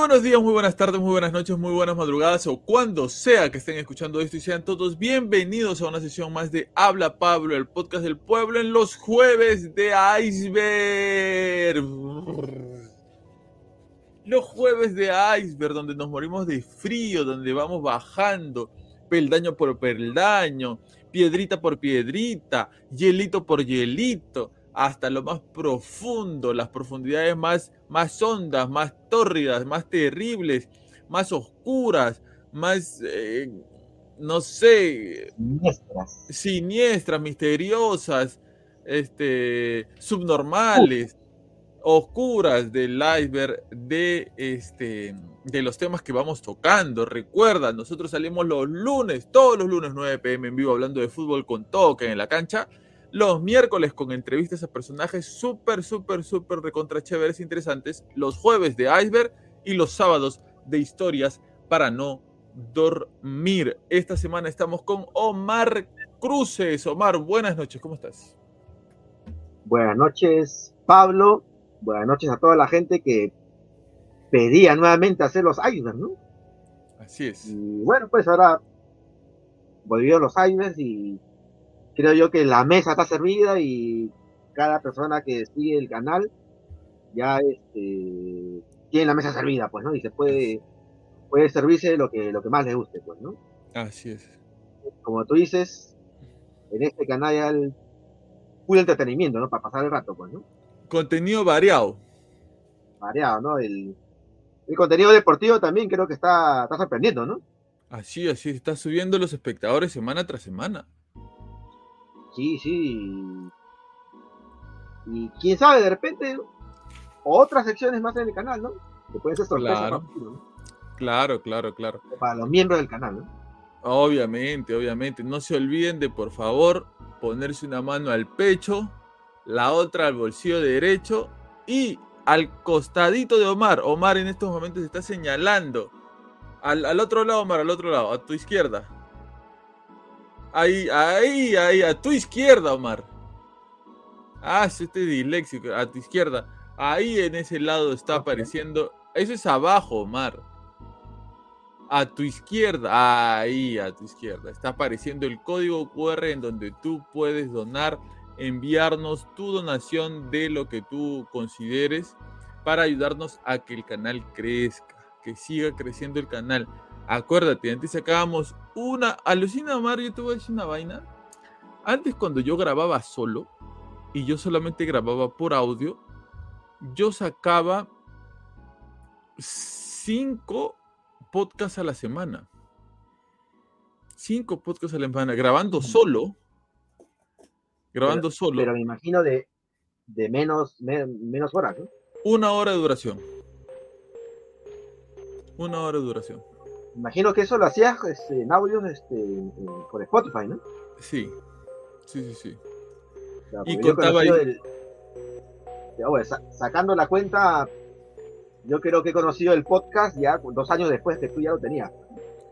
Buenos días, muy buenas tardes, muy buenas noches, muy buenas madrugadas o cuando sea que estén escuchando esto y sean todos bienvenidos a una sesión más de Habla Pablo, el podcast del pueblo en los jueves de Iceberg. Los jueves de Iceberg, donde nos morimos de frío, donde vamos bajando peldaño por peldaño, piedrita por piedrita, hielito por hielito hasta lo más profundo, las profundidades más, más hondas, más tórridas, más terribles, más oscuras, más, eh, no sé, siniestras, siniestras misteriosas, este, subnormales, oscuras del iceberg de, este, de los temas que vamos tocando. Recuerda, nosotros salimos los lunes, todos los lunes 9 pm en vivo hablando de fútbol con toque en la cancha los miércoles con entrevistas a personajes súper, súper, súper recontra chéveres, interesantes. Los jueves de Iceberg y los sábados de historias para no dormir. Esta semana estamos con Omar Cruces. Omar, buenas noches, ¿cómo estás? Buenas noches, Pablo. Buenas noches a toda la gente que pedía nuevamente hacer los Iceberg, ¿no? Así es. Y bueno, pues ahora volvió los Iceberg y creo yo que la mesa está servida y cada persona que sigue el canal ya este, tiene la mesa servida, pues, ¿no? Y se puede, puede servirse lo que, lo que más le guste, pues, ¿no? Así es. Como tú dices, en este canal hay el full entretenimiento, ¿no? Para pasar el rato, pues, ¿no? Contenido variado. Variado, ¿no? El, el contenido deportivo también creo que está, está sorprendiendo, ¿no? Así, así, está subiendo los espectadores semana tras semana. Sí, sí. Y quién sabe, de repente, otras secciones más en el canal, ¿no? Que pueden ser sorpresas claro. para, ¿no? claro, claro, claro. para los miembros del canal, ¿no? Obviamente, obviamente. No se olviden de, por favor, ponerse una mano al pecho, la otra al bolsillo derecho y al costadito de Omar. Omar en estos momentos está señalando. Al, al otro lado, Omar, al otro lado, a tu izquierda. Ahí, ahí, ahí, a tu izquierda, Omar. Ah, este disléxico, a tu izquierda. Ahí en ese lado está apareciendo. Eso es abajo, Omar. A tu izquierda, ahí a tu izquierda. Está apareciendo el código QR en donde tú puedes donar, enviarnos tu donación de lo que tú consideres para ayudarnos a que el canal crezca, que siga creciendo el canal. Acuérdate, antes sacábamos una. Alucina, Omar, yo te voy a decir una vaina. Antes, cuando yo grababa solo y yo solamente grababa por audio, yo sacaba cinco podcasts a la semana. Cinco podcasts a la semana, grabando solo. Grabando pero, solo. Pero me imagino de, de menos, me, menos horas, ¿no? Una hora de duración. Una hora de duración. Imagino que eso lo hacías este, en audios este, por Spotify, ¿no? Sí, sí, sí, sí. Y contaba ahí. el- bueno, sa- sacando la cuenta, yo creo que he conocido el podcast ya dos años después que tú ya lo tenías.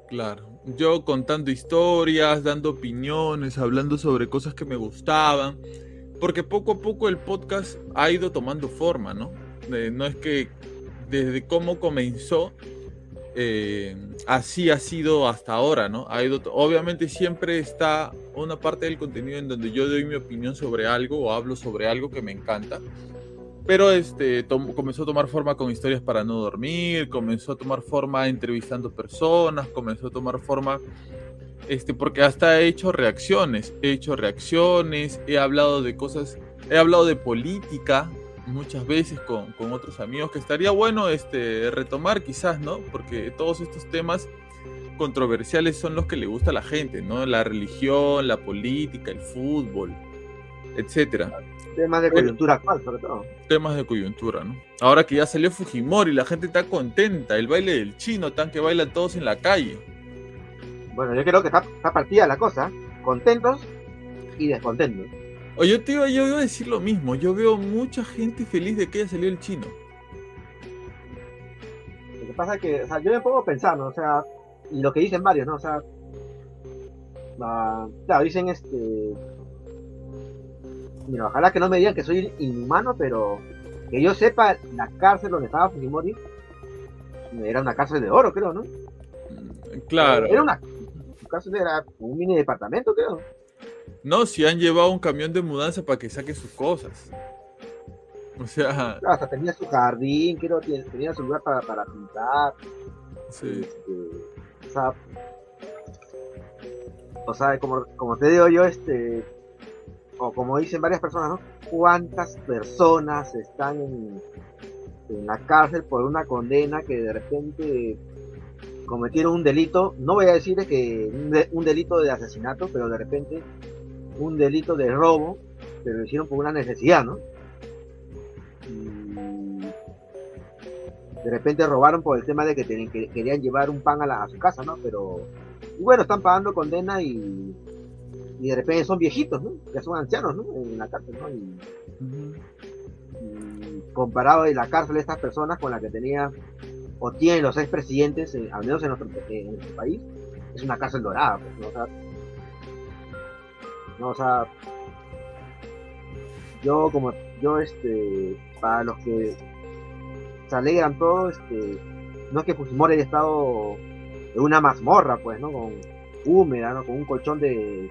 Claro, yo contando historias, dando opiniones, hablando sobre cosas que me gustaban, porque poco a poco el podcast ha ido tomando forma, ¿no? Eh, no es que desde cómo comenzó, eh, así ha sido hasta ahora, ¿no? Ha ido, obviamente siempre está una parte del contenido en donde yo doy mi opinión sobre algo o hablo sobre algo que me encanta. Pero este comenzó a tomar forma con historias para no dormir, comenzó a tomar forma entrevistando personas, comenzó a tomar forma este porque hasta he hecho reacciones, he hecho reacciones, he hablado de cosas, he hablado de política muchas veces con, con otros amigos que estaría bueno este retomar quizás, ¿no? Porque todos estos temas controversiales son los que le gusta a la gente, ¿no? La religión, la política, el fútbol, etcétera Temas de coyuntura actual, sobre todo. temas de coyuntura, ¿no? Ahora que ya salió Fujimori, la gente está contenta, el baile del chino, tan que bailan todos en la calle. Bueno, yo creo que está, está partida la cosa. Contentos y descontentos. Oye, yo te iba, yo iba a decir lo mismo, yo veo mucha gente feliz de que haya salido el chino. Lo que pasa es que, o sea, yo me pongo a pensar, ¿no? O sea, y lo que dicen varios, ¿no? O sea, ah, claro, dicen este. Mira, ojalá que no me digan que soy inhumano, pero que yo sepa, la cárcel donde estaba Fujimori era una cárcel de oro, creo, ¿no? Claro. Era una su cárcel era un mini departamento, creo. No, si han llevado un camión de mudanza para que saque sus cosas. O sea. Hasta tenía su jardín, creo, tenía su lugar para, para pintar. Sí. Este, o sea, o sea, como, como te digo yo, este, o como dicen varias personas, ¿no? ¿Cuántas personas están en, en la cárcel por una condena que de repente cometieron un delito? No voy a decir que un, delito de asesinato, pero de repente un delito de robo, pero lo hicieron por una necesidad, ¿no? de repente robaron por el tema de que, que querían llevar un pan a, la, a su casa, ¿no? Pero, y bueno, están pagando condena y y de repente son viejitos, ¿no? Ya son ancianos, ¿no? En la cárcel, ¿no? Y, comparado en la cárcel de estas personas con la que tenía o tienen los expresidentes, presidentes, al menos en nuestro, país, es una cárcel dorada, pues, ¿no? O sea, no, o sea, yo como, yo, este, para los que se alegran todo, este, no es que Fujimori haya estado en una mazmorra, pues, ¿no? Con húmeda, ¿no? Con un colchón de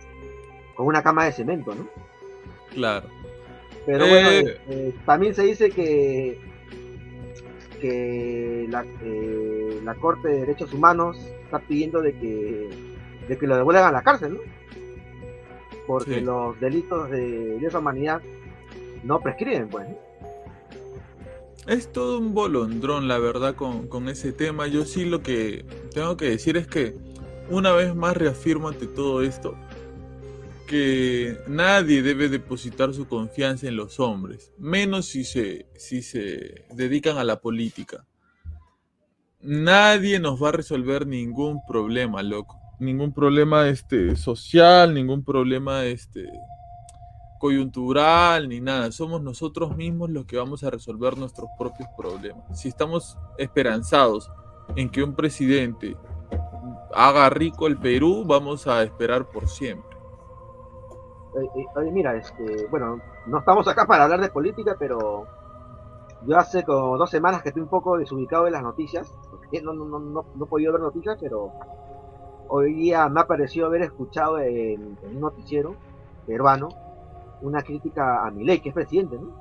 con una cama de cemento, ¿no? Claro. Pero bueno, eh, eh, también se dice que, que la, eh, la, Corte de Derechos Humanos está pidiendo de que, de que lo devuelvan a la cárcel, ¿no? Porque los delitos de lesa humanidad no prescriben, pues. Es todo un bolondrón, la verdad, con, con ese tema. Yo sí lo que tengo que decir es que una vez más reafirmo ante todo esto que nadie debe depositar su confianza en los hombres, menos si se, si se dedican a la política. Nadie nos va a resolver ningún problema, loco. Ningún problema este, social, ningún problema este, coyuntural, ni nada. Somos nosotros mismos los que vamos a resolver nuestros propios problemas. Si estamos esperanzados en que un presidente haga rico el Perú, vamos a esperar por siempre. Eh, eh, mira, este, bueno, no estamos acá para hablar de política, pero yo hace como dos semanas que estoy un poco desubicado en las noticias, no, no, no, no, no he podido ver noticias, pero hoy día me ha parecido haber escuchado en, un noticiero peruano una crítica a Milei, que es presidente, ¿no?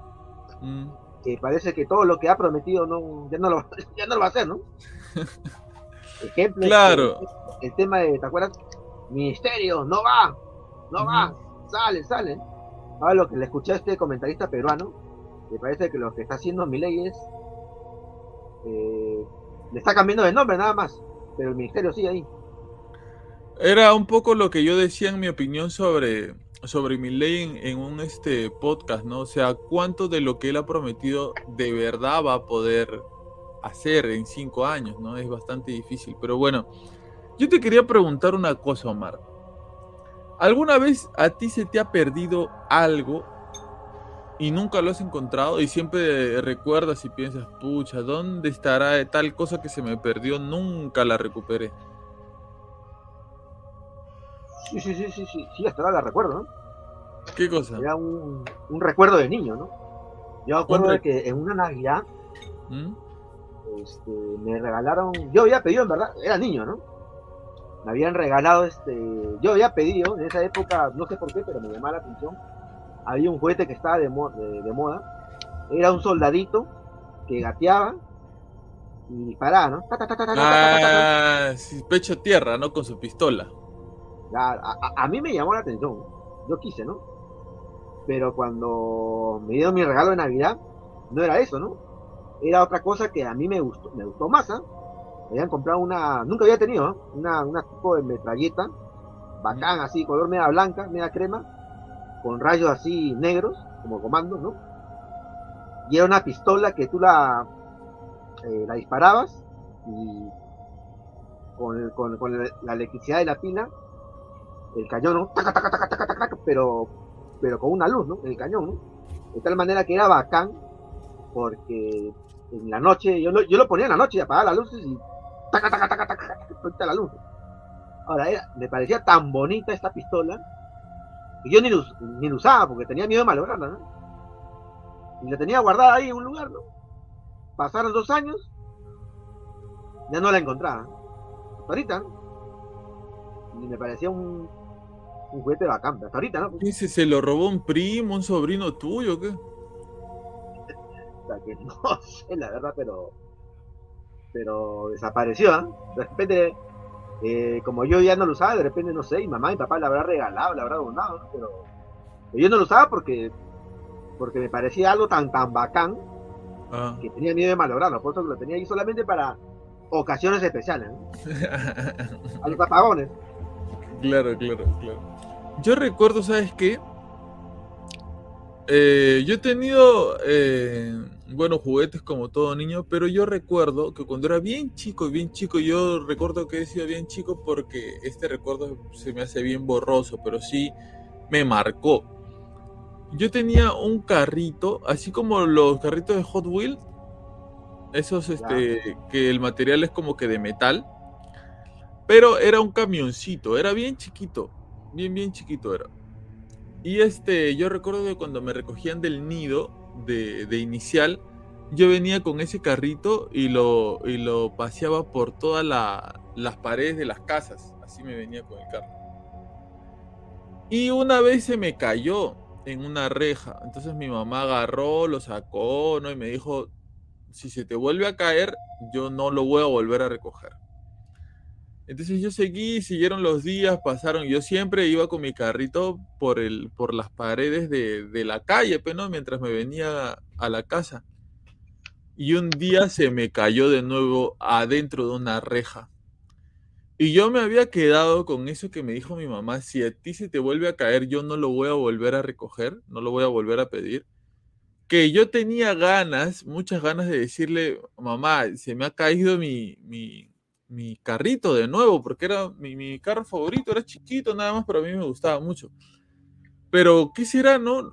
Mm. Que parece que todo lo que ha prometido no, ya, no lo, ya no lo va a hacer, ¿no? Ejemplo, claro. el, tema de, ¿te acuerdas? Ministerio, no va, no va sale, sale. Ahora lo que le escuché a este comentarista peruano, me parece que lo que está haciendo Milei es. Eh, le está cambiando de nombre nada más, pero el ministerio sigue ahí. Era un poco lo que yo decía en mi opinión sobre, sobre Milei en, en un este podcast, ¿no? O sea, cuánto de lo que él ha prometido de verdad va a poder hacer en cinco años, ¿no? Es bastante difícil. Pero bueno, yo te quería preguntar una cosa, Omar. ¿Alguna vez a ti se te ha perdido algo y nunca lo has encontrado y siempre recuerdas y piensas, pucha, ¿dónde estará tal cosa que se me perdió? Nunca la recuperé. Sí, sí, sí, sí, sí, sí hasta ahora la recuerdo, ¿no? ¿Qué cosa? Era un, recuerdo de niño, ¿no? Yo me acuerdo de que en una Navidad ¿Mm? este, me regalaron, yo había pedido en verdad, era niño, ¿no? me habían regalado este, yo había pedido en esa época, no sé por qué, pero me llamaba la atención, había un juguete que estaba de, de, moda, era un soldadito que gateaba y disparaba, ¿no? ah, pecho tierra, ¿no? Con su pistola. A, mí me llamó la atención, yo quise, ¿no? Pero cuando me dieron mi regalo de Navidad, no era eso, ¿no? Era otra cosa que a mí me gustó, me gustó más, ¿ah? habían comprado una, nunca había tenido, una, una tipo de metralleta, bacán así, color media blanca, media crema, con rayos así negros, como comando, ¿no? Y era una pistola que tú la, eh, la disparabas y con, con, la electricidad de la pila, el cañón, ¿no? pero, pero con una luz, ¿no? El cañón. De tal manera que era bacán, porque en la noche, yo lo, yo lo ponía en la noche y apagaba las luces y taca, taca, taca, taca, la luz. Ahora, me parecía tan bonita esta pistola que yo ni, ni la usaba porque tenía miedo de malograrla, ¿no? Y la tenía guardada ahí en un lugar, ¿no? Pasaron dos años, ya no la encontraba. ahorita, me parecía un, un juguete bacán, hasta ahorita, ¿no? Dice, ¿se lo robó un primo, un sobrino tuyo qué? O sea, que no sé, la verdad, pero pero desapareció, ¿ah? De repente, eh, como yo ya no lo usaba, de repente, no sé, mi mamá y papá la habrá regalado, la habrá donado, pero, yo no lo usaba porque porque me parecía algo tan tan bacán ah. que tenía miedo de malograrlo, por eso lo tenía ahí solamente para ocasiones especiales, ¿no? a los apagones. Claro, claro, claro. Yo recuerdo, ¿sabes qué? Eh, yo he tenido, eh, bueno, juguetes como todo niño, pero yo recuerdo que cuando era bien chico, bien chico, yo recuerdo que he sido bien chico porque este recuerdo se me hace bien borroso, pero sí me marcó. Yo tenía un carrito, así como los carritos de Hot Wheels, esos este, que el material es como que de metal, pero era un camioncito, era bien chiquito, bien, bien chiquito era. Y este, yo recuerdo que cuando me recogían del nido de, inicial, yo venía con ese carrito y lo, y lo paseaba por todas las paredes de las casas. Así me venía con el carro. Y una vez se me cayó en una reja. Entonces mi mamá agarró, lo sacó, ¿no? Y me dijo, si se te vuelve a caer, yo no lo voy a volver a recoger. Entonces yo seguí, siguieron los días, pasaron. Yo siempre iba con mi carrito por, el, por las paredes de, la calle, pero pues, mientras me venía a la casa. Y un día se me cayó de nuevo adentro de una reja. Y yo me había quedado con eso que me dijo mi mamá, si a ti se te vuelve a caer, yo no lo voy a volver a recoger, no lo voy a volver a pedir. Que yo tenía ganas, muchas ganas de decirle, mamá, se me ha caído mi, mi, mi carrito de nuevo, porque era mi, carro favorito, era chiquito nada más, pero a mí me gustaba mucho. Pero, ¿qué será, no?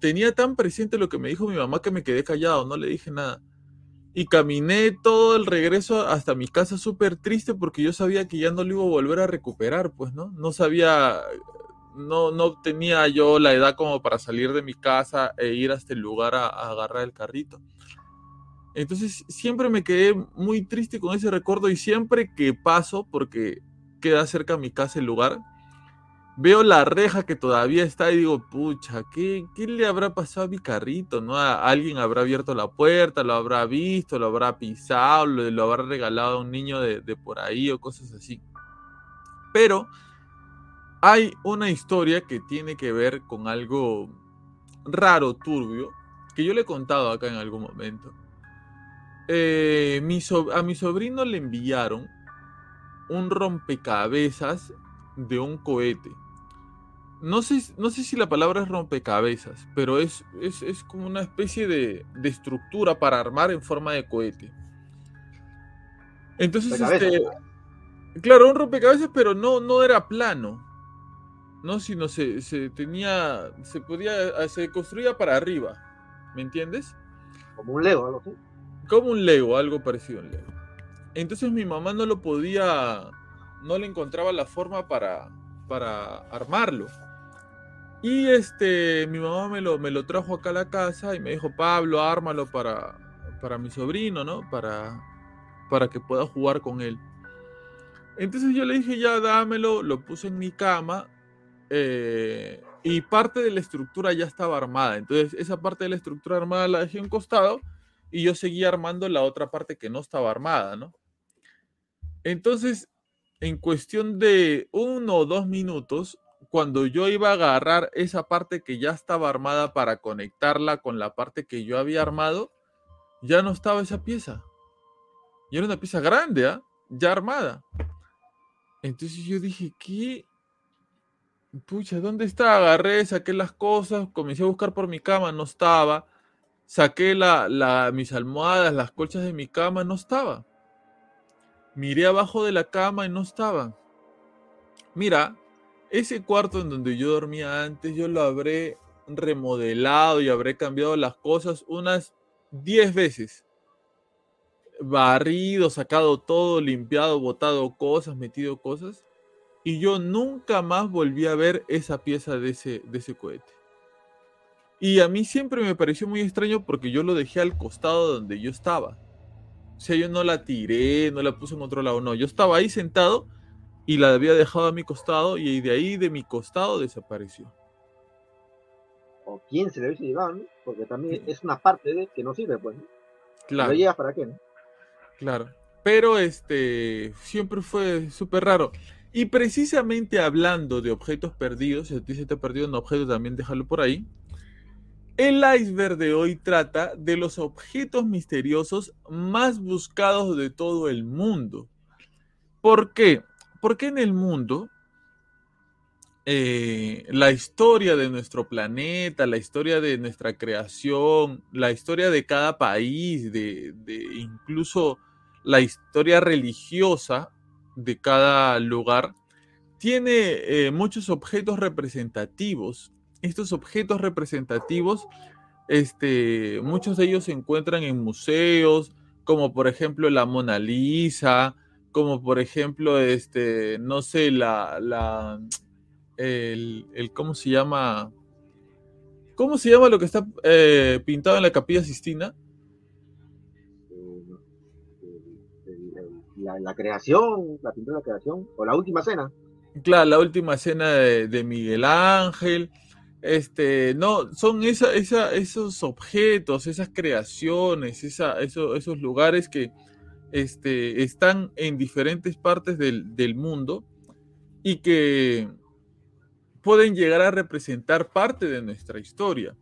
Tenía tan presente lo que me dijo mi mamá que me quedé callado, no le dije nada. Y caminé todo el regreso hasta mi casa súper triste porque yo sabía que ya no lo iba a volver a recuperar, pues, ¿no? No sabía, no, no tenía yo la edad como para salir de mi casa e ir hasta el lugar a agarrar el carrito. Entonces siempre me quedé muy triste con ese recuerdo y siempre que paso, porque queda cerca a mi casa el lugar, veo la reja que todavía está y digo, pucha, ¿qué, qué le habrá pasado a mi carrito? ¿No? alguien habrá abierto la puerta, lo habrá visto, lo habrá pisado, lo, habrá regalado a un niño de, de por ahí o cosas así. Pero hay una historia que tiene que ver con algo raro, turbio, que yo le he contado acá en algún momento eh, a mi sobrino le enviaron un rompecabezas de un cohete. No sé, no sé si la palabra es rompecabezas, pero es, es, como una especie de, estructura para armar en forma de cohete. Entonces, este, claro, un rompecabezas, pero no, no era plano. No, sino se, se tenía, se podía, se construía para arriba. ¿Me entiendes? Como un Lego, algo así. Como un Lego, algo parecido a un Lego. Entonces mi mamá no lo podía, no le encontraba la forma para, para armarlo. Y este, mi mamá me lo, me lo trajo acá a la casa y me dijo, Pablo, ármalo para, para mi sobrino, ¿no? Para, para que pueda jugar con él. Entonces yo le dije, ya dámelo, lo puse en mi cama eh, y parte de la estructura ya estaba armada. Entonces esa parte de la estructura armada la dejé a un costado y yo seguía armando la otra parte que no estaba armada, ¿no? Entonces, en cuestión de uno o dos minutos, cuando yo iba a agarrar esa parte que ya estaba armada para conectarla con la parte que yo había armado, ya no estaba esa pieza. Y era una pieza grande, ¿ah? Ya armada. Entonces yo dije, ¿qué? Pucha, ¿dónde está? Agarré, saqué las cosas, comencé a buscar por mi cama, no estaba saqué mis almohadas, las colchas de mi cama, no estaba. Miré abajo de la cama y no estaba. Mira, ese cuarto en donde yo dormía antes, yo lo habré remodelado y habré cambiado las cosas unas 10 veces. Barrido, sacado todo, limpiado, botado cosas, metido cosas. Y yo nunca más volví a ver esa pieza de ese, de ese cohete. Y a mí siempre me pareció muy extraño porque yo lo dejé al costado donde yo estaba. O sea, yo no la tiré, no la puse en otro lado, no. Yo estaba ahí sentado y la había dejado a mi costado y de ahí de mi costado desapareció. O quién se le hubiese llevado, ¿no? Porque también es una parte de que no sirve, pues. Claro. ¿Lo llevas para qué, no? Claro. Pero este siempre fue súper raro. Y precisamente hablando de objetos perdidos, si a ti se te ha perdido un objeto, también déjalo por ahí. El iceberg de hoy trata de los objetos misteriosos más buscados de todo el mundo. ¿Por qué? Porque en el mundo eh, la historia de nuestro planeta, la historia de nuestra creación, la historia de cada país, de, incluso la historia religiosa de cada lugar, tiene eh, muchos objetos representativos estos objetos representativos, este, muchos de ellos se encuentran en museos, como por ejemplo la Mona Lisa, como por ejemplo, este, no sé, la, la, el, el ¿cómo se llama? ¿Cómo se llama lo que está eh, pintado en la Capilla Sistina? La, la, creación, la pintura de la creación, o la última cena. Claro, la última cena de, de Miguel Ángel. Este, no, son esos objetos, esas creaciones, esos lugares que este, están en diferentes partes del, del mundo y que pueden llegar a representar parte de nuestra historia.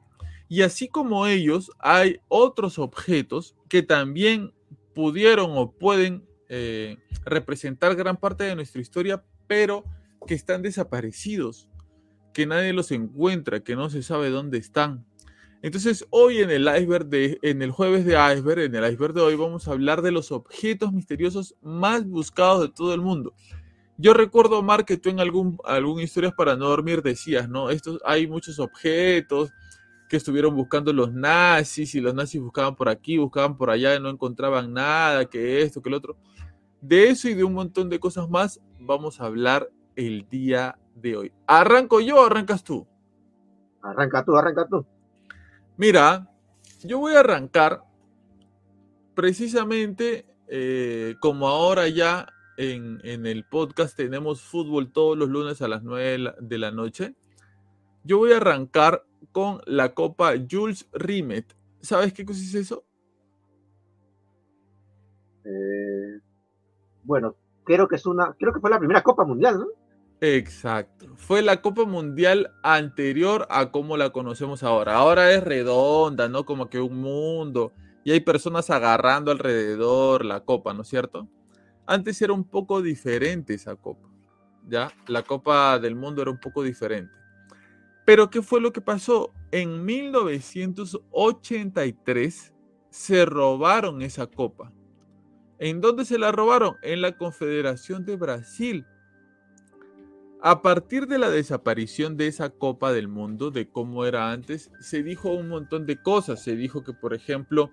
Y así como ellos, hay otros objetos que también pudieron o pueden eh, representar gran parte de nuestra historia, pero que están desaparecidos que nadie los encuentra, que no se sabe dónde están. Entonces, hoy en el iceberg de, en el jueves de iceberg, en el iceberg de hoy, vamos a hablar de los objetos misteriosos más buscados de todo el mundo. Yo recuerdo, Omar, que tú en algún, algún historias para no dormir decías, ¿no? Estos, hay muchos objetos que estuvieron buscando los nazis y los nazis buscaban por aquí, buscaban por allá y no encontraban nada, que esto, que el otro. De eso y de un montón de cosas más vamos a hablar el día de hoy. ¿Arranco yo o arrancas tú? Arranca tú, arranca tú. Mira, yo voy a arrancar precisamente eh, como ahora ya en, en, el podcast tenemos fútbol todos los lunes a las 9 de la noche. Yo voy a arrancar con la Copa Jules Rimet. ¿Sabes qué cosa es eso? Eh, bueno, creo que es una, creo que fue la primera Copa Mundial, ¿no? Exacto. Fue la Copa Mundial anterior a como la conocemos ahora. Ahora es redonda, ¿no? Como que un mundo. Y hay personas agarrando alrededor la copa, ¿no es cierto? Antes era un poco diferente esa copa. ¿Ya? La Copa del Mundo era un poco diferente. Pero ¿qué fue lo que pasó? En 1983 se robaron esa copa. ¿En dónde se la robaron? En la Confederación de Brasil a partir de la desaparición de esa Copa del Mundo, de cómo era antes, se dijo un montón de cosas. Se dijo que, por ejemplo,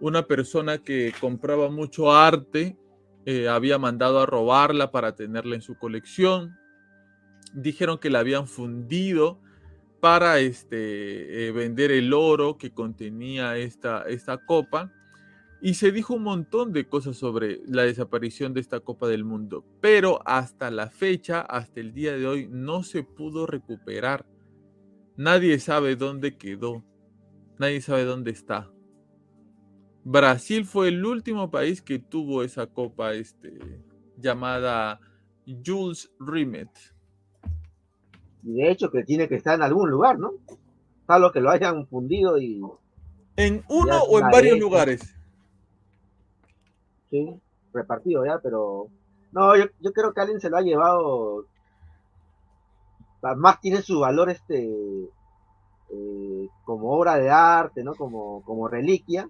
una persona que compraba mucho arte eh, había mandado a robarla para tenerla en su colección. Dijeron que la habían fundido para este, eh, vender el oro que contenía esta, esta copa. Y se dijo un montón de cosas sobre la desaparición de esta Copa del Mundo, pero hasta la fecha, hasta el día de hoy, no se pudo recuperar. Nadie sabe dónde quedó, nadie sabe dónde está. Brasil fue el último país que tuvo esa copa este, llamada Jules Rimet. Y de hecho que tiene que estar en algún lugar, ¿no? Salvo que lo hayan fundido y... En uno o en varios lugares sí, repartido ya, pero no, yo, yo creo que alguien se lo ha llevado, más tiene su valor este eh, como obra de arte, ¿no? Como, como reliquia,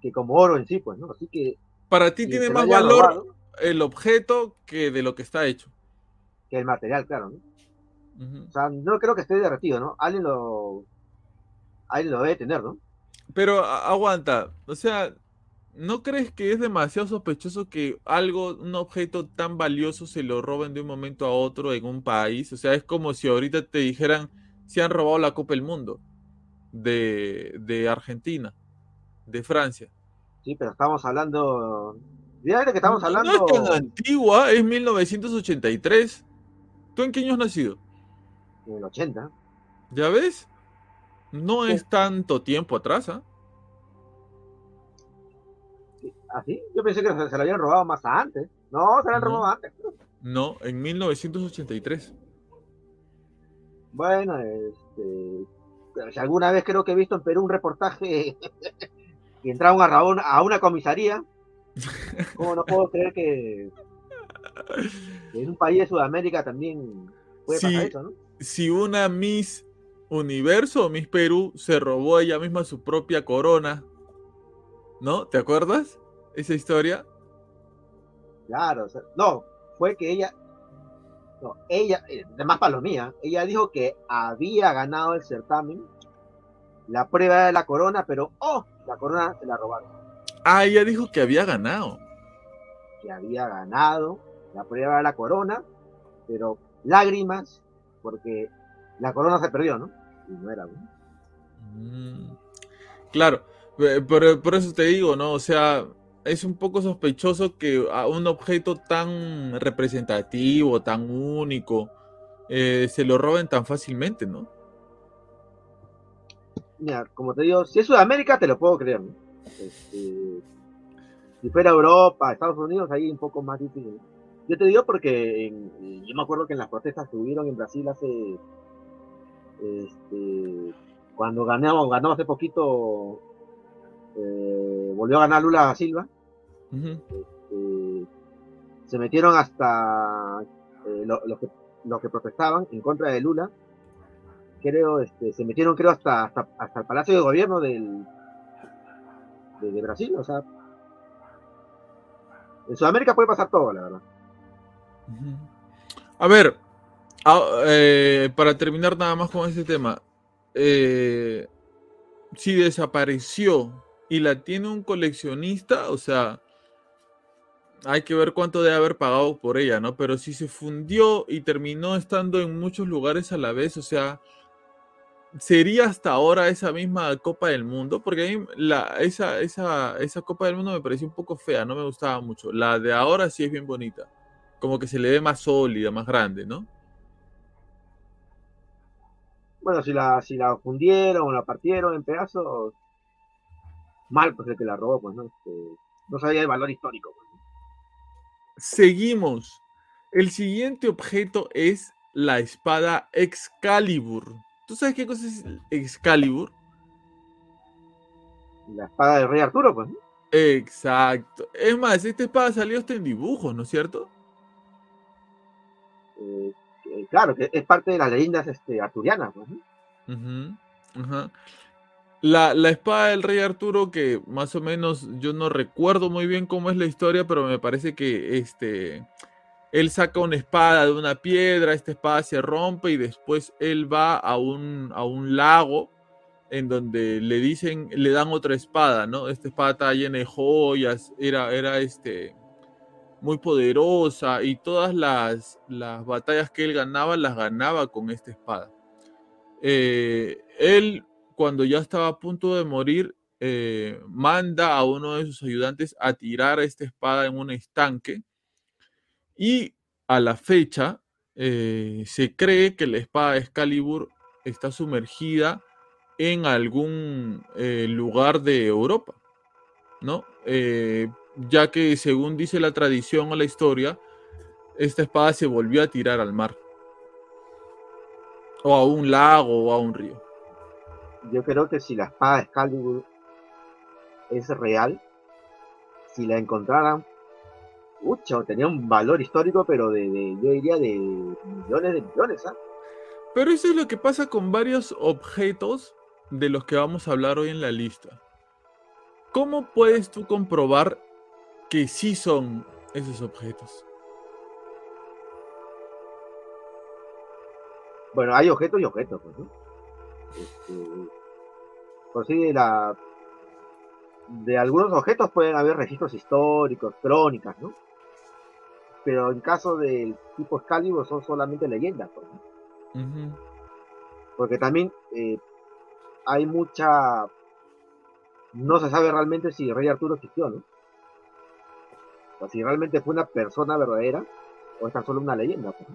que como oro en sí, pues, ¿no? Así que... Para ti tiene más valor robado, el objeto que de lo que está hecho. Que el material, claro, ¿no? Uh -huh. O sea, no creo que esté derretido, ¿no? Alguien lo... Alguien lo debe tener, ¿no? Pero aguanta, o sea, ¿No crees que es demasiado sospechoso que algo, un objeto tan valioso se lo roben de un momento a otro en un país? O sea, es como si ahorita te dijeran si han robado la Copa del Mundo. de, de Argentina, de Francia. Sí, pero estamos hablando. Fíjate que estamos hablando. No es tan antigua, es 1983. ¿Tú en qué año has nacido? En el 80. ¿Ya ves? No Sí. es tanto tiempo atrás, ¿ah? ¿Ah, sí? Yo pensé que se, se lo habían robado más antes. No, se lo han No. robado antes. No, en 1983. Bueno, este. si alguna vez creo que he visto en Perú un reportaje que entraron a, robar una- a una comisaría. ¿Cómo no puedo creer que, que en un país de Sudamérica también puede Sí. pasar eso, ¿no? Si una Miss Universo Miss Perú se robó ella misma su propia corona, ¿no? ¿Te acuerdas? Esa historia. Claro, o sea, no, fue que ella, no, ella, eh, de más palomía, ella dijo que había ganado el certamen, la prueba de la corona, pero, oh, la corona se la robaron, Ah, ella dijo que había ganado. que había ganado la prueba de la corona, pero lágrimas, porque la corona se perdió, ¿no? Y no era, ¿no? Mm, Claro, eh, por, por eso te digo, ¿no? O sea, es un poco sospechoso que a un objeto tan representativo, tan único, eh, se lo roben tan fácilmente, ¿no? Mira, como te digo, si es Sudamérica te lo puedo creer, ¿no? Este, si fuera Europa, Estados Unidos, ahí un poco más difícil. Yo te digo porque en- yo me acuerdo que en las protestas que hubieron en Brasil hace, este, cuando ganó, ganó hace poquito, eh, volvió a ganar Lula da Silva, eh, se metieron hasta eh, lo- los que, protestaban en contra de Lula, creo, este, se metieron creo hasta, hasta, hasta el Palacio de Gobierno del, de, de Brasil, o sea, en Sudamérica puede pasar todo, la verdad. A ver, a- eh, para terminar nada más con este tema, eh, si desapareció y la tiene un coleccionista, o sea, hay que ver cuánto debe haber pagado por ella, ¿no? Pero si se fundió y terminó estando en muchos lugares a la vez, o sea, sería hasta ahora esa misma Copa del Mundo, porque a mí la, esa, esa, esa Copa del Mundo me pareció un poco fea, no me gustaba mucho. La de ahora sí es bien bonita, como que se le ve más sólida, más grande, ¿no? Bueno, si la, si la fundieron o la partieron en pedazos, mal pues el que la robó, pues no, Este, no sabía el valor histórico. pues. Seguimos. El siguiente objeto es la espada Excalibur. ¿Tú sabes qué cosa es Excalibur? La espada del rey Arturo, pues, ¿no? Exacto. Es más, esta espada salió hasta en dibujos, ¿no es cierto? Eh, eh, claro, que es parte de las leyendas este, arturianas, pues, ¿no? La, la espada del rey Arturo, que más o menos yo no recuerdo muy bien cómo es la historia, pero me parece que este, él saca una espada de una piedra, esta espada se rompe y después él va a un, a un lago en donde le dicen, le dan otra espada, ¿no? Esta espada está llena de joyas, era, era este, muy poderosa y todas las, las batallas que él ganaba las ganaba con esta espada. Eh, él, cuando ya estaba a punto de morir, eh, manda a uno de sus ayudantes a tirar esta espada en un estanque y a la fecha eh, se cree que la espada de Excalibur está sumergida en algún eh, lugar de Europa, ¿no? Ya que según dice la tradición o la historia, esta espada se volvió a tirar al mar, o a un lago o a un río. Yo creo que si la espada de Excalibur es real, si la encontraran, mucho, tenía un valor histórico, pero de, de- yo diría de millones de millones, ¿ah? Pero eso es lo que pasa con varios objetos de los que vamos a hablar hoy en la lista. ¿Cómo puedes tú comprobar que sí son esos objetos? Bueno, hay objetos y objetos, pues, ¿no? Este, por si de la de algunos objetos pueden haber registros históricos, crónicas, ¿no? Pero en caso del tipo Excalibur son solamente leyendas, pues, ¿no? Ujú, porque también eh, hay mucha... No se sabe realmente si rey Arturo existió, ¿no? O si realmente fue una persona verdadera o es tan solo una leyenda. Pues,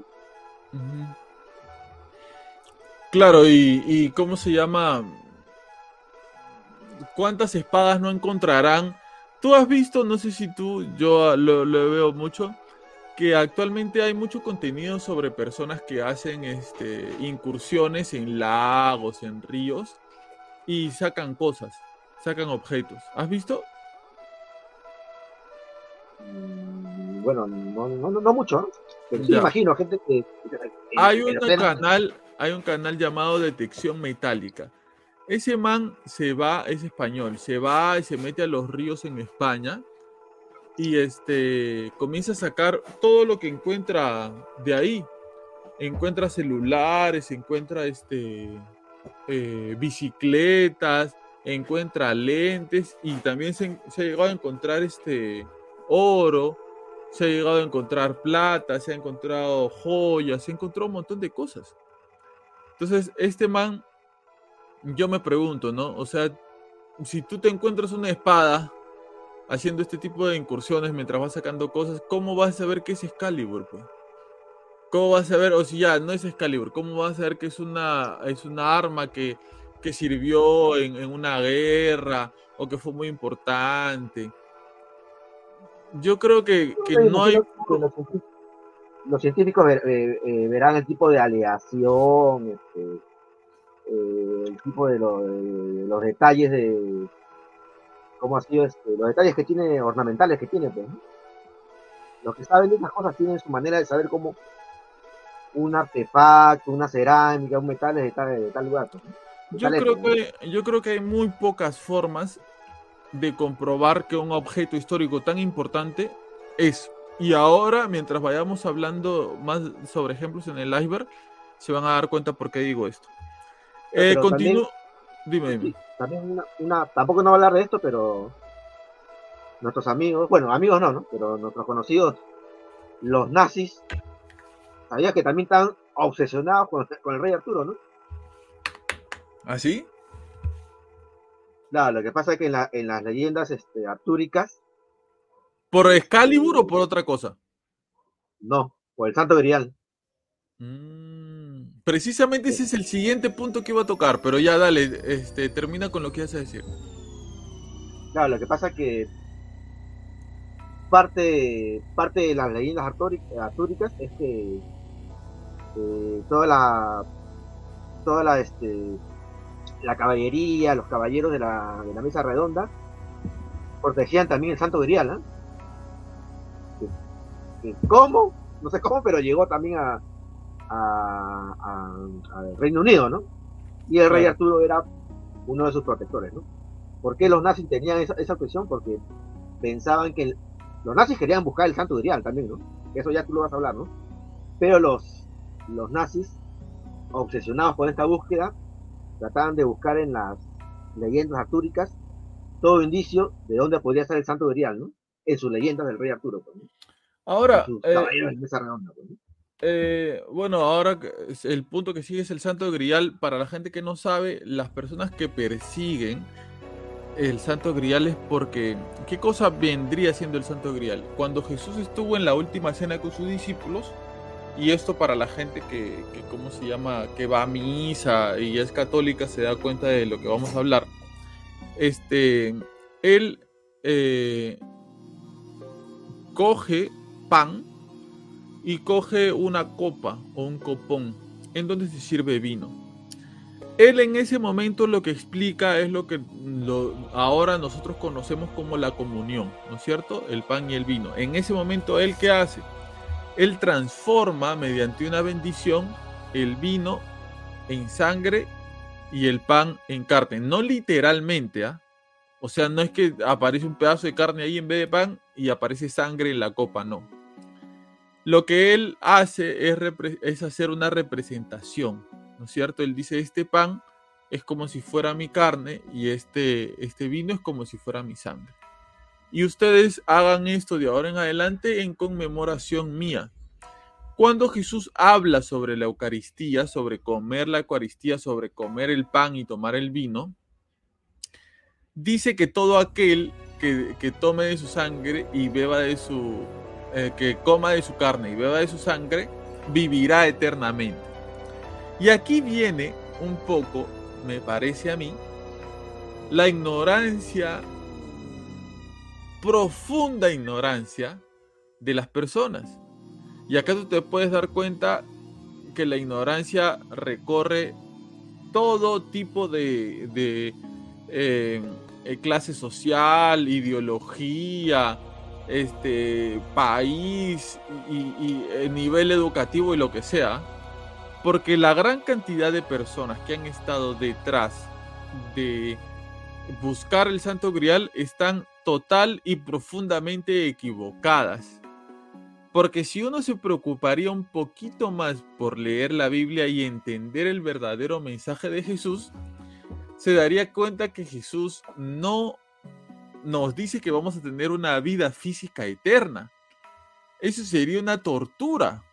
claro, y, y ¿cómo se llama? ¿Cuántas espadas no encontrarán? Tú has visto, no sé si tú, yo lo, lo veo mucho, que actualmente hay mucho contenido sobre personas que hacen este, incursiones en lagos, en ríos y sacan cosas, sacan objetos. ¿Has visto? Mm, bueno, no, no, mucho, pero sí imagino gente que... hay un canal, hay un canal llamado Detección Metálica. Ese man se va, es español, se va y se mete a los ríos en España y este comienza a sacar todo lo que encuentra de ahí. Encuentra celulares, encuentra este eh, bicicletas, encuentra lentes y también se, ha llegado a encontrar este oro, se ha llegado a encontrar plata, se ha encontrado joyas, se ha encontrado un montón de cosas. Entonces, este man, yo me pregunto, ¿no? O sea, si tú te encuentras una espada haciendo este tipo de incursiones mientras vas sacando cosas, ¿cómo vas a saber qué es Excalibur? Pues? ¿Cómo vas a saber, o si ya no es Excalibur, cómo vas a saber que es una, es una arma que, que sirvió en, en, una guerra o que fue muy importante? Yo creo que, que no hay... Los científicos eh, eh, verán el tipo de aleación, este, eh, el tipo de, de los detalles de, cómo ha sido este, los detalles que tiene, ornamentales que tiene, pues. Los que saben de esas cosas tienen su manera de saber cómo un artefacto, una cerámica, un metal es de tal, lugar. Pues, yo, creo que, yo creo que hay muy pocas formas de comprobar que un objeto histórico tan importante es. Y ahora, mientras vayamos hablando más sobre ejemplos en el iceberg, se van a dar cuenta por qué digo esto. Eh, continúo. Dime, dime. también una, tampoco no voy a hablar de esto, pero nuestros amigos, bueno, amigos no, ¿no? Pero nuestros conocidos, los nazis, sabías que también están obsesionados con, el rey Arturo, ¿no? ¿Ah, sí? Claro, lo que pasa es que en, las leyendas este, artúricas. ¿Por Excalibur o por otra cosa? No, por el Santo Grial. Mmm Precisamente ese es el siguiente punto que iba a tocar, pero ya dale, este, termina con lo que ibas a decir. Claro, lo que pasa es que parte, parte de las leyendas artúricas es que eh, toda la toda la este la caballería, los caballeros de la, de la mesa redonda protegían también el Santo Grial, ¿eh? ¿Cómo? No sé cómo, pero llegó también a, al Reino Unido, ¿no? Y el rey Arturo era uno de sus protectores, ¿no? ¿Por qué los nazis tenían esa, esa obsesión? Porque pensaban que los nazis querían buscar el santo grial también, ¿no? Eso ya tú lo vas a hablar, ¿no? Pero los, los nazis, obsesionados con esta búsqueda, trataban de buscar en las leyendas artúricas todo indicio de dónde podría estar el santo grial, ¿no? En sus leyendas del rey Arturo. Pues, Ahora, eh, pues, eh, bueno, ahora el punto que sigue es el Santo Grial. Para la gente que no sabe, las personas que persiguen el Santo Grial es porque, ¿qué cosa vendría siendo el Santo Grial? Cuando Jesús estuvo en la última cena con sus discípulos, y esto para la gente que, que ¿cómo se llama? Que va a misa y es católica, se da cuenta de lo que vamos a hablar. Este, él eh, coge pan, y coge una copa o un copón en donde se sirve vino. Él en ese momento lo que explica es lo que ahora nosotros conocemos como la comunión, ¿no es cierto? El pan y el vino. En ese momento, ¿él qué hace? Él transforma mediante una bendición el vino en sangre y el pan en carne. No literalmente, ¿ah? O sea, no es que aparece un pedazo de carne ahí en vez de pan y aparece sangre en la copa, no lo que él hace es, hacer una representación, ¿no es cierto? Él dice, este pan es como si fuera mi carne y este, este vino es como si fuera mi sangre. Y ustedes hagan esto de ahora en adelante en conmemoración mía. Cuando Jesús habla sobre la Eucaristía, sobre comer la Eucaristía, sobre comer el pan y tomar el vino, dice que todo aquel que, tome de su sangre y beba de su, eh, que coma de su carne y beba de su sangre, vivirá eternamente. Y aquí viene un poco, me parece a mí, la ignorancia, profunda ignorancia de las personas. Y acá tú te puedes dar cuenta que la ignorancia recorre todo tipo de, eh, eh, clase social, ideología, este, país y, eh, nivel educativo y lo que sea. Porque la gran cantidad de personas que han estado detrás de buscar el Santo Grial están total y profundamente equivocadas. Porque si uno se preocuparía un poquito más por leer la Biblia y entender el verdadero mensaje de Jesús, se daría cuenta que Jesús no nos dice que vamos a tener una vida física eterna. Eso sería una tortura.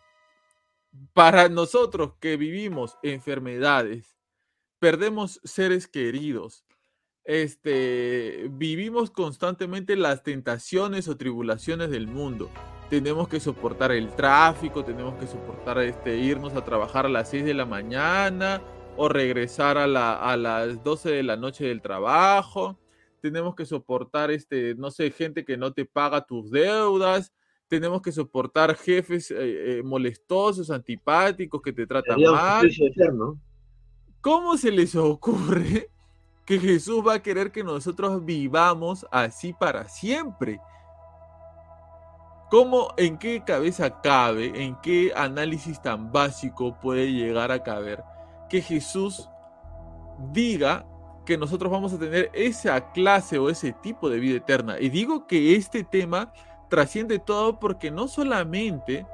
Para nosotros que vivimos enfermedades, perdemos seres queridos, este, vivimos constantemente las tentaciones o tribulaciones del mundo tenemos que soportar el tráfico, tenemos que soportar este, irnos a trabajar a las 6 de la mañana o regresar a, las 12 de la noche del trabajo, tenemos que soportar, este, no sé, gente que no te paga tus deudas, tenemos que soportar jefes eh, eh, molestosos, antipáticos, que te tratan mal. ¿Cómo se les ocurre que Jesús va a querer que nosotros vivamos así para siempre? ¿Cómo, en qué cabeza cabe, en qué análisis tan básico puede llegar a caber que Jesús diga que nosotros vamos a tener esa clase o ese tipo de vida eterna? Y digo que este tema trasciende todo porque no solamente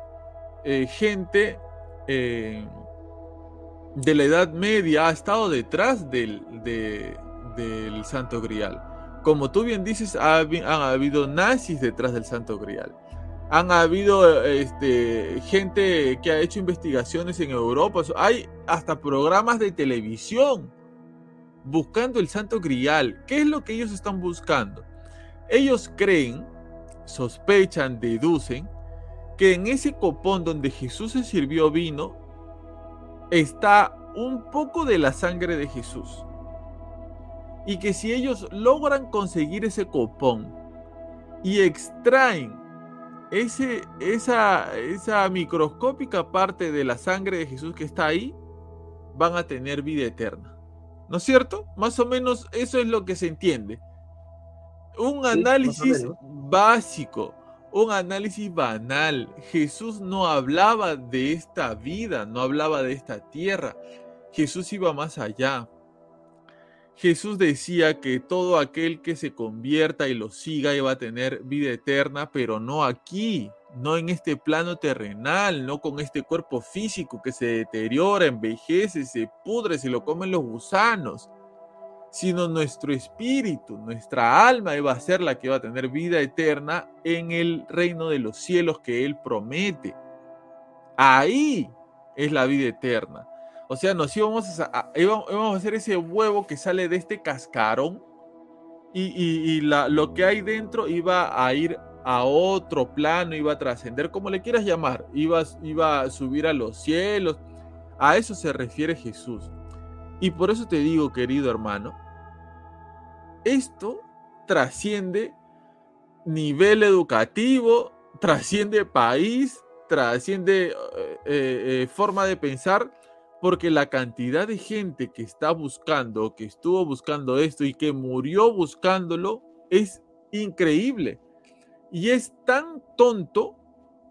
eh, gente eh, de la Edad Media ha estado detrás del, del Santo Grial. Como tú bien dices, han habido nazis detrás del Santo Grial han habido este, gente que ha hecho investigaciones en Europa. Hay hasta programas de televisión buscando el santo grial. ¿Qué es lo que ellos están buscando? Ellos creen, sospechan, deducen que en ese copón donde Jesús se sirvió vino está un poco de la sangre de Jesús. Y que si ellos logran conseguir ese copón y extraen ese, esa, esa microscópica parte de la sangre de Jesús que está ahí, van a tener vida eterna. ¿No es cierto? Más o menos eso es lo que se entiende. Un análisis básico, un análisis banal. Jesús no hablaba de esta vida, no hablaba de esta tierra. Jesús iba más allá. Jesús decía que todo aquel que se convierta y lo siga iba a tener vida eterna, pero no aquí, no en este plano terrenal, no con este cuerpo físico que se deteriora, envejece, se pudre, se lo comen los gusanos, sino nuestro espíritu, nuestra alma iba a ser la que iba a tener vida eterna en el reino de los cielos que Él promete. Ahí es la vida eterna. O sea, nos íbamos a, íbamos a hacer ese huevo que sale de este cascarón y, lo que hay dentro iba a ir a otro plano, iba a trascender, como le quieras llamar, iba, iba a subir a los cielos. A eso se refiere Jesús. Y por eso te digo, querido hermano, esto trasciende nivel educativo, trasciende país, trasciende eh, eh, forma de pensar porque la cantidad de gente que está buscando, que estuvo buscando esto y que murió buscándolo es increíble. Y es tan tonto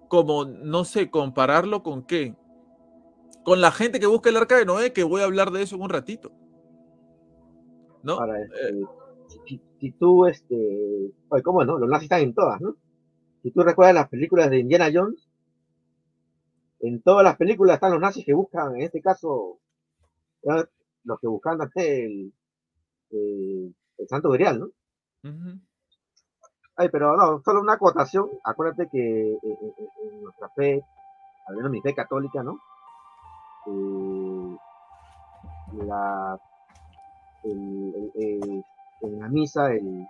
como, no sé, compararlo con qué. Con la gente que busca el arca de Noé, que voy a hablar de eso en un ratito. ¿No? Este, si, tú, este, ¿cómo no? Los nazis están en todas, ¿no? Si tú recuerdas las películas de Indiana Jones, en todas las películas están los nazis que buscan, en este caso, los que buscan el, el, Santo Grial, ¿no? Pero no, solo una acotación. Acuérdate que eh, eh, eh, en nuestra fe al menos mi fe católica, ¿no? La, en la misa el,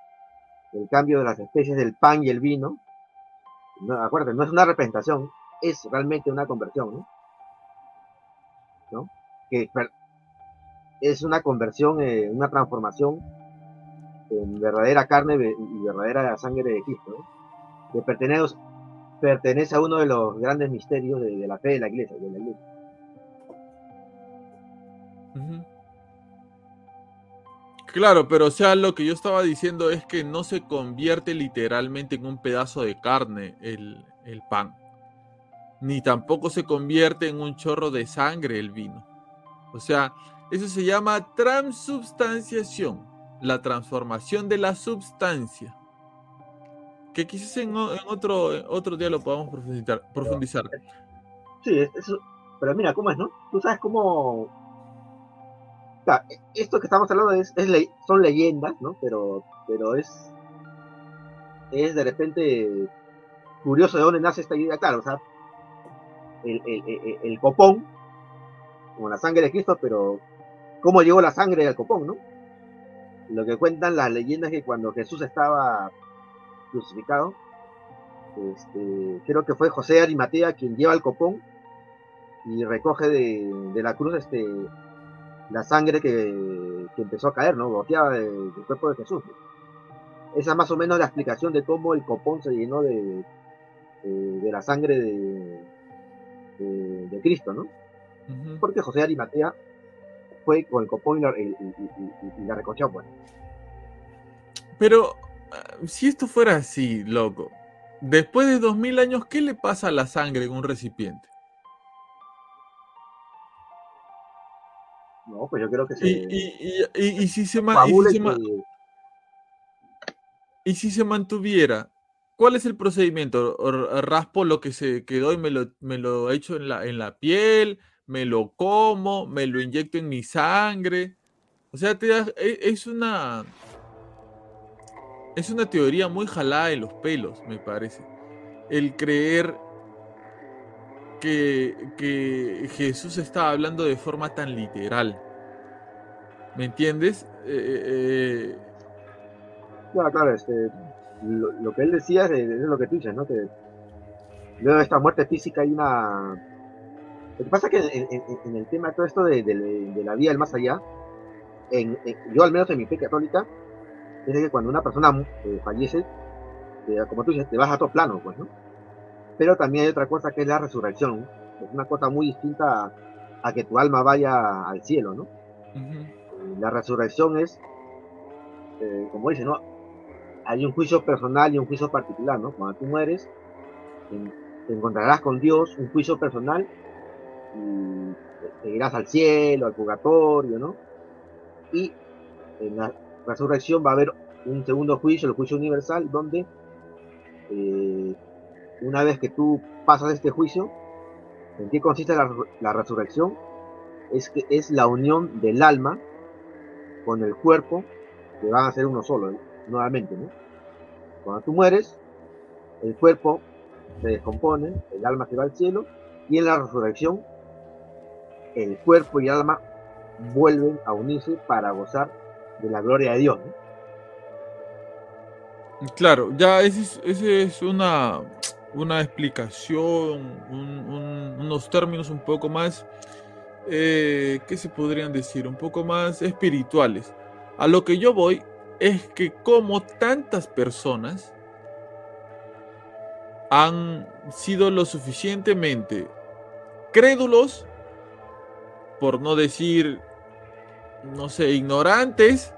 cambio de las especies del pan y el vino, no, acuérdate, no es una representación, es realmente una conversión, ¿no? Que es una conversión, una transformación en verdadera carne y verdadera sangre de Cristo, que pertenece, a uno de los grandes misterios de, la fe de la iglesia. De la iglesia. Claro, pero o sea, lo que yo estaba diciendo es que no se convierte literalmente en un pedazo de carne el, el pan, ni tampoco se convierte en un chorro de sangre el vino. O sea, eso se llama transubstanciación, la transformación de la substancia. Que quizás en, otro, otro día lo podamos profundizar. profundizar. Sí, pero mira, ¿cómo es, no? Tú sabes cómo... esto que estamos hablando es, son leyendas, ¿no? Pero, pero es, es de repente curioso de dónde nace esta idea. Claro, o sea, el, el, el copón, como la sangre de Cristo, pero cómo llegó la sangre al copón, ¿no? Lo que cuentan las leyendas es que cuando Jesús estaba crucificado, este, creo que fue José Arimatea quien lleva el copón y recoge de, la cruz este, la sangre que, empezó a caer, ¿no? Goteaba del, cuerpo de Jesús. Esa es más o menos la explicación de cómo el copón se llenó de, de, la sangre de, de, Cristo, ¿no? Porque José Arimatea fue con el copón y la, y, recochó, pues. Pero, ah, si esto fuera así, loco, después de dos mil años, ¿qué le pasa a la sangre en un recipiente? No, pues yo creo que se... Y, si se, y si se mantuviera, ¿cuál es el procedimiento? ¿Raspo lo que se quedó y me lo, me lo echo en la, en la piel? Me lo como, me lo inyecto en mi sangre. O sea, e, es una. Es una teoría muy jalada de los pelos, me parece. El creer que, que Jesús estaba hablando de forma tan literal. ¿Me entiendes? Eh, eh, eh claro, este, lo, que él decía es, lo que tú dices, ¿no? Que luego de esta muerte física hay una lo que pasa es que en, el tema de todo esto de, la vida del más allá, yo al menos en mi fe católica, es que cuando una persona eh, fallece, como tú dices, te vas a otro plano, pues, ¿no? Pero también hay otra cosa que es la resurrección, es una cosa muy distinta a, que tu alma vaya al cielo, ¿no? La resurrección es, eh, como dice, ¿no? Hay un juicio personal y un juicio particular, ¿no? Cuando tú mueres, te encontrarás con Dios, un juicio personal y te irás al cielo, al purgatorio, ¿no? Y en la resurrección va a haber un segundo juicio, el juicio universal, donde eh, una vez que tú pasas este juicio, ¿en qué consiste la, resurrección? Es que es la unión del alma con el cuerpo, que van a ser uno solo, nuevamente, ¿no? Cuando tú mueres, el cuerpo se descompone, el alma se va al cielo, y en la resurrección el cuerpo y el alma vuelven a unirse para gozar de la gloria de Dios. Claro, ya esa es, una, una explicación, unos términos un poco más, eh, ¿qué se podrían decir? Un poco más espirituales. A lo que yo voy es que como tantas personas han sido lo suficientemente crédulos por no decir, no sé, ignorantes,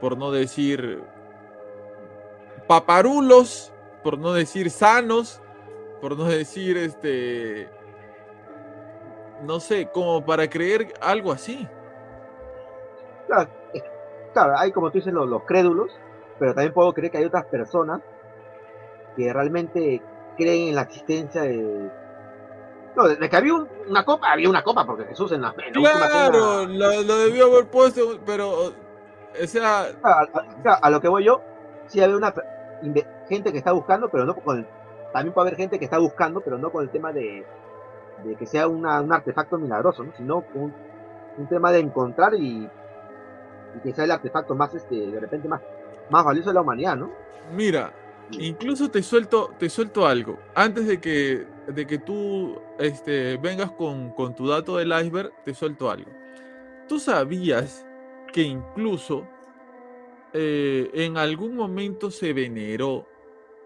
por no decir paparulos, por no decir sanos, por no decir este, no sé, como para creer algo así. Claro, hay como tú dices los, los crédulos, pero también puedo creer que hay otras personas que realmente creen en la existencia de, no, de que había una copa, había una copa, porque Jesús en la, en Claro, lo, debió haber puesto, pero. O sea. A, lo que voy yo, sí había una gente que está buscando, pero no con. también puede haber gente que está buscando, pero no con el tema de, de que sea un artefacto milagroso, ¿no? sino un, un tema de encontrar y, que sea el artefacto más, este, de repente, más, más valioso de la humanidad, ¿no? Mira, incluso te suelto, te suelto algo. Antes de que, de que tú este, vengas con, con tu dato del iceberg, te suelto algo. ¿Tú sabías que incluso eh, en algún momento se veneró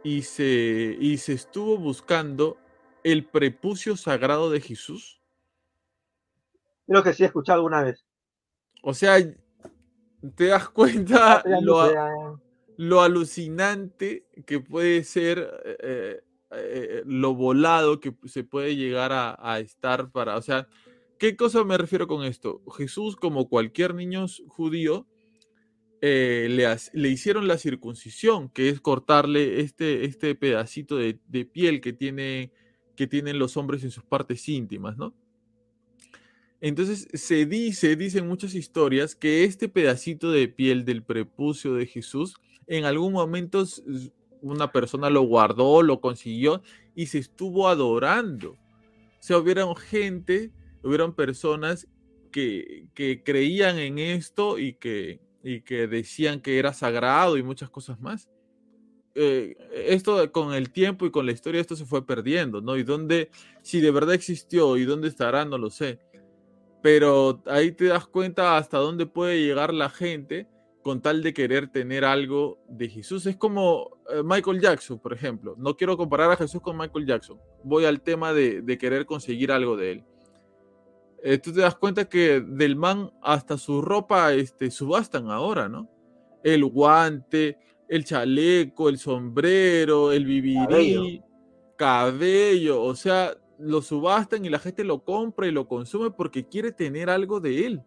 y se, y se estuvo buscando el prepucio sagrado de Jesús? Creo que sí he escuchado alguna vez. O sea, te das cuenta lo, alucinante que puede ser eh, eh, lo volado que se puede llegar a, estar para, o sea, ¿qué cosa me refiero con esto? Jesús, como cualquier niño judío, eh, le, hicieron la circuncisión, que es cortarle este, este pedacito de, piel que, tiene, que tienen los hombres en sus partes íntimas, ¿no? Entonces se dice, dicen muchas historias, que este pedacito de piel del prepucio de Jesús, en algún momento una persona lo guardó, lo consiguió y se estuvo adorando. O sea, hubieron gente, hubieron personas que, que creían en esto y que, y que decían que era sagrado y muchas cosas más. Eh, esto con el tiempo y con la historia, esto se fue perdiendo, ¿no? Y dónde, si de verdad existió y dónde estará, no lo sé. Pero ahí te das cuenta hasta dónde puede llegar la gente con tal de querer tener algo de Jesús. Es como eh, Michael Jackson, por ejemplo. No quiero comparar a Jesús con Michael Jackson. Voy al tema de, de querer conseguir algo de él. Eh, tú te das cuenta que del man hasta su ropa este, subastan ahora, ¿no? El guante, el chaleco, el sombrero, el vivirí, cabello. o sea, lo subastan y la gente lo compra y lo consume porque quiere tener algo de él.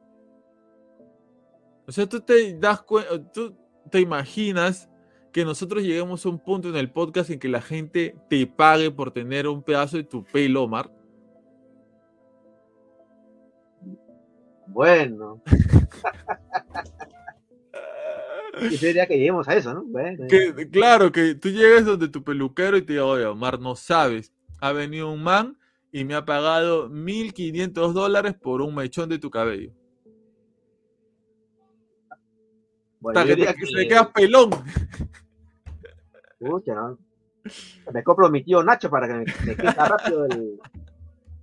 O sea, tú te das cuenta, tú te imaginas que nosotros lleguemos a un punto en el podcast en que la gente te pague por tener un pedazo de tu pelo, Omar. Bueno. sería que lleguemos a eso, ¿no? claro, que tú llegues donde tu peluquero y te diga, oye, Omar, no sabes. Ha venido un man y me ha pagado 1.500 dólares por un mechón de tu cabello. Bueno, que, que, se queda pelón. Me compro mi tío Nacho para que me, me quede rápido el,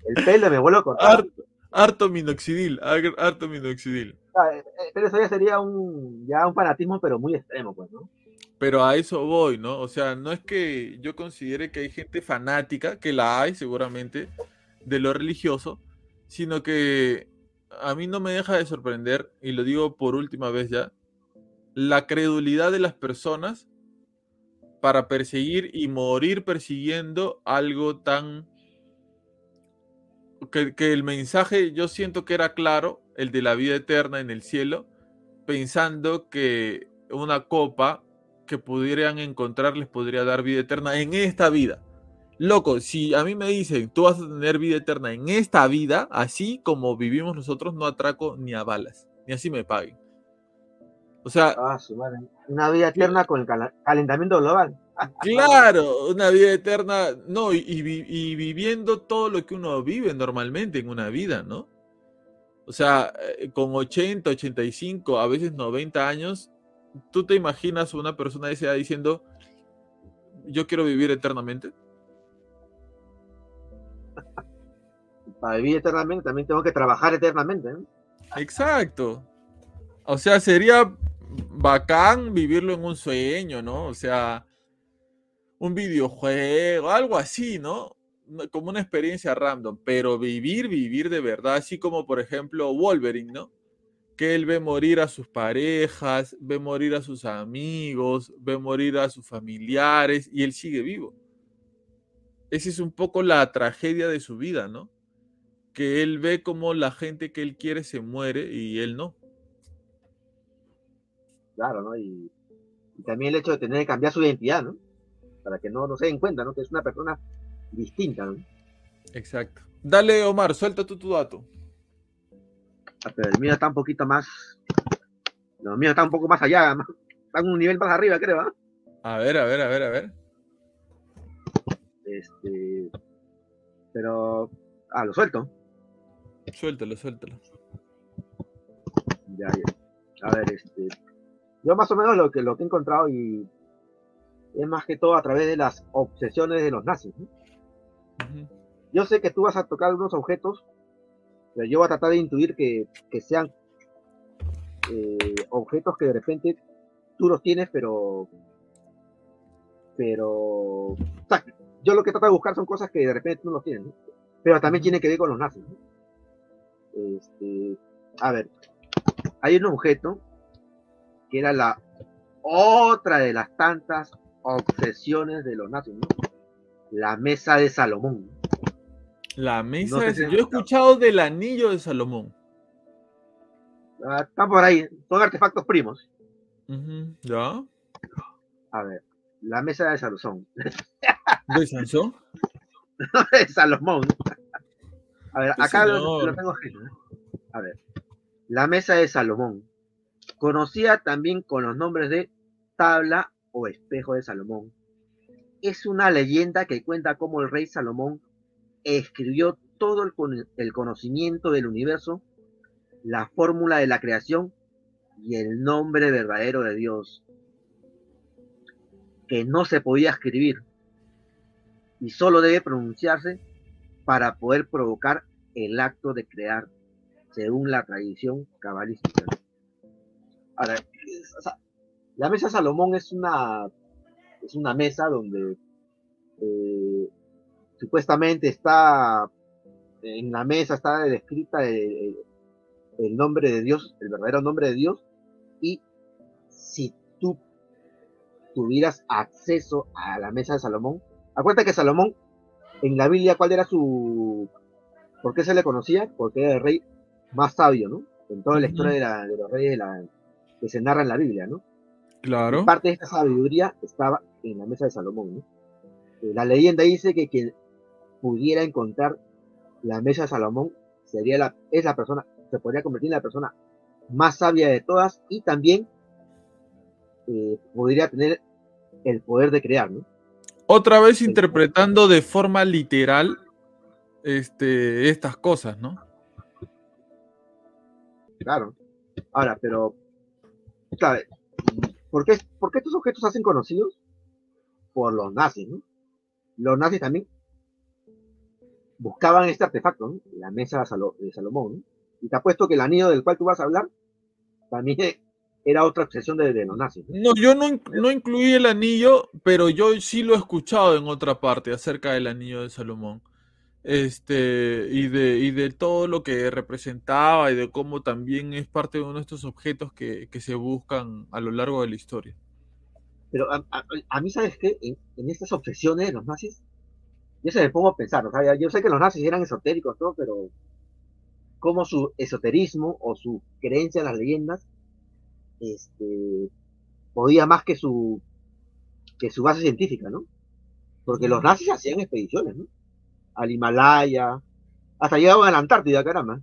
el pelo y me vuelvo a cortar. Harto minoxidil, harto minoxidil. Ah, eh, eh, pero eso ya sería un, ya un fanatismo, pero muy extremo, pues, ¿no? Pero a eso voy, ¿no? O sea, no es que yo considere que hay gente fanática, que la hay seguramente, de lo religioso, sino que a mí no me deja de sorprender, y lo digo por última vez ya, la credulidad de las personas para perseguir y morir persiguiendo algo tan que, el mensaje yo siento que era claro, el de la vida eterna en el cielo, pensando que una copa que pudieran encontrar les podría dar vida eterna en esta vida. Loco, si a mí me dicen, tú vas a tener vida eterna en esta vida, así como vivimos nosotros, no atraco ni a balas, ni así me paguen. O sea, ah, una vida eterna con el calentamiento global. Claro, una vida eterna, no, y, viviendo todo lo que uno vive normalmente en una vida, ¿no? O sea, eh, con 80, 85, a veces 90 años, ¿tú te imaginas una persona de esa edad diciendo, yo quiero vivir eternamente? Para vivir eternamente también tengo que trabajar eternamente. ¿no? Exacto. O sea, sería bacán vivirlo en un sueño, ¿no? O sea, un videojuego, algo así, ¿no? Como una experiencia random, pero vivir, vivir de verdad, así como por ejemplo Wolverine, ¿no? Que él ve morir a sus parejas, ve morir a sus amigos, ve morir a sus familiares y él sigue vivo. Esa es un poco la tragedia de su vida, ¿no? Que él ve como la gente que él quiere se muere y él no. Claro, ¿no? Y, y también el hecho de tener que cambiar su identidad, ¿no? para que no, no se den cuenta, ¿no? Que es una persona distinta, ¿no? Exacto. Dale, Omar, suelta tú tu dato. Ah, pero el mío está un poquito más. Lo mío está un poco más allá, está en un nivel más arriba, creo. ¿ah? A ver, a ver, a ver, a ver. Este. Pero Ah, lo suelto. Suéltalo, suéltalo. Ya, ya. A ver, este. Yo más o menos lo que, lo que he encontrado y es más que todo a través de las obsesiones de los nazis. Yo sé que tú vas a tocar unos objetos, pero yo voy a tratar de intuir que, que sean eh, objetos que de repente tú los tienes, pero. Pero. O sea, yo lo que trato de buscar son cosas que de repente tú no los tienes, ¿no? Pero también tiene que ver con los nazis. ¿no? Este, a ver, hay un objeto que era la otra de las tantas obsesiones de los nazis, ¿no? La mesa de Salomón. La mesa No sé de- si Yo he escuchado. del anillo de Salomón. Ah, están por ahí, son artefactos primos. Ujú, ¿Ya? A ver, la mesa de Salomón. ¿De Sansón? de Salomón. A ver, Sí, acá lo, lo tengo escrito. ¿eh? A ver, la mesa de Salomón. Conocida también con los nombres de tabla o espejo de Salomón. Es una leyenda que cuenta cómo el rey Salomón escribió todo el, el conocimiento del universo, la fórmula de la creación y el nombre verdadero de Dios, que no se podía escribir y solo debe pronunciarse para poder provocar el acto de crear, según la tradición cabalística. Ahora, o sea, la mesa de Salomón es una, es una mesa donde eh, supuestamente está en la mesa está descrita el, el- nombre de Dios, el verdadero nombre de Dios, y si tú tuvieras acceso a la mesa de Salomón, acuérdate que Salomón en la Biblia, ¿cuál era su... ¿Por qué se le conocía? Porque era el rey más sabio, ¿no? En toda la historia de, la- de los reyes de la, que se narra en la Biblia, ¿no? Claro. Parte de esta sabiduría estaba en la mesa de Salomón, ¿no? Eh, La leyenda dice que quien pudiera encontrar la mesa de Salomón sería la, es la persona, se podría convertir en la persona más sabia de todas y también eh, podría tener el poder de crear, ¿no? Otra vez interpretando de forma literal este, estas cosas, ¿no? Claro. Ahora, pero, claro, ¿por qué, estos objetos se hacen conocidos? Por los nazis. Los nazis también buscaban este artefacto. La mesa de, Salo- de Salomón. Y te apuesto que el anillo del cual tú vas a hablar también era otra obsesión de, los nazis. ¿no? No, yo no, no incluí el anillo, pero yo sí lo he escuchado en otra parte acerca del anillo de Salomón. Este, y de, y de todo lo que representaba y de cómo también es parte de uno de estos objetos que, que se buscan a lo largo de la historia. Pero a, a- a mí, ¿sabes qué? En, en estas obsesiones de los nazis, yo se me pongo a pensar, o sea, yo sé que los nazis eran esotéricos, todo, pero como su esoterismo o su creencia en las leyendas, este, podía más que su, que su base científica, ¿no? Porque los nazis hacían expediciones, ¿no? Al Himalaya, hasta llegaban a la Antártida, caramba,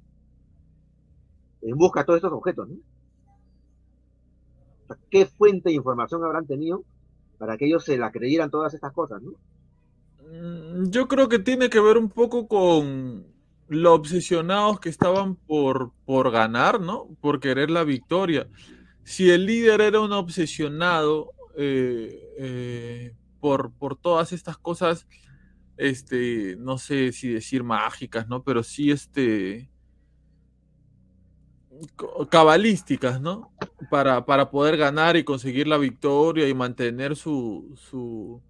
en busca de todos estos objetos, ¿no? ¿Qué fuente de información habrán tenido para que ellos se la creyeran todas estas cosas, ¿no? Mm, Yo creo que tiene que ver un poco con lo obsesionados que estaban por, por ganar, ¿no? Por querer la victoria. Si el líder era un obsesionado eh, eh, por, por todas estas cosas, este, no sé si decir mágicas, ¿no? Pero sí, este, cabalísticas, ¿no? Para, para poder ganar y conseguir la victoria y mantener su, su,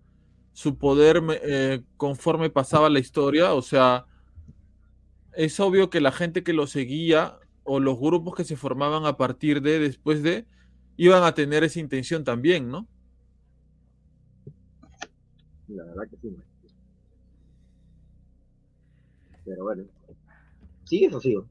su poder eh, conforme pasaba la historia. O sea, es obvio que la gente que lo seguía o los grupos que se formaban a partir de, después de, iban a tener esa intención también, ¿no? La verdad que sí. Pero bueno. ¿Sigues o sigo?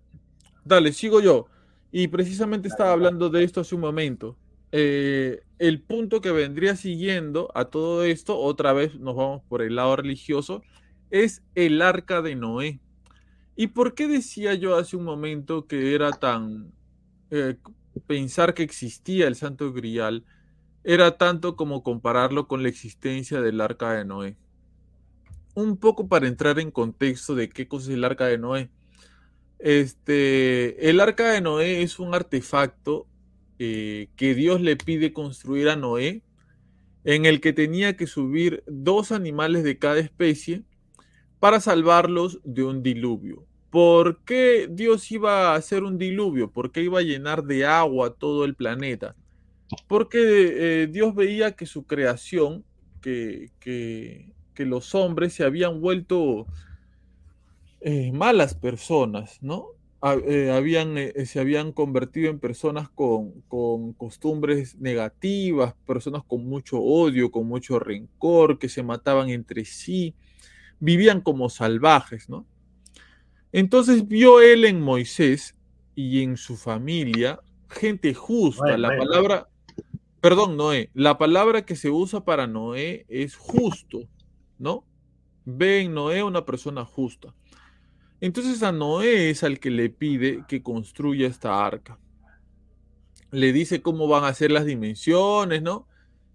Dale, sigo yo. Y precisamente estaba hablando de esto hace un momento. Eh, el punto que vendría siguiendo a todo esto, otra vez nos vamos por el lado religioso, es el arca de Noé. ¿Y por qué decía yo hace un momento que era tan... eh, pensar que existía el Santo Grial era tanto como compararlo con la existencia del arca de Noé? Un poco para entrar en contexto de qué cosa es el arca de Noé. Este, el arca de Noé es un artefacto eh, que Dios le pide construir a Noé, en el que tenía que subir dos animales de cada especie para salvarlos de un diluvio. ¿Por qué Dios iba a hacer un diluvio? ¿Por qué iba a llenar de agua todo el planeta? Porque eh, Dios veía que su creación, que, que, los hombres se habían vuelto eh, malas personas, ¿no? Eh, habían, se habían convertido en personas con, con, costumbres negativas, personas con mucho odio, con mucho rencor, que se mataban entre sí, vivían como salvajes, ¿no? Entonces vio él en Moisés y en su familia gente justa. la palabra, perdón, Noé, la palabra que se usa para Noé es justo, ¿no? Ve en Noé una persona justa. Entonces a Noé es al que le pide que construya esta arca. Le dice cómo van a ser las dimensiones, ¿no?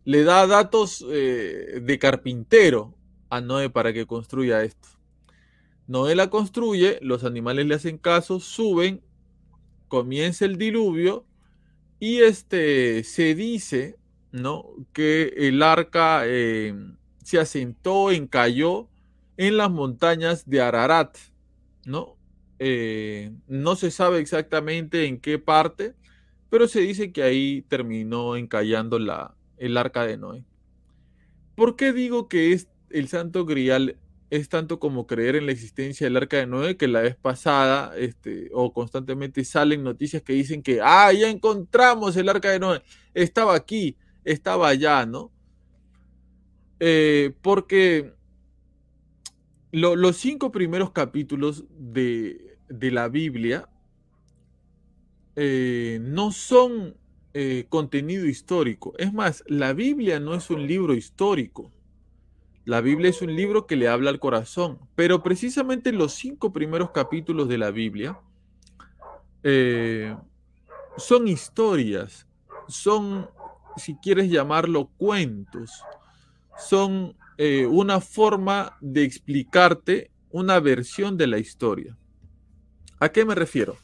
Le da datos eh, de carpintero a Noé para que construya esto. Noé la construye, los animales le hacen caso, suben, comienza el diluvio y este, se dice, ¿no? Que el arca eh, se asentó, encalló en las montañas de Ararat, ¿no? Eh, no se sabe exactamente en qué parte, pero se dice que ahí terminó encallando la, el arca de Noé. ¿Por qué digo que es el santo grial es tanto como creer en la existencia del arca de Noé, que la vez pasada, este, o constantemente salen noticias que dicen que, ah, ya encontramos el arca de Noé, estaba aquí, estaba allá, ¿no? Eh, porque los cinco primeros capítulos de, la Biblia eh, no son eh, contenido histórico. Es más, la Biblia no es un libro histórico. La Biblia es un libro que le habla al corazón, pero precisamente los cinco primeros capítulos de la Biblia son historias, son, si quieres llamarlo, cuentos, son eh, una forma de explicarte una versión de la historia. ¿A qué me refiero?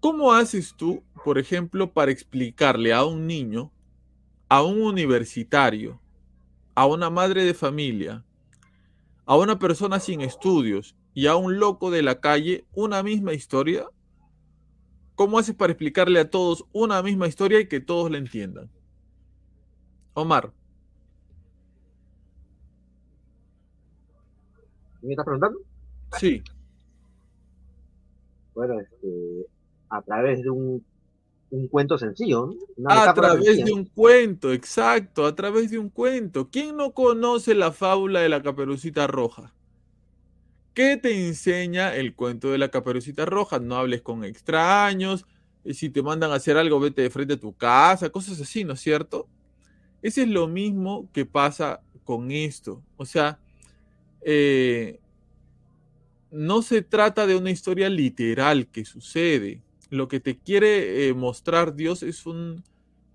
¿Cómo haces tú, por ejemplo, para explicarle a un niño, a un universitario, a una madre de familia, a una persona sin estudios y a un loco de la calle una misma historia? ¿Cómo haces para explicarle a todos una misma historia y que todos la entiendan? Omar. ¿Me estás preguntando? Sí. Bueno, este, a través de un un cuento sencillo. a través de un cuento, exacto, a través de un cuento. ¿Quién no conoce la fábula de la caperucita roja? ¿Qué te enseña el cuento de la caperucita roja? No hables con extraños, eh, si te mandan a hacer algo, vete de frente a tu casa, cosas así, ¿no es cierto? Ese es lo mismo que pasa con esto. O sea, eh, no se trata de una historia literal que sucede lo que te quiere eh, mostrar Dios es un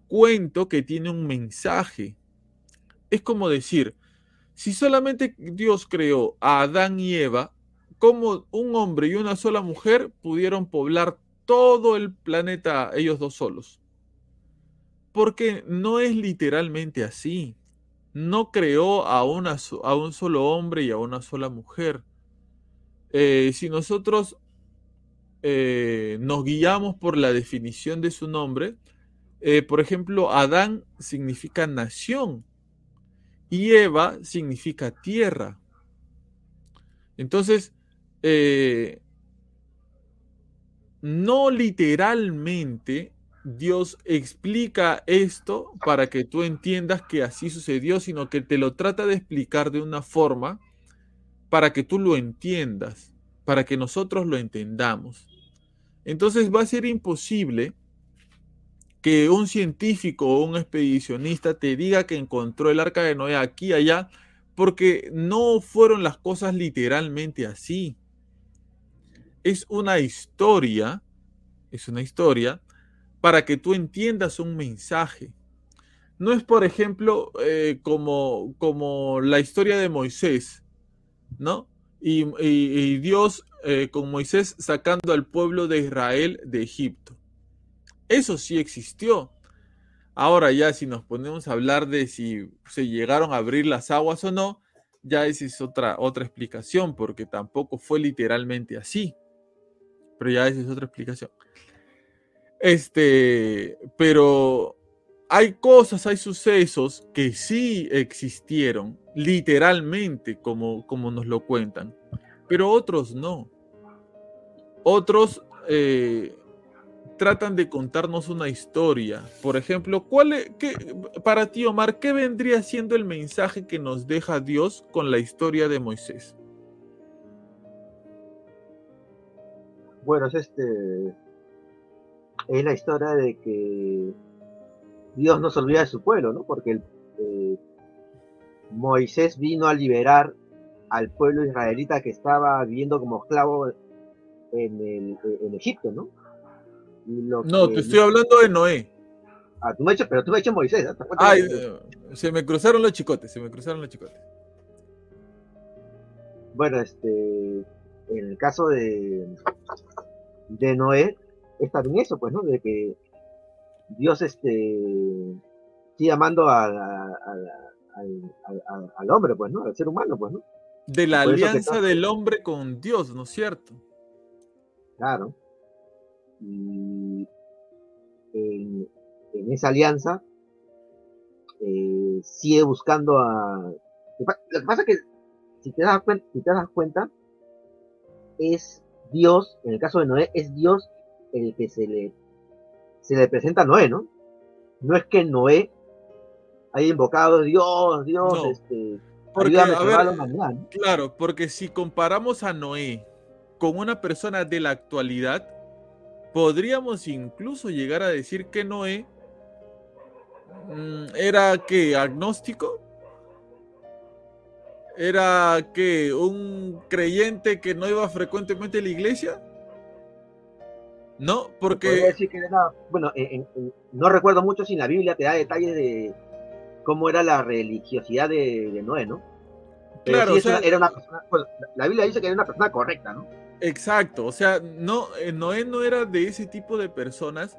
cuento que tiene un mensaje. Es como decir, si solamente Dios creó a Adán y Eva, ¿cómo un hombre y una sola mujer pudieron poblar todo el planeta ellos dos solos? Porque no es literalmente así. No creó a, una, a un solo hombre y a una sola mujer. Eh, si nosotros eh, nos guiamos por la definición de su nombre, eh, por ejemplo, Adán significa nación y Eva significa tierra. Entonces, no literalmente Dios explica esto para que tú entiendas que así sucedió, sino que te lo trata de explicar de una forma para que tú lo entiendas, para que nosotros lo entendamos. Entonces va a ser imposible que un científico o un expedicionista te diga que encontró el arca de Noé aquí allá, porque no fueron las cosas literalmente así. Es una historia, es una historia para que tú entiendas un mensaje. No es, por ejemplo, eh, como, como la historia de Moisés, ¿no? Y, Dios eh, con Moisés sacando al pueblo de Israel de Egipto. Eso sí existió. Ahora ya si nos ponemos a hablar de si se llegaron a abrir las aguas o no, ya esa es otra, otra explicación, porque tampoco fue literalmente así. Pero ya esa es otra explicación. Este, pero hay cosas, hay sucesos que sí existieron, literalmente, como, como nos lo cuentan, pero otros no. Otros eh, tratan de contarnos una historia. Por ejemplo, ¿cuál es, para ti, Omar, qué vendría siendo el mensaje que nos deja Dios con la historia de Moisés? Bueno, es este es la historia de que Dios no se olvida de su pueblo, ¿no? Porque eh, Moisés vino a liberar al pueblo israelita que estaba viviendo como esclavo en, en Egipto, ¿no? no, te estoy hablando de Noé. Ah, tú me hecho, pero tú me has hecho Moisés. Ay, eh, se me cruzaron los chicotes, se me cruzaron los chicotes. Bueno, este, en el caso de, de Noé, es también eso, pues, ¿no? De que Dios, este, sigue amando al, hombre, pues, ¿no? Al ser humano, pues, ¿no? De la alianza del hombre con Dios, ¿no es cierto? Claro y en, esa alianza eh, sigue buscando a... Lo que pasa es que, si te, das cuenta, si te das cuenta, es Dios, en el caso de Noé, es Dios el que se le, se le presenta a Noé, ¿no? No es que Noé haya invocado Dios, Dios, este, porque, Claro, porque si comparamos a Noé con una persona de la actualidad, podríamos incluso llegar a decir que Noé mm, era que agnóstico, era que un creyente que no iba frecuentemente a la iglesia. No, porque... bueno, no recuerdo mucho si en la Biblia te da detalles de cómo era la religiosidad de, Noé, ¿no? claro, era una persona, la Biblia dice que era una persona correcta, ¿no? Exacto, o sea, no, eh, Noé no era de ese tipo de personas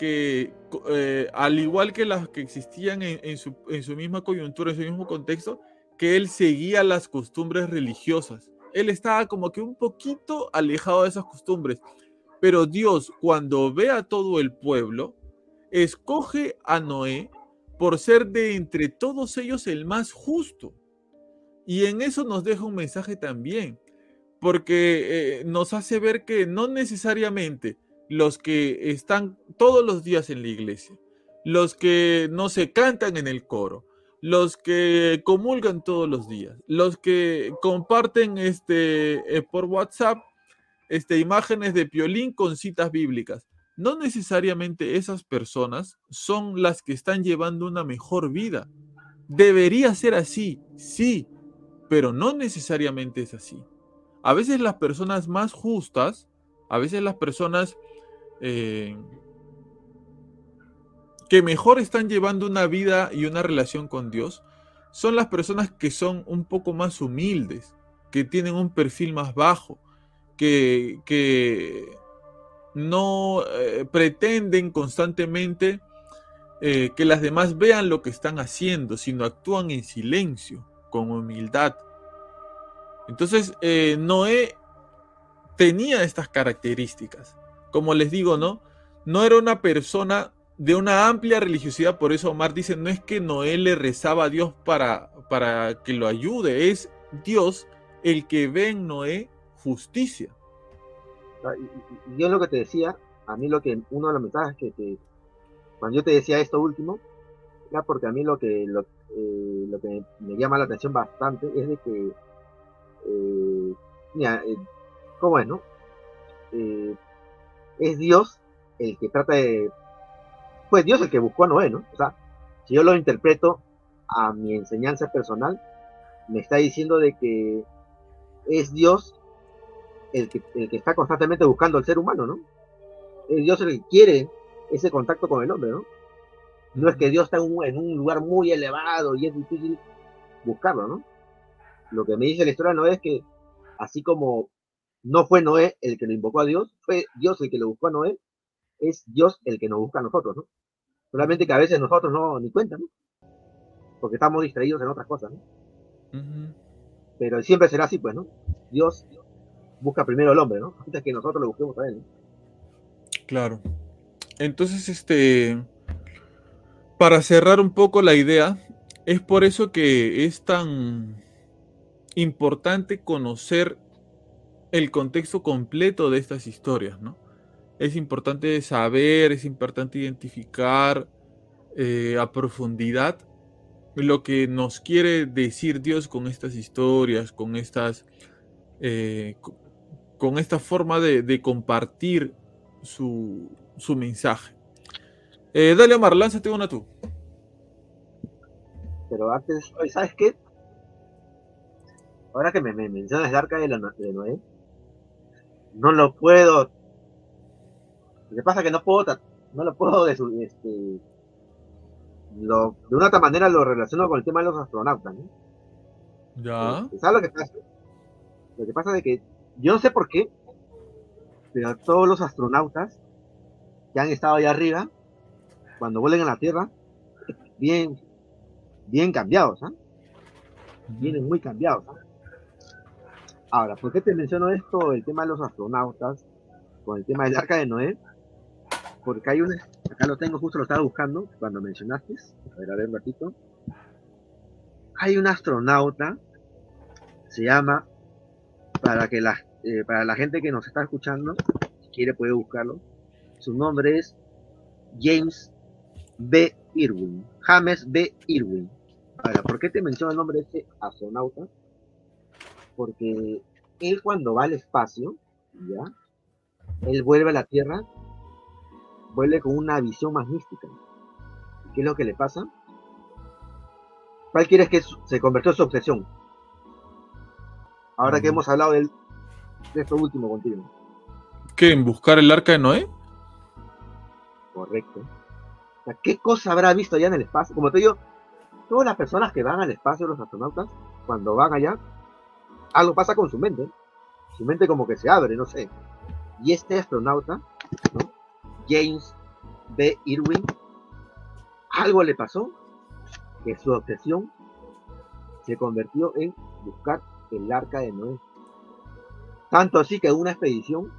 que, eh, al igual que las que existían en, su, misma coyuntura, en su mismo contexto, que él seguía las costumbres religiosas. Él estaba como que un poquito alejado de esas costumbres. Pero Dios, cuando ve a todo el pueblo, escoge a Noé por ser de entre todos ellos el más justo. Y en eso nos deja un mensaje también porque eh, nos hace ver que no necesariamente los que están todos los días en la iglesia, los que no se cantan en el coro, los que comulgan todos los días, los que comparten este, eh, por WhatsApp este, imágenes de piolín con citas bíblicas. No necesariamente esas personas son las que están llevando una mejor vida. Debería ser así, sí, pero no necesariamente es así a veces las personas más justas, a veces las personas eh, que mejor están llevando una vida y una relación con Dios, son las personas que son un poco más humildes, que tienen un perfil más bajo, que, no eh, pretenden constantemente eh, que las demás vean lo que están haciendo, sino actúan en silencio, con humildad. Entonces, eh, Noé tenía estas características. Como les digo, ¿no? No era una persona de una amplia religiosidad, por eso Omar dice, no es que Noé le rezaba a Dios para, para que lo ayude, es Dios el que ve en Noé justicia. Y, yo lo que te decía, a mí lo que, uno de los mensajes que cuando yo te decía esto último, ya porque a mí lo que, lo, eh, que me llama la atención bastante es de que eh, mira, eh, ¿cómo es, no? Eh, es Dios el que trata de, pues Dios el que buscó a Noé, ¿no? O sea, si yo lo interpreto a mi enseñanza personal, me está diciendo de que es Dios el que, el que está constantemente buscando al ser humano, ¿no? Es Dios el que quiere ese contacto con el hombre, ¿no? No es que Dios está en un, en un lugar muy elevado y es difícil buscarlo, ¿no? lo que me dice la historia de Noé es que, así como no fue Noé el que lo invocó a Dios, fue Dios el que lo buscó a Noé, es Dios el que nos busca a nosotros, ¿no? Solamente que a veces nosotros no ni cuenta, ¿no? Porque estamos distraídos en otras cosas, ¿no? Pero siempre será así, pues, ¿no? Dios busca primero al hombre, ¿no? Antes que nosotros lo busquemos a él. Claro. Entonces, este, para cerrar un poco la idea, es por eso que es tan importante conocer el contexto completo de estas historias, ¿no? Es importante saber, es importante identificar eh, a profundidad lo que nos quiere decir Dios con estas historias, con estas, eh, con esta forma de, compartir su, mensaje. Eh, dale, Omar, lánzate una tú. Pero antes, ¿sabes qué? Ahora que me, mencionas el arca de, de Noé, no lo puedo. Lo que pasa es que no puedo, no lo puedo este, lo, de una otra manera lo relaciono con el tema de los astronautas, ¿no? Ya. Este, ¿Sabes lo que pasa? Lo que pasa es que yo no sé por qué, pero todos los astronautas que han estado allá arriba, cuando vuelven a la Tierra, bien, bien cambiados, ¿ah? Vienen muy cambiados. ¿ah? Ahora, ¿por qué te menciono esto, el tema de los astronautas, con el tema del arca de Noé? Porque hay una, acá lo tengo, justo lo estaba buscando cuando mencionaste, a ver, a ver un ratito. Hay un astronauta, se llama, para que la, eh, para la gente que nos está escuchando, si quiere puede buscarlo, su nombre es James B. Irwin, James B. Irwin. Ahora, ¿por qué te menciono el nombre de este astronauta? porque él cuando va al espacio, ¿ya? Él vuelve a la Tierra, vuelve con una visión más mística. ¿Qué es lo que le pasa? ¿Cuál quieres que se convirtió en su obsesión? Ahora que hemos hablado de, esto último contigo. ¿Qué? ¿En buscar el arca de Noé? Correcto. ¿qué cosa habrá visto allá en el espacio? Como te digo, todas las personas que van al espacio, los astronautas, cuando van allá, algo pasa con su mente. Su mente como que se abre, no sé. Y este astronauta, James B. Irwin, algo le pasó que su obsesión se convirtió en buscar el arca de Noé. Tanto así que una expedición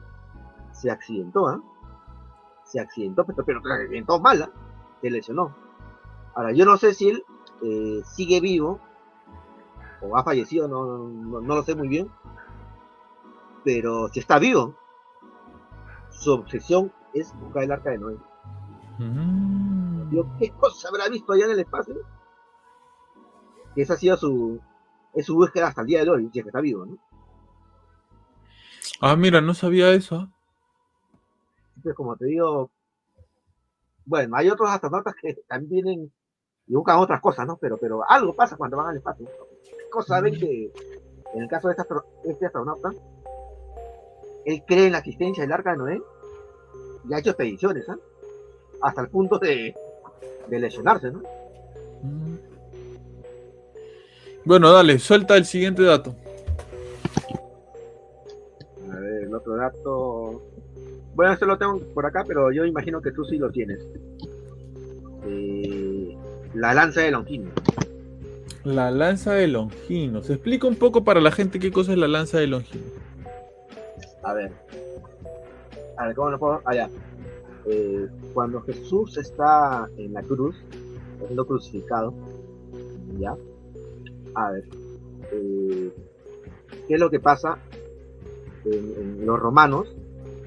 se accidentó, ¿ah? Se accidentó, pero, pero se accidentó mala, se lesionó. Ahora, yo no sé si él eh, sigue vivo o ha fallecido, no, no, lo sé muy bien, pero si está vivo, su obsesión es buscar el arca de Noé. Mm. ¿Qué cosa habrá visto allá en el espacio? Que esa ha sido su, es su búsqueda hasta el día de hoy, es que está vivo, ¿no? Ah, mira, no sabía eso. Entonces, como te digo, bueno, hay otros astronautas que también vienen y buscan otras cosas, ¿no? Pero, pero algo pasa cuando van al espacio saben que en el caso de este, este, astronauta, él cree en la existencia del arca de Noé y ha hecho expediciones, ¿ah? hasta el punto de, de lesionarse, ¿no? Mm. Bueno, dale, suelta el siguiente dato. A ver, el otro dato. Bueno, este lo tengo por acá, pero yo imagino que tú sí lo tienes. Eh, la lanza de Longino. La lanza de Longino. ¿Se explica un poco para la gente qué cosa es la lanza de Longino? A ver. A ver, ¿cómo lo puedo...? Allá. Eh, cuando Jesús está en la cruz, siendo crucificado, ¿ya? A ver. Eh, ¿Qué es lo que pasa en, los romanos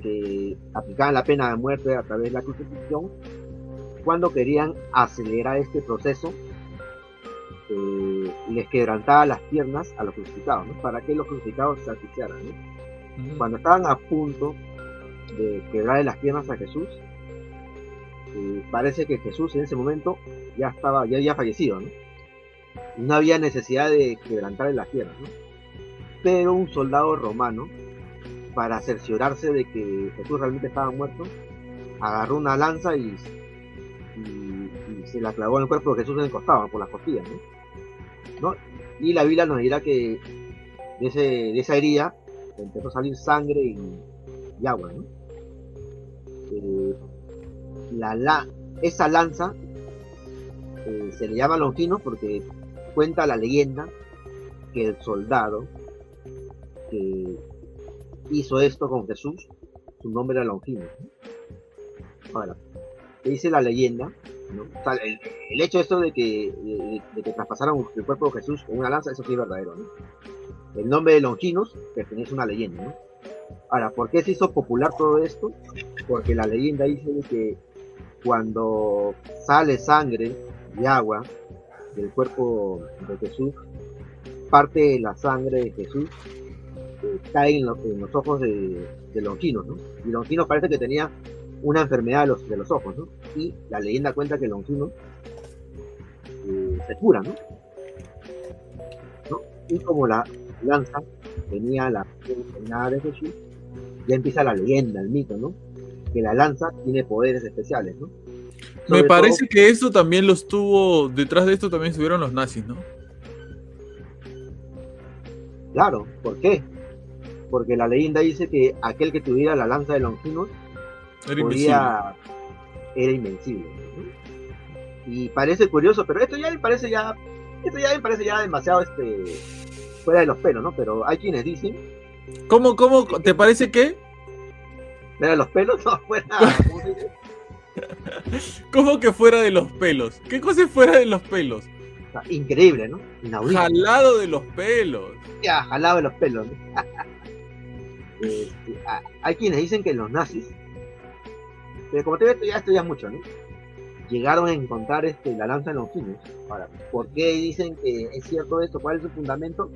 que aplicaban la pena de muerte a través de la crucifixión cuando querían acelerar este proceso eh, les quebrantaba las piernas a los crucificados, Para que los crucificados se asfixiaran, Cuando estaban a punto de quebrar las piernas a Jesús, eh, parece que Jesús en ese momento ya estaba, ya había fallecido, ¿no? No había necesidad de quebrantarle las piernas, Pero un soldado romano, para cerciorarse de que Jesús realmente estaba muerto, agarró una lanza y, se la clavó en el cuerpo de Jesús en el costado, por las costillas, ¿no? Y la Biblia nos dirá que de, esa herida empezó a salir sangre y, agua. ¿no? Eh, esa lanza eh, se le llama Longino porque cuenta la leyenda que el soldado que hizo esto con Jesús, su nombre era Longino. Ahora, dice la leyenda? el, hecho esto de que, de, que traspasaron el cuerpo de Jesús con una lanza, eso sí es verdadero. El nombre de Longinos pertenece a una leyenda. Ahora, ¿por qué se hizo popular todo esto? Porque la leyenda dice que cuando sale sangre y agua del cuerpo de Jesús, parte de la sangre de Jesús eh, cae en, los ojos de, de Longinos, ¿no? Y Longinos parece que tenía una enfermedad de los, de los ojos, ¿no? Y la leyenda cuenta que Longinos eh, se cura, ¿no? Y como la lanza tenía la enfermedad de Jesús, ya empieza la leyenda, el mito, ¿no? Que la lanza tiene poderes especiales, ¿no? Me parece que eso también los tuvo, detrás de esto también estuvieron los nazis, ¿no? Claro, ¿por qué? Porque la leyenda dice que aquel que tuviera la lanza de Longinos era invencible. Era invencible Y parece curioso, pero esto ya me parece ya, esto ya me parece ya demasiado este fuera de los pelos, ¿no? Pero hay quienes dicen. ¿Cómo, cómo, te parece que? ¿Fuera de los pelos? No, fuera. ¿Cómo que fuera de los pelos? ¿Qué cosa es fuera de los pelos? Increíble, ¿no? Jalado de los pelos. Ya, jalado de los pelos. Este, hay quienes dicen que los nazis, pero como te ves, ya estudias mucho, ¿no? Llegaron a encontrar este, la lanza en los fines. Ahora, ¿por qué dicen que es cierto esto? ¿Cuál es su fundamento?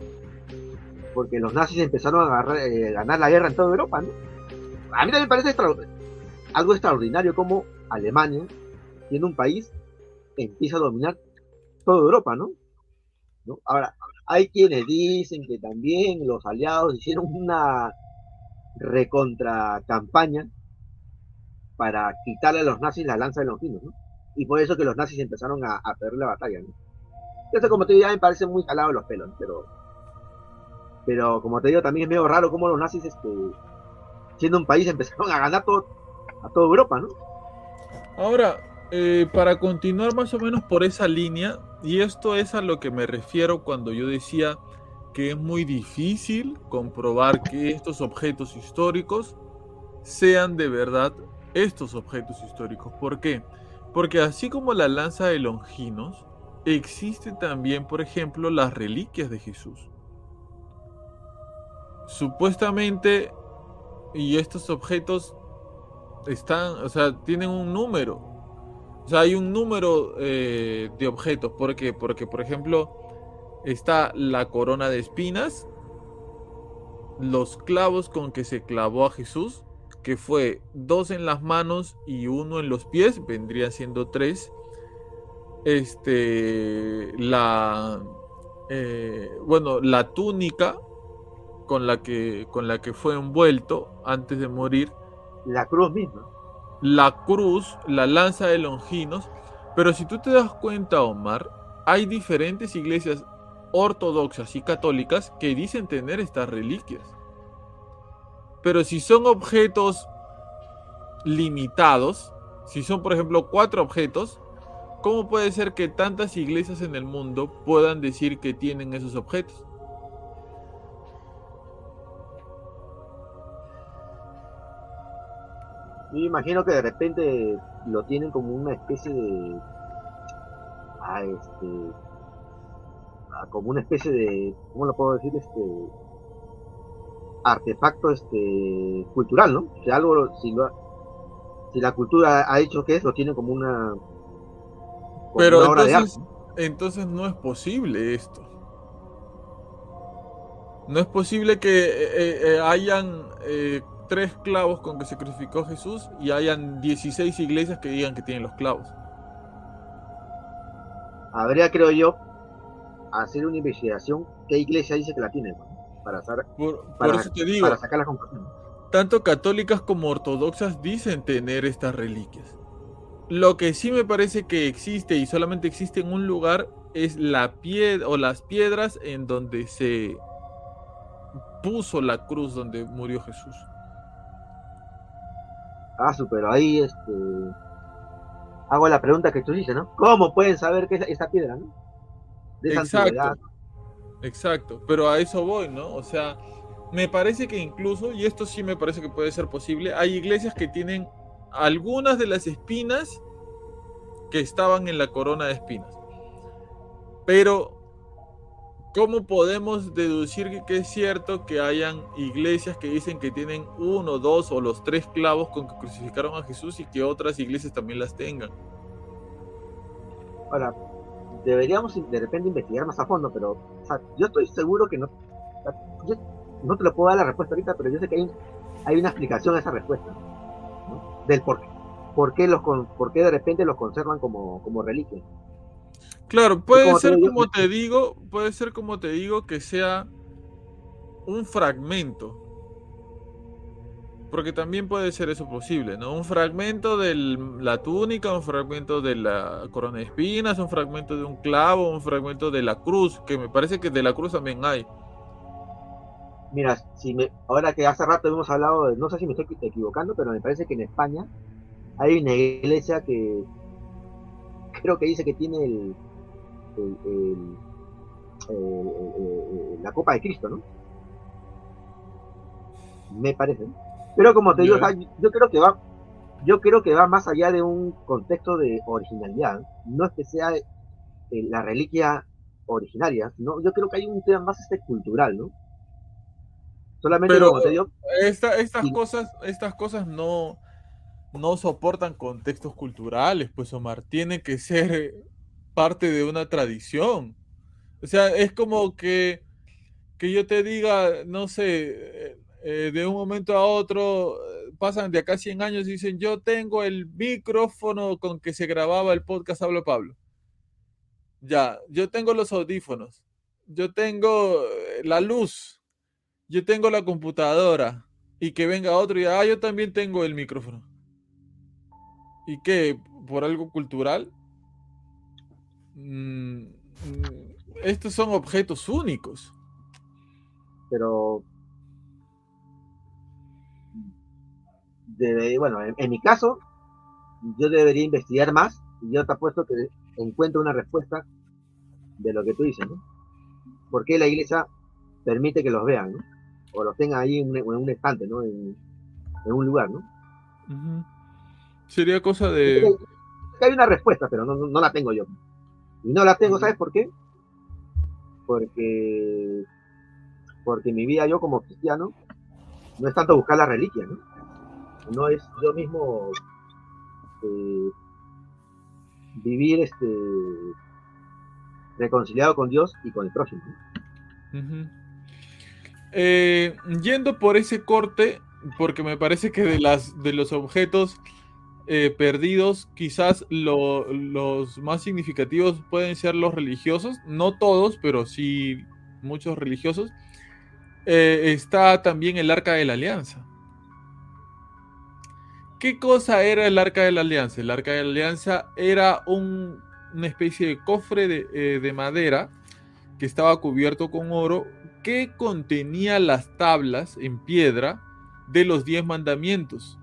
Porque los nazis empezaron a agarrar, eh, ganar la guerra en toda Europa, ¿no? A mí también me parece algo extraordinario como Alemania, siendo un país, empieza a dominar toda Europa, ¿no? Ahora, hay quienes dicen que también los aliados hicieron una recontra campaña para quitarle a los nazis la lanza de los vinos, ¿no? Y por eso que los nazis empezaron a, perder la batalla, ¿no? Esto, como te digo, me parece muy calado los pelos, pero pero como te digo, también es medio raro cómo los nazis, este, siendo un país, empezaron a ganar todo, a toda Europa, ¿no? Ahora, eh, para continuar más o menos por esa línea, y esto es a lo que me refiero cuando yo decía que es muy difícil comprobar que estos objetos históricos sean de verdad estos objetos históricos. ¿Por qué? Porque así como la lanza de Longinos, existen también, por ejemplo, las reliquias de Jesús. Supuestamente, y estos objetos están, o sea, tienen un número. O sea, hay un número eh, de objetos. ¿Por qué? Porque, por ejemplo, está la corona de espinas, los clavos con que se clavó a Jesús, que fue dos en las manos y uno en los pies, vendría siendo tres. Este, la, eh, bueno, la túnica con la que, con la que fue envuelto antes de morir la cruz misma. La cruz, la lanza de Longinos. Pero si tú te das cuenta, Omar, hay diferentes iglesias ortodoxas y católicas que dicen tener estas reliquias. Pero si son objetos limitados, si son por ejemplo cuatro objetos, ¿cómo puede ser que tantas iglesias en el mundo puedan decir que tienen esos objetos? Yo imagino que de repente lo tienen como una especie de. Ah, este. Ah, como una especie de. ¿Cómo lo puedo decir? Este. Artefacto este cultural, ¿no? Si algo. Si, si la cultura ha hecho que es, lo tienen como una. Pero entonces, entonces no es posible esto. No es posible que eh, eh, eh, hayan tres clavos con que se crucificó Jesús y hayan 16 iglesias que digan que tienen los clavos. Habría, creo yo, hacer una investigación qué iglesia dice que la tiene, para, sacar, por, eso te digo, para sacar la conclusión. Tanto católicas como ortodoxas dicen tener estas reliquias. Lo que sí me parece que existe y solamente existe en un lugar es la piedra o las piedras en donde se puso la cruz donde murió Jesús. Ah, pero ahí este hago la pregunta que tú dices, ¿no? ¿Cómo pueden saber que es esa piedra, no? De Exacto. Exacto, pero a eso voy, ¿no? O sea, me parece que incluso, y esto sí me parece que puede ser posible, hay iglesias que tienen algunas de las espinas que estaban en la corona de espinas. Pero, ¿cómo podemos deducir que es cierto que hayan iglesias que dicen que tienen uno, dos o los tres clavos con que crucificaron a Jesús y que otras iglesias también las tengan? Ahora, deberíamos de repente investigar más a fondo, pero yo estoy seguro que no, no te lo puedo dar la respuesta ahorita, pero yo sé que hay, hay una explicación a esa respuesta, del por, por, qué los, por qué de repente los conservan como, como reliquias. Claro, puede ser como te digo, puede ser como te digo que sea un fragmento porque también puede ser eso posible, ¿no? Un fragmento de la túnica, un fragmento de la corona de espinas, un fragmento de un clavo, un fragmento de la cruz, que me parece que de la cruz también hay. Mira, si me, ahora que hace rato hemos hablado, de, no sé si me estoy equivocando, pero me parece que en España hay una iglesia que creo que dice que tiene el, la copa de Cristo, ¿no? Me parece. Pero como te digo, yo creo que va, yo creo que va más allá de un contexto de originalidad. No es que sea eh, la reliquia originaria, ¿no? Yo creo que hay un tema más este cultural, ¿no? Solamente como te digo. estas cosas, estas cosas no, no soportan contextos culturales, pues Omar, tiene que ser parte de una tradición. O sea, es como que, que yo te diga, no sé, eh, de un momento a otro, eh, pasan de acá 100 años y dicen, yo tengo el micrófono con que se grababa el podcast Hablo Pablo. Ya, yo tengo los audífonos, yo tengo eh, la luz, yo tengo la computadora y que venga otro y ah, yo también tengo el micrófono. ¿Y qué? ¿Por algo cultural? Mm, mm, estos son objetos únicos. Pero bueno, en, mi caso, yo debería investigar más y yo te apuesto que encuentro una respuesta de lo que tú dices, ¿no? ¿Por qué la iglesia permite que los vean, ¿no? O los tenga ahí en, un estante, ¿no? En, un lugar, ¿no? Sería cosa de... Hay una respuesta, pero no, la tengo yo. Y no la tengo, ¿sabes por qué? Porque porque mi vida yo como cristiano no es tanto buscar la reliquia, ¿no? no es yo mismo eh, vivir este reconciliado con Dios y con el prójimo. Eh, yendo por ese corte, porque me parece que de, las, de los objetos eh, perdidos, quizás los más significativos pueden ser los religiosos, no todos, pero sí muchos religiosos. está también el arca de la alianza. ¿Qué cosa era el Arca de la Alianza? El Arca de la Alianza era una especie de cofre eh, de, madera que estaba cubierto con oro que contenía las tablas en piedra de los diez mandamientos.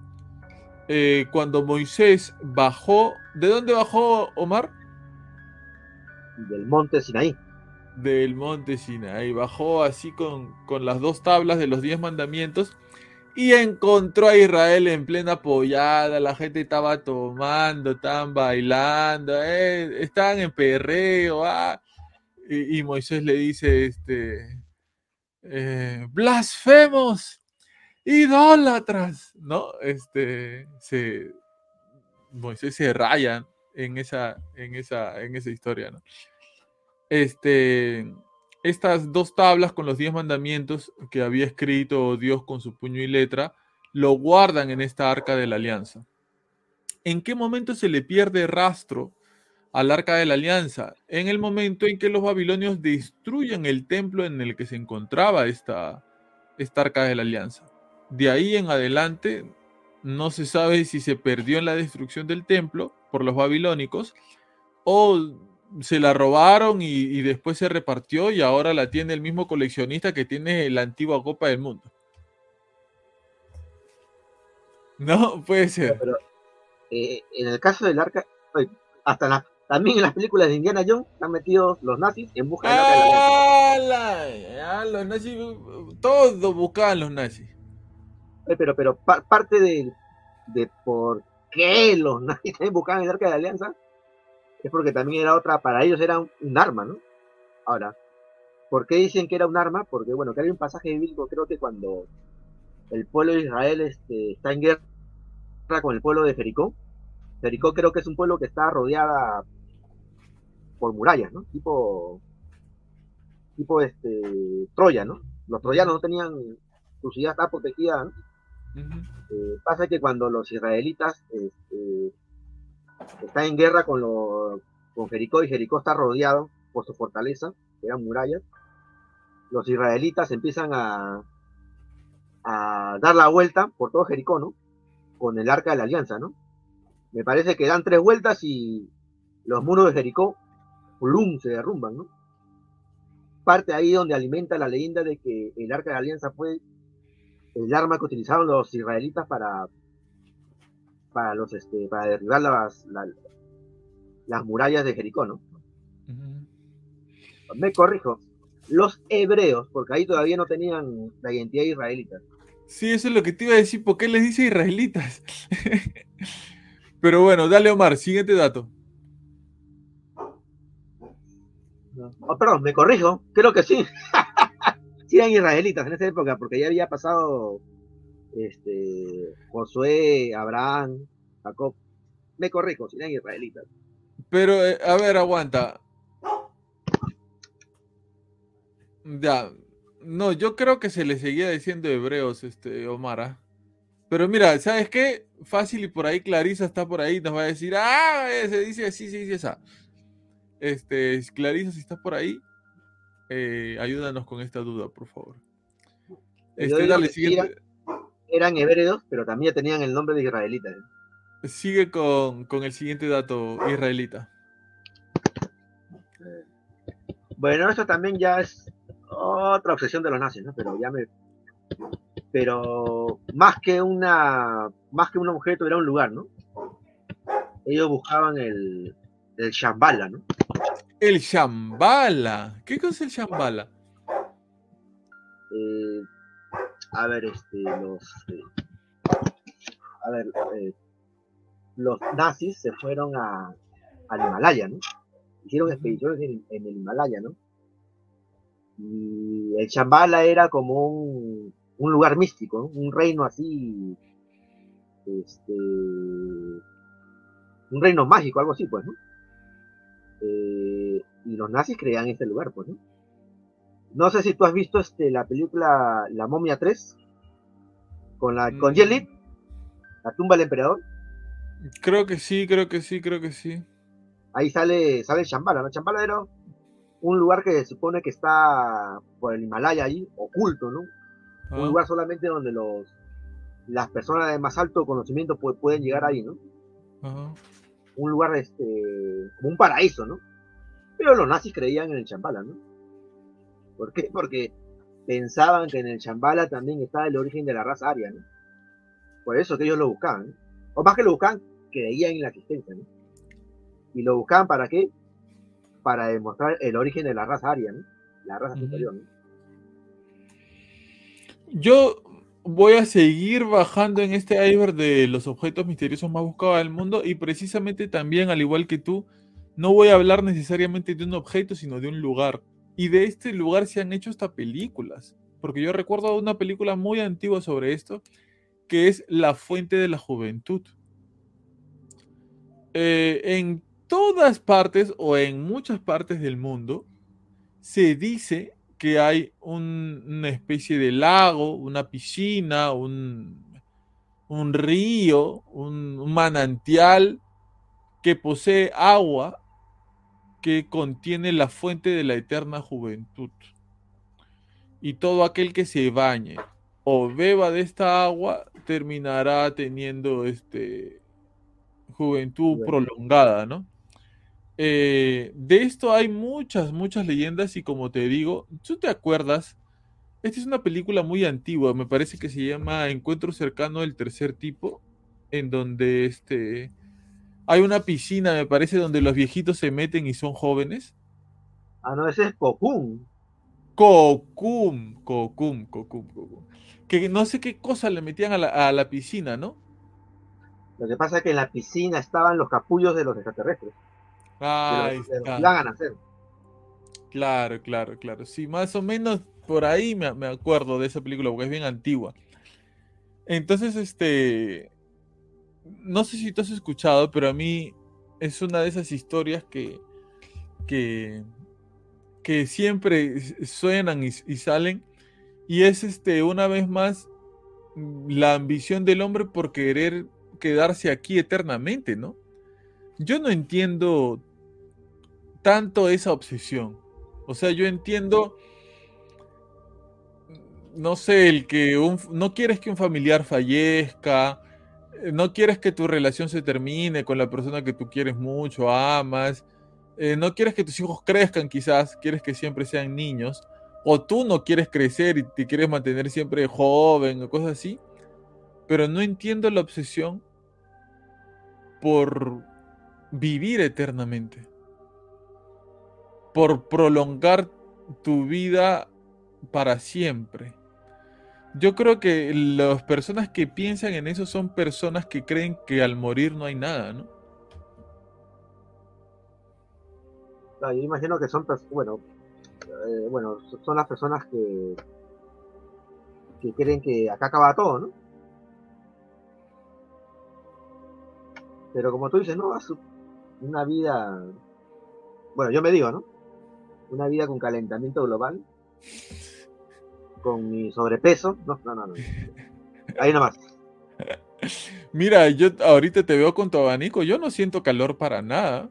Eh, cuando Moisés bajó, ¿de dónde bajó Omar? Del monte Sinaí. Del monte Sinaí. Bajó así con, con las dos tablas de los diez mandamientos y encontró a Israel en plena pollada, la gente estaba tomando, estaban bailando, eh, estaban en perreo, ah. y, Moisés le dice, este, eh, blasfemos, idólatras, ¿no? Este, se, Moisés se raya en esa, en esa, en esa historia, ¿no? Este, estas dos tablas con los diez mandamientos que había escrito Dios con su puño y letra, lo guardan en esta arca de la alianza. ¿En qué momento se le pierde rastro al arca de la alianza? En el momento en que los babilonios destruyen el templo en el que se encontraba esta, esta arca de la alianza. De ahí en adelante no se sabe si se perdió en la destrucción del templo por los babilónicos o se la robaron y, y, después se repartió y ahora la tiene el mismo coleccionista que tiene la antigua Copa del Mundo. No, puede ser. Pero, eh, en el caso del arca, hasta la, también en las películas de Indiana Jones están metidos los nazis en busca del arca de la alianza. los nazis, todos buscaban los nazis. Pero, pero parte de, de por qué los nazis buscaban el arca de la alianza es porque también era otra, para ellos era un, arma, ¿no? Ahora, ¿por qué dicen que era un arma? Porque, bueno, que hay un pasaje bíblico, creo que cuando el pueblo de Israel este, está en guerra con el pueblo de Jericó. Jericó creo que es un pueblo que está rodeada por murallas, ¿no? Tipo, tipo este, Troya, ¿no? Los troyanos no tenían, su ciudad protegida, eh, pasa que cuando los israelitas este, están en guerra con, Jericó y Jericó está rodeado por su fortaleza, que eran murallas, los israelitas empiezan a, dar la vuelta por todo Jericó, ¿no? Con el arca de la alianza, ¿no? Me parece que dan tres vueltas y los muros de Jericó, se derrumban, ¿no? Parte ahí donde alimenta la leyenda de que el arca de la alianza fue el arma que utilizaron los israelitas para para los este para derribar las, las, murallas de Jericó, ¿no? Me corrijo, los hebreos, porque ahí todavía no tenían la identidad israelita. Sí, eso es lo que te iba a decir. ¿Por qué les dice israelitas? Pero bueno, dale Omar, siguiente dato. Oh, perdón, me corrijo, creo que sí. sí eran israelitas en esa época, porque ya había pasado este, Josué, Abraham, Jacob. Me corrijo, sí eran israelitas. Pero, eh, a ver, aguanta. Ya, no, yo creo que se le seguía diciendo hebreos, este, Omar. ¿ah? Pero mira, ¿sabes qué? Fácil y por ahí Clarisa está por ahí, nos va a decir, ah, eh, se dice así, se dice esa. Este, Clarisa, si estás por ahí, eh, ayúdanos con esta duda, por favor. Este, dale, siguiente. Eran, hebreos, pero también tenían el nombre de israelita. ¿eh? Sigue con, con el siguiente dato israelita. Bueno, esto también ya es otra obsesión de los nazis, ¿no? Pero ya me. Pero más que una. Más que un objeto, era un lugar, ¿no? Ellos buscaban el. El Shambhala, ¿no? El Shambhala. ¿Qué cosa es el Shambhala? Eh, a ver, este, los. Eh, a ver, eh, los nazis se fueron a, al Himalaya, ¿no? Hicieron expediciones en, en el Himalaya, ¿no? Y el Chambala era como un, lugar místico, un reino así, este, un reino mágico, algo así, pues, ¿no? Eh, y los nazis creían este lugar, pues, ¿no? No sé si tú has visto este, la película La momia 3 con la con mm. la tumba del emperador. Creo que sí, creo que sí, creo que sí. Ahí sale, sale Chambala, ¿no? Chambala era un lugar que se supone que está por el Himalaya ahí, oculto, ¿no? Un ah. lugar solamente donde los las personas de más alto conocimiento pueden llegar ahí, ¿no? Un lugar, este, como un paraíso, ¿no? Pero los nazis creían en el Chambala, ¿no? ¿Por qué? Porque pensaban que en el Chambala también estaba el origen de la raza aria, ¿no? Por eso que ellos lo buscaban, ¿no? O más que lo buscaban, creían en la existencia, ¿no? Y lo buscaban para qué? para demostrar el origen de la raza aria, ¿no? la raza superior. ¿no? Yo voy a seguir bajando en este iceberg de los objetos misteriosos más buscados del mundo y precisamente también, al igual que tú, no voy a hablar necesariamente de un objeto, sino de un lugar. Y de este lugar se han hecho hasta películas, porque yo recuerdo una película muy antigua sobre esto, que es La Fuente de la Juventud. Eh, en todas partes o en muchas partes del mundo se dice que hay una especie de lago, una piscina, un, río, un, manantial que posee agua que contiene la fuente de la eterna juventud. Y todo aquel que se bañe o beba de esta agua terminará teniendo este juventud prolongada, ¿no? Eh, de esto hay muchas, muchas leyendas y como te digo, ¿tú te acuerdas? Esta es una película muy antigua, me parece que se llama Encuentro cercano del tercer tipo, en donde este, hay una piscina, me parece, donde los viejitos se meten y son jóvenes. Ah, no, ese es Cocoon. Cocoon, Cocoon, Cocoon, Cocoon. Que no sé qué cosa le metían a la, a la piscina, ¿no? Lo que pasa es que en la piscina estaban los capullos de los extraterrestres. Ah, ahí iban a nacer. Claro, claro, claro. Sí, más o menos por ahí me, me acuerdo de esa película porque es bien antigua. Entonces, este, no sé si tú has escuchado, pero a mí es una de esas historias que, que, que siempre suenan y, y salen. Y es este, una vez más, la ambición del hombre por querer quedarse aquí eternamente, ¿no? Yo no entiendo tanto esa obsesión. O sea, yo entiendo, no sé, el que no quieres que un familiar fallezca, eh, no quieres que tu relación se termine con la persona que tú quieres mucho, amas, eh, no quieres que tus hijos crezcan quizás, quieres que siempre sean niños, o tú no quieres crecer y te quieres mantener siempre joven o cosas así, pero no entiendo la obsesión por vivir eternamente, por prolongar tu vida para siempre. Yo creo que las personas que piensan en eso son personas que creen que al morir no hay nada, ¿no? Claro, yo imagino que son, bueno, eh, bueno, so- son las personas que, que creen que acá acaba todo, ¿no? Pero como tú dices, no, una vida, bueno, yo me digo, ¿no? Una vida con calentamiento global, con mi sobrepeso, no, no, no, no. Ahí nomás. Mira, yo ahorita te veo con tu abanico, yo no siento calor para nada.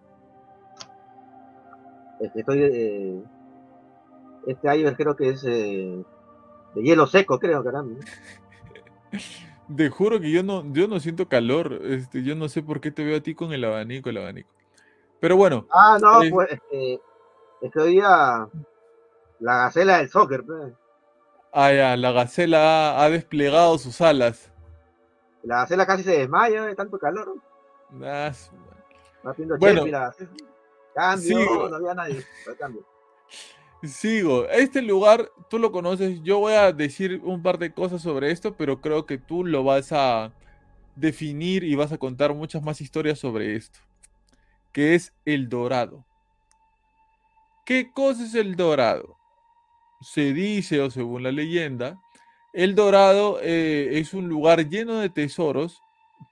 Estoy, eh, este año creo que es eh, de hielo seco, creo, caramba. Te juro que yo no, yo no siento calor. Este, yo no sé por qué te veo a ti con el abanico, el abanico. Pero bueno, Ah, no, Eh. pues este, es que hoy día la gacela del soccer, ah, ya, la gacela ha, ha desplegado sus alas. La gacela casi se desmaya de tanto calor. ¿no? Ah, su- Va pidiendo Bueno. Gacela. Cambio, Sí. no había nadie. cambio. Sigo. Este lugar tú lo conoces. Yo voy a decir un par de cosas sobre esto, pero creo que tú lo vas a definir y vas a contar muchas más historias sobre esto. Que es el Dorado. ¿Qué cosa es el Dorado? Se dice, o según la leyenda, el Dorado eh, es un lugar lleno de tesoros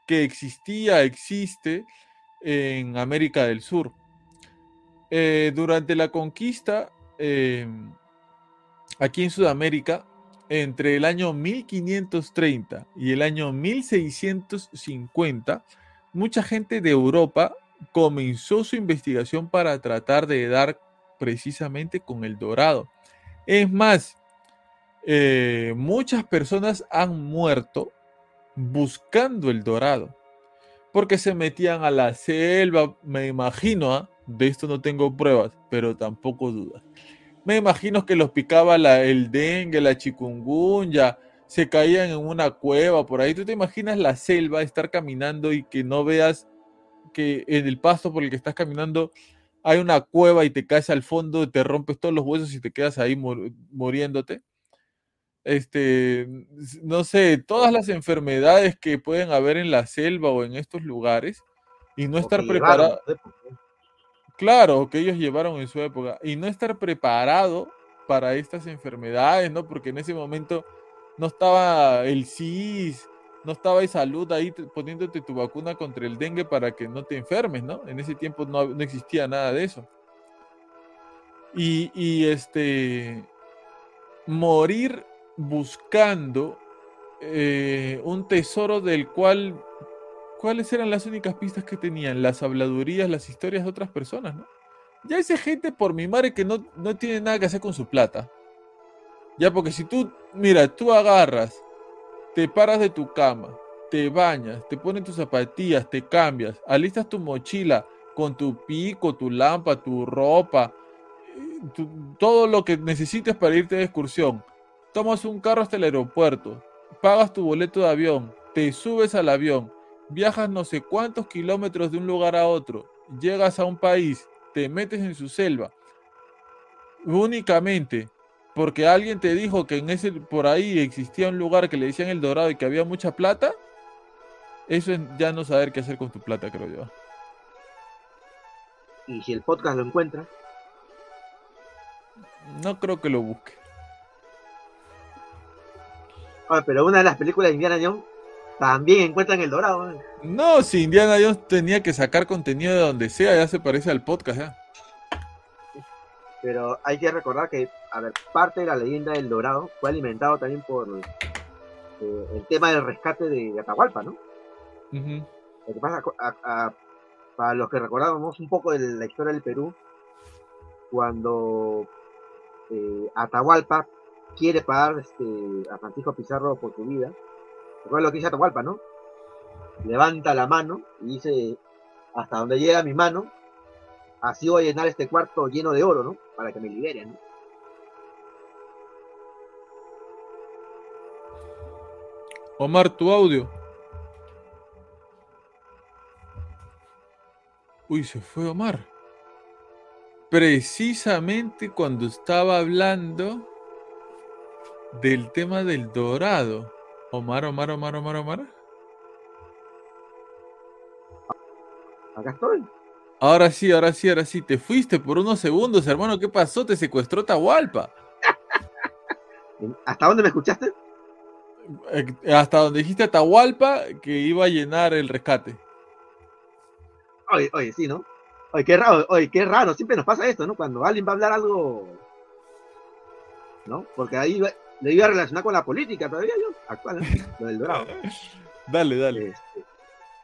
que existía, existe en América del Sur. Eh, durante la conquista eh, aquí en Sudamérica, entre el año 1530 y el año 1650, mucha gente de Europa comenzó su investigación para tratar de dar precisamente con el dorado. Es más, eh, muchas personas han muerto buscando el dorado, porque se metían a la selva, me imagino, ¿ah? de esto no tengo pruebas, pero tampoco dudas. Me imagino que los picaba el dengue, la chikungunya, se caían en una cueva por ahí. ¿Tú te imaginas la selva, estar caminando y que no veas que en el pasto por el que estás caminando hay una cueva y te caes al fondo, te rompes todos los huesos y te quedas ahí mur- muriéndote? Este, no sé, todas las enfermedades que pueden haber en la selva o en estos lugares y no estar preparado. Claro, que ellos llevaron en su época y no estar preparado para estas enfermedades, ¿no? Porque en ese momento no estaba el CIS, no estaba el salud ahí te- poniéndote tu vacuna contra el dengue para que no te enfermes, ¿no? En ese tiempo no, no existía nada de eso. Y, y, este, morir buscando eh, un tesoro del cual ¿cuáles eran las únicas pistas que tenían? Las habladurías, las historias de otras personas, ¿no? Ya esa gente, por mi madre, que no, no tiene nada que hacer con su plata. Ya, porque si tú, mira, tú agarras, te paras de tu cama, te bañas, te pones tus zapatillas, te cambias, alistas tu mochila con tu pico, tu lámpara, tu ropa, todo lo que necesites para irte de excursión. Tomas un carro hasta el aeropuerto, pagas tu boleto de avión, te subes al avión, viajas no sé cuántos kilómetros de un lugar a otro, llegas a un país, te metes en su selva, únicamente porque alguien te dijo que en ese por ahí existía un lugar que le decían el Dorado y que había mucha plata, eso es ya no saber qué hacer con tu plata, creo yo. Y si el podcast lo encuentra, no creo que lo busque. pero una de las películas de Indiana Jones también encuentran el dorado. No, si Indiana Jones tenía que sacar contenido de donde sea, ya se parece al podcast. ¿eh? Pero hay que recordar que, a ver, parte de la leyenda del dorado fue alimentado también por eh, el tema del rescate de Atahualpa, ¿no? Lo que pasa, para los que recordamos un poco de la historia del Perú, cuando eh, Atahualpa quiere pagar este, a Francisco Pizarro por su vida. Recuerda lo que dice Atahualpa, ¿no? Levanta la mano y dice, hasta donde llega mi mano, así voy a llenar este cuarto lleno de oro, ¿no? Para que me liberen, Omar, tu audio. Uy, se fue Omar precisamente cuando estaba hablando del tema del dorado. Omar, Omar, Omar, Omar, Omar. Acá estoy. Ahora sí, ahora sí, ahora sí. Te fuiste por unos segundos, hermano. ¿Qué pasó? Te secuestró Tahualpa. ¿Hasta dónde me escuchaste? Eh, hasta donde dijiste a Tahualpa que iba a llenar el rescate. Oye, oye, sí, ¿no? Oye, qué raro, oye, qué raro, siempre nos pasa esto, ¿no? Cuando alguien va a hablar algo, ¿no? Porque ahí le iba a relacionar con la política todavía yo, actual, lo del Dorado. Dale, dale. Este,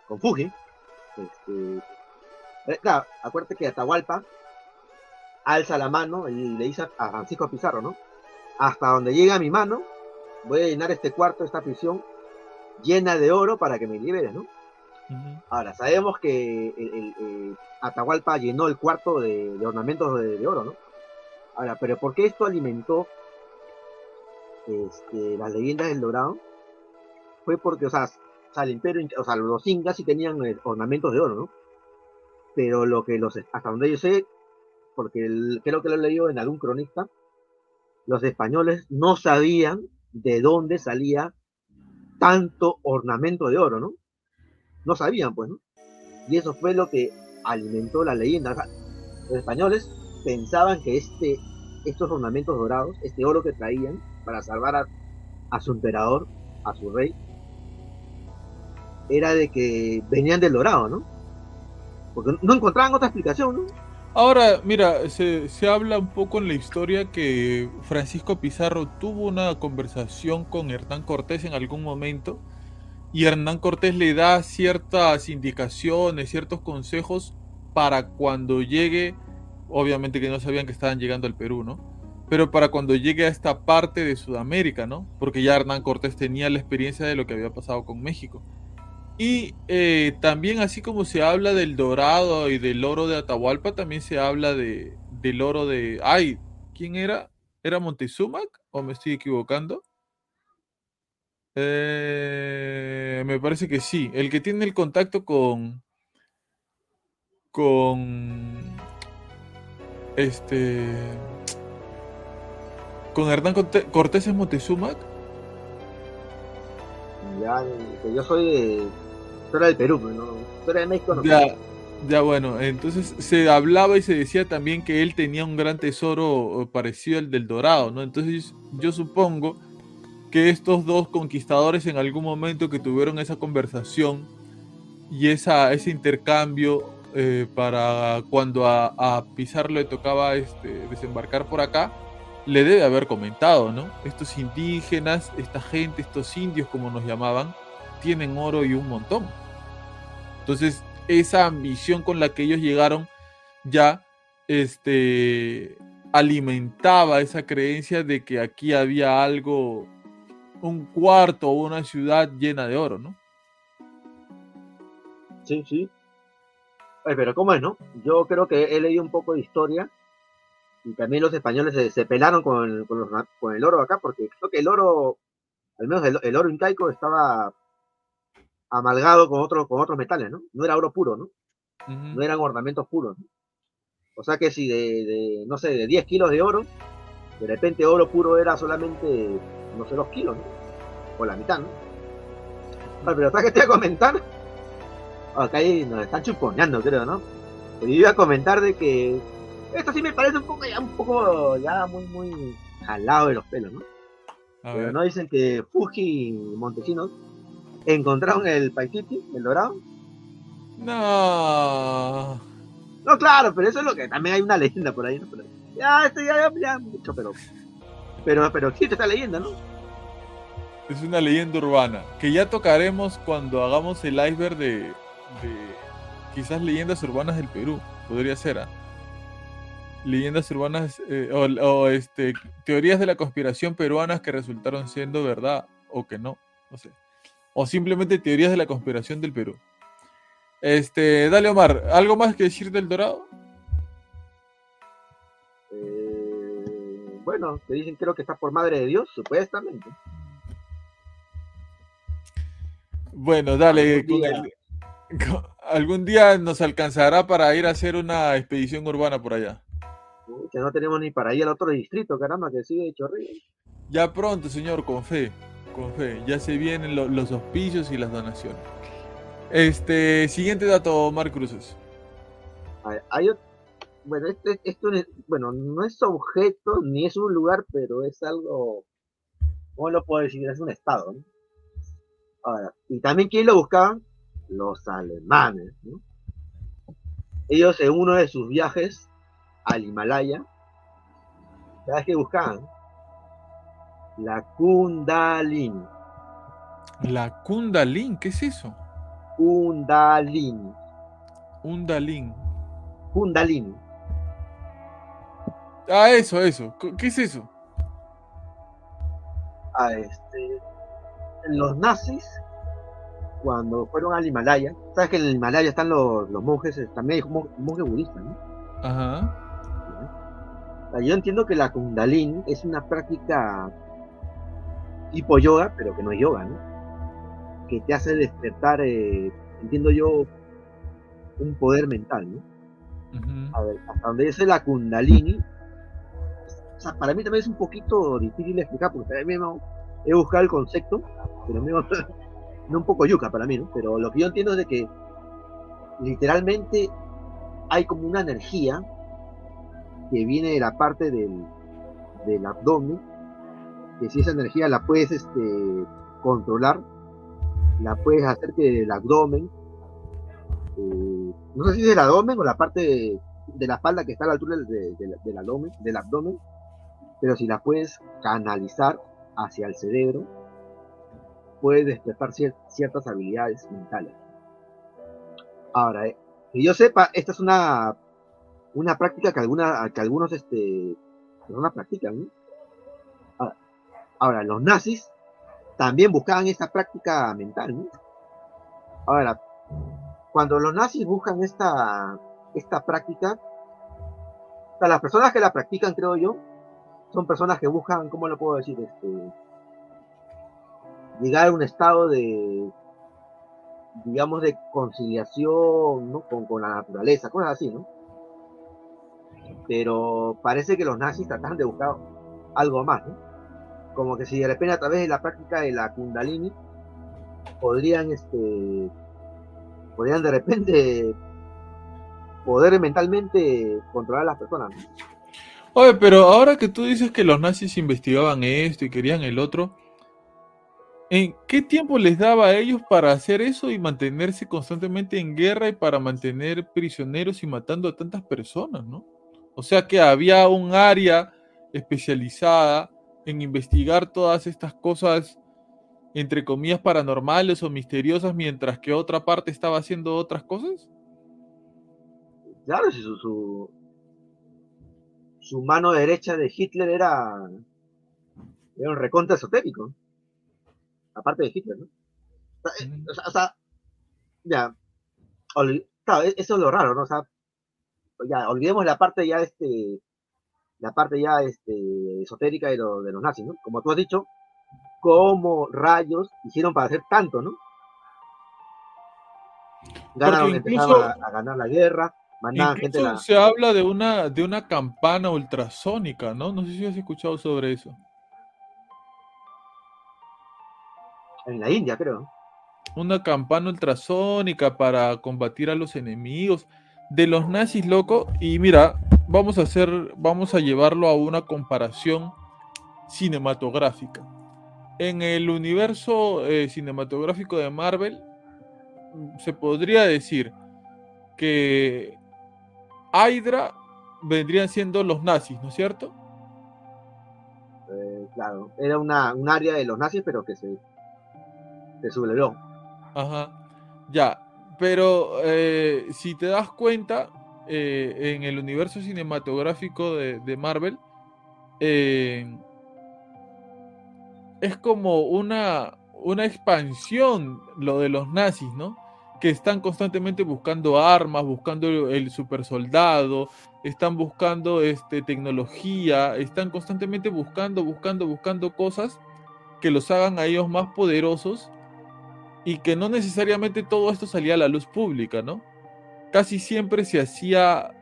con Fuji. Este, eh, claro, acuérdate que Atahualpa alza la mano y le dice a Francisco Pizarro, ¿no? Hasta donde llega mi mano, voy a llenar este cuarto, esta prisión, llena de oro para que me libere, ¿no? Ahora, sabemos que el, Atahualpa llenó el cuarto de, ornamentos de, oro, ¿no? Ahora, pero ¿por qué esto alimentó este, las leyendas del Dorado? Fue porque, o sea, el imperio, o sea, los incas sí tenían eh, ornamentos de oro, ¿no? Pero lo que los, hasta donde yo sé, porque creo que lo he leído en algún cronista, los españoles no sabían de dónde salía tanto ornamento de oro, ¿no? no sabían, pues, ¿no? Y eso fue lo que alimentó la leyenda. los españoles pensaban que este, estos ornamentos dorados, este oro que traían para salvar a, su emperador, a su rey, era de que venían del dorado, ¿no? Porque no encontraban otra explicación. Ahora, mira, se, se, habla un poco en la historia que Francisco Pizarro tuvo una conversación con Hernán Cortés en algún momento y Hernán Cortés le da ciertas indicaciones, ciertos consejos para cuando llegue, obviamente que no sabían que estaban llegando al Perú, ¿no? Pero para cuando llegue a esta parte de Sudamérica, ¿no? Porque ya Hernán Cortés tenía la experiencia de lo que había pasado con México. Y eh, también así como se habla del dorado y del oro de Atahualpa, también se habla de, del oro de... Ay, ¿quién era? ¿Era Montezumac o me estoy equivocando? Eh, me parece que sí. El que tiene el contacto con. Con. Este. Con Hernán Cortés es Montezumac. Ya, yo soy de. Del Perú, pues, ¿no? De México, no. Ya, ya, bueno, entonces se hablaba y se decía también que él tenía un gran tesoro parecido al del Dorado, ¿no? Entonces yo supongo que estos dos conquistadores en algún momento que tuvieron esa conversación y esa, ese intercambio eh, para cuando a, a, Pizarro le tocaba este, desembarcar por acá, le debe haber comentado, ¿no? Estos indígenas, esta gente, estos indios como nos llamaban, tienen oro y un montón. Entonces, esa ambición con la que ellos llegaron ya este, alimentaba esa creencia de que aquí había algo un cuarto o una ciudad llena de oro, ¿no? Sí, sí. Pero ¿cómo es, no? Yo creo que he leído un poco de historia y también los españoles se, se pelaron con, con, los, con, el oro acá, porque creo que el oro, al menos el, oro incaico estaba amalgado con, otro, con otros metales, ¿no? No era oro puro, ¿no? Uh -huh. No eran ornamentos puros. ¿no? O sea que si de, de, no sé, de 10 kilos de oro, de repente oro puro era solamente, no sé, 2 kilos, ¿no? O la mitad, ¿no? Pero ¿sabes qué te voy a comentar? Acá ahí nos están chuponeando, creo, ¿no? Pero yo iba a comentar de que esto sí me parece un poco ya, un poco ya muy, muy jalado de los pelos, ¿no? A Pero ver. no dicen que Fuji y Montesinos encontraron el Paititi, el dorado. No. No, claro, pero eso es lo que también hay una leyenda por ahí, ¿no? Pero, ya, esto ya, ya, ya, mucho, pero. Pero, pero existe esta leyenda, ¿no? Es una leyenda urbana que ya tocaremos cuando hagamos el iceberg de, de quizás leyendas urbanas del Perú. Podría ser, ¿ah? Leyendas urbanas eh, o, o, este, teorías de la conspiración peruanas que resultaron siendo verdad o que no, no sé. O simplemente teorías de la conspiración del Perú. Este, dale Omar, ¿algo más que decir del Dorado? Eh, bueno, te dicen creo que está por Madre de Dios, supuestamente. Bueno, dale. Algún día, con, algún día nos alcanzará para ir a hacer una expedición urbana por allá. Que no tenemos ni para ir al otro distrito, caramba, que sigue chorrillo. Ya pronto, señor, con fe, con fe. Ya se vienen lo, los auspicios y las donaciones. Este, siguiente dato, Mar Cruces. Bueno, este, esto, bueno, no es objeto ni es un lugar, pero es algo, ¿cómo lo puedo decir? Es un estado, ¿no? Ahora, y también quién lo buscaban? Los alemanes, ¿no? Ellos en uno de sus viajes al Himalaya, ¿sabes qué buscaban? La Kundalini. ¿La Kundalini? ¿Qué es eso? Kundalini. Kundalini. Kundalini. Ah, eso, eso. ¿Qué es eso? Ah, este. Los nazis, cuando fueron al Himalaya, sabes que en el Himalaya están los, los monjes, también hay monjes budistas, ¿no? Ajá. Yo entiendo que la Kundalini es una práctica tipo yoga, pero que no es yoga, ¿no? que te hace despertar, eh, entiendo yo, un poder mental, ¿no? Uh -huh. A ver, hasta donde dice la Kundalini, o sea, para mí también es un poquito difícil de explicar, porque también he buscado el concepto, pero me, no un poco yuca para mí, ¿no? Pero lo que yo entiendo es de que literalmente hay como una energía que viene de la parte del, del abdomen, que si esa energía la puedes este, controlar, la puedes hacer que el abdomen, eh, no sé si es el abdomen o la parte de, la espalda que está a la altura de, de, del, abdomen, del abdomen, pero si la puedes canalizar hacia el cerebro, puedes despertar cier ciertas habilidades mentales. Ahora, eh, que yo sepa, esta es una, una práctica que, alguna, que algunos este, personas practican. ¿no? Ahora, los nazis también buscaban esta práctica mental. ¿no? Ahora, cuando los nazis buscan esta, esta práctica, las personas que la practican, creo yo, son personas que buscan, ¿cómo lo puedo decir? Este, llegar a un estado de, digamos, de conciliación con, con la naturaleza, cosas así, ¿no? Pero parece que los nazis tratan de buscar algo más, ¿no? Como que si de repente a través de la práctica de la kundalini podrían este podrían de repente poder mentalmente controlar a las personas. Oye, pero ahora que tú dices que los nazis investigaban esto y querían el otro, ¿en qué tiempo les daba a ellos para hacer eso y mantenerse constantemente en guerra y para mantener prisioneros y matando a tantas personas, ¿no? O sea que había un área especializada en investigar todas estas cosas, entre comillas, paranormales o misteriosas, mientras que otra parte estaba haciendo otras cosas? Claro, si su, su, su mano derecha de Hitler era, era un recontra esotérico. Aparte de Hitler, ¿no? O sea, sea ya, claro, e-, eso es lo raro, ¿no? O sea, ya, olvidemos la parte ya, este, la parte ya, este, esotérica de, de los nazis, ¿no? Como tú has dicho, cómo rayos hicieron para hacer tanto, ¿no? Ganaron, incluso, a, ganar la guerra, mandaban gente la... Se habla de una, de una campana ultrasónica, ¿no? No sé si has escuchado sobre eso. En la India, creo. Una campana ultrasónica para combatir a los enemigos de los nazis, loco. Y mira, vamos a hacer, vamos a llevarlo a una comparación cinematográfica en el universo eh, cinematográfico de Marvel, se podría decir que Hydra vendrían siendo los nazis, ¿no es cierto? Eh, claro, era una, un área de los nazis, pero que se, se sublevó. Ajá, ya, pero eh, si te das cuenta, en el universo cinematográfico de, Marvel, es como una, una expansión lo de los nazis, ¿no? Que están constantemente buscando armas, buscando el super soldado, están buscando este, tecnología, están constantemente buscando, buscando, buscando cosas que los hagan a ellos más poderosos y que no necesariamente todo esto salía a la luz pública, ¿no? Casi siempre se hacía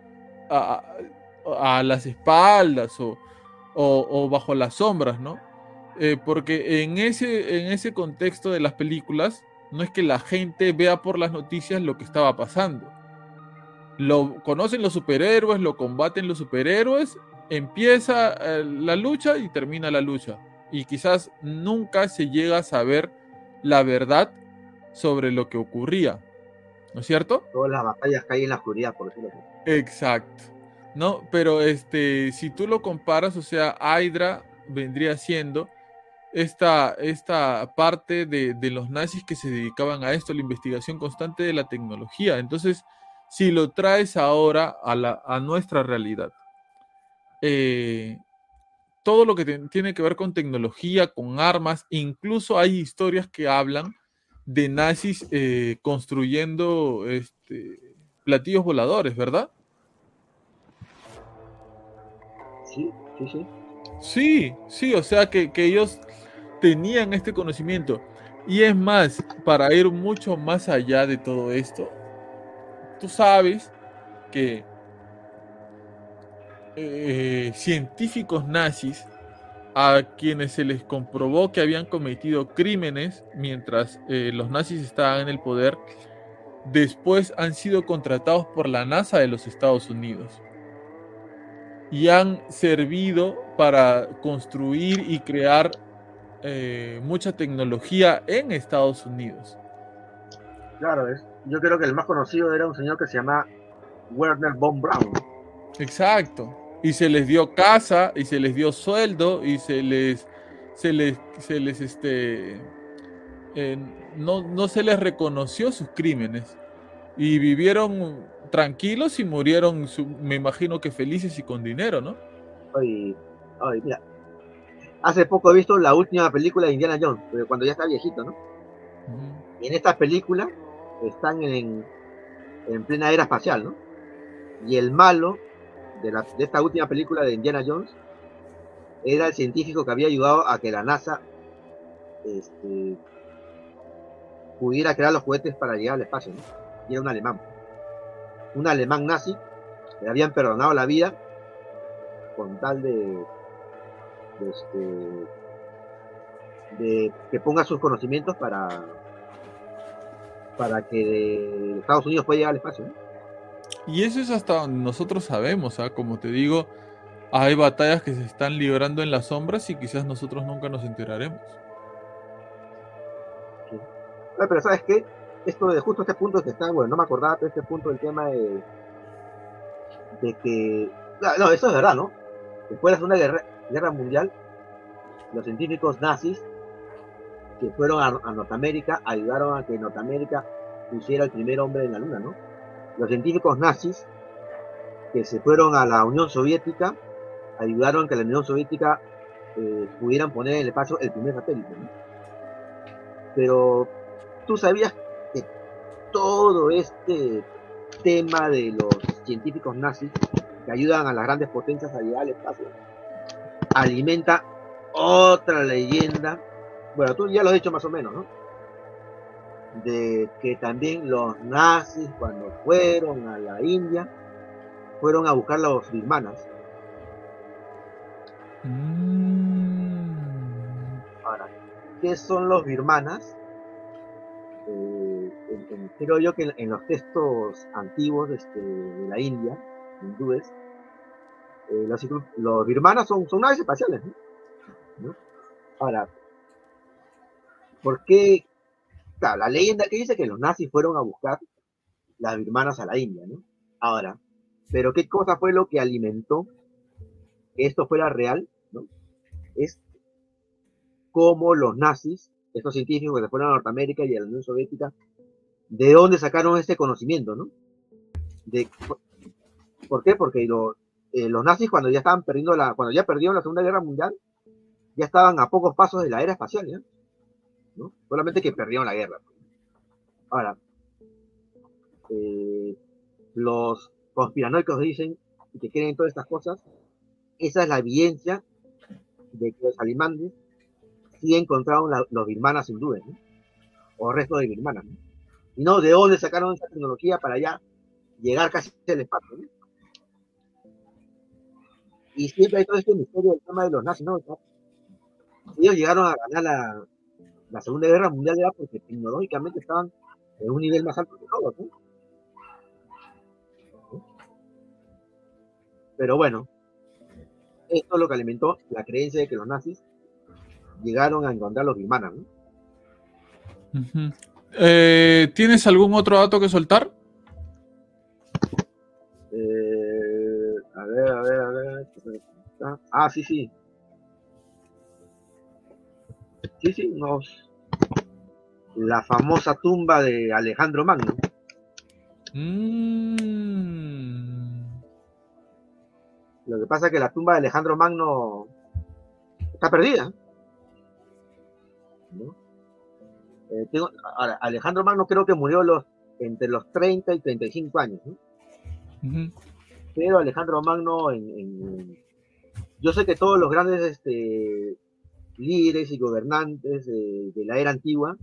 a, las espaldas o, bajo las sombras, ¿no? Eh, porque en ese, en ese contexto de las películas, no es que la gente vea por las noticias lo que estaba pasando. Lo conocen los superhéroes, lo combaten los superhéroes, empieza eh, la lucha y termina la lucha. Y quizás nunca se llega a saber la verdad sobre lo que ocurría. ¿No es cierto? Todas las batallas caen en la oscuridad, por decirlo así. Exacto. No, pero este, si tú lo comparas, o sea, Hydra vendría siendo esta, esta parte de, los nazis que se dedicaban a esto, la investigación constante de la tecnología. Entonces, si lo traes ahora a, la, a nuestra realidad, eh, todo lo que tiene que ver con tecnología, con armas, incluso hay historias que hablan de nazis eh, construyendo este, platillos voladores, ¿verdad? Sí, sí, sí. Sí, sí, o sea que, que ellos tenían este conocimiento. Y es más, para ir mucho más allá de todo esto, tú sabes que eh, científicos nazis a quienes se les comprobó que habían cometido crímenes mientras eh, los nazis estaban en el poder, después han sido contratados por la NASA de los Estados Unidos y han servido para construir y crear eh, mucha tecnología en Estados Unidos. Claro, es, yo creo que el más conocido era un señor que se llama Werner von Braun. Exacto. Y se les dio casa, y se les dio sueldo, y se les, se les, se les, este, eh, no, no se les reconoció sus crímenes. Y vivieron tranquilos y murieron, me imagino que felices y con dinero, ¿no? Ay, ay, mira, hace poco he visto la última película de Indiana Jones, cuando ya está viejito, ¿no? Y en esta película están en, en plena era espacial, ¿no? Y el malo de, la, de esta última película de Indiana Jones era el científico que había ayudado a que la NASA este, pudiera crear los juguetes para llegar al espacio. Y era un alemán. Un alemán nazi, le habían perdonado la vida con tal de este, de que ponga sus conocimientos para para que Estados Unidos pueda llegar al espacio. Y eso es hasta donde nosotros sabemos, ¿ah? como te digo, hay batallas que se están librando en las sombras y quizás nosotros nunca nos enteraremos. pero sabes qué, esto de justo este punto que está, bueno, no me acordaba, pero este punto del tema de, de que, no, eso es verdad, ¿no? Después de la Segunda Guerra, Guerra Mundial, los científicos nazis que fueron a, Norteamérica ayudaron a que Norteamérica pusiera el primer hombre en la luna, ¿no? Los científicos nazis que se fueron a la Unión Soviética ayudaron a que la Unión Soviética eh, pudieran poner en el espacio el primer satélite, ¿no? Pero tú sabías que todo este tema de los científicos nazis que ayudan a las grandes potencias a llegar al espacio alimenta otra leyenda. Bueno, tú ya lo has dicho más o menos, ¿no? De que también los nazis, cuando fueron a la India, fueron a buscar los birmanas. Mm. Ahora, ¿qué son los birmanas? Eh, creo yo que en, los textos antiguos este, de la India, hindúes, eh, los, birmanas son, son naves espaciales. Ahora, ¿por qué? La leyenda que dice que los nazis fueron a buscar las birmanas a la India, ¿no? Ahora, pero ¿qué cosa fue lo que alimentó que esto fuera real? ¿no? Es cómo los nazis, estos científicos que se fueron a Norteamérica y a la Unión Soviética, de dónde sacaron este conocimiento, ¿no? De, ¿Por qué? Porque eh, los nazis cuando ya estaban perdiendo la, cuando ya perdieron la Segunda Guerra Mundial, ya estaban a pocos pasos de la era espacial, ¿no? Solamente que perdieron la guerra. Ahora, eh, los conspiranoicos dicen y que creen en todas estas cosas, esa es la evidencia de que los alimandes sí encontraron los birmanas duda, ¿no? o restos de birmanas. ¿no? Y no de dónde sacaron esa tecnología para ya llegar casi al espacio. Y siempre hay todo este misterio del tema de los nazis, ¿no? ellos llegaron a ganar la, Segunda Guerra Mundial era porque tecnológicamente estaban en un nivel más alto que todos, Pero bueno, esto es lo que alimentó la creencia de que los nazis llegaron a encontrar los birmanas, eh, ¿Tienes algún otro dato que soltar? Eh, a ver, a ver, a ver. Ah, sí, sí. Sí, sí, nos... la famosa tumba de Alejandro Magno. Mm. Lo que pasa es que la tumba de Alejandro Magno está perdida. Eh, Alejandro Magno creo que murió los, entre los 30 y 35 años. Pero Alejandro Magno, en, yo sé que todos los grandes este, líderes y gobernantes de, la era antigua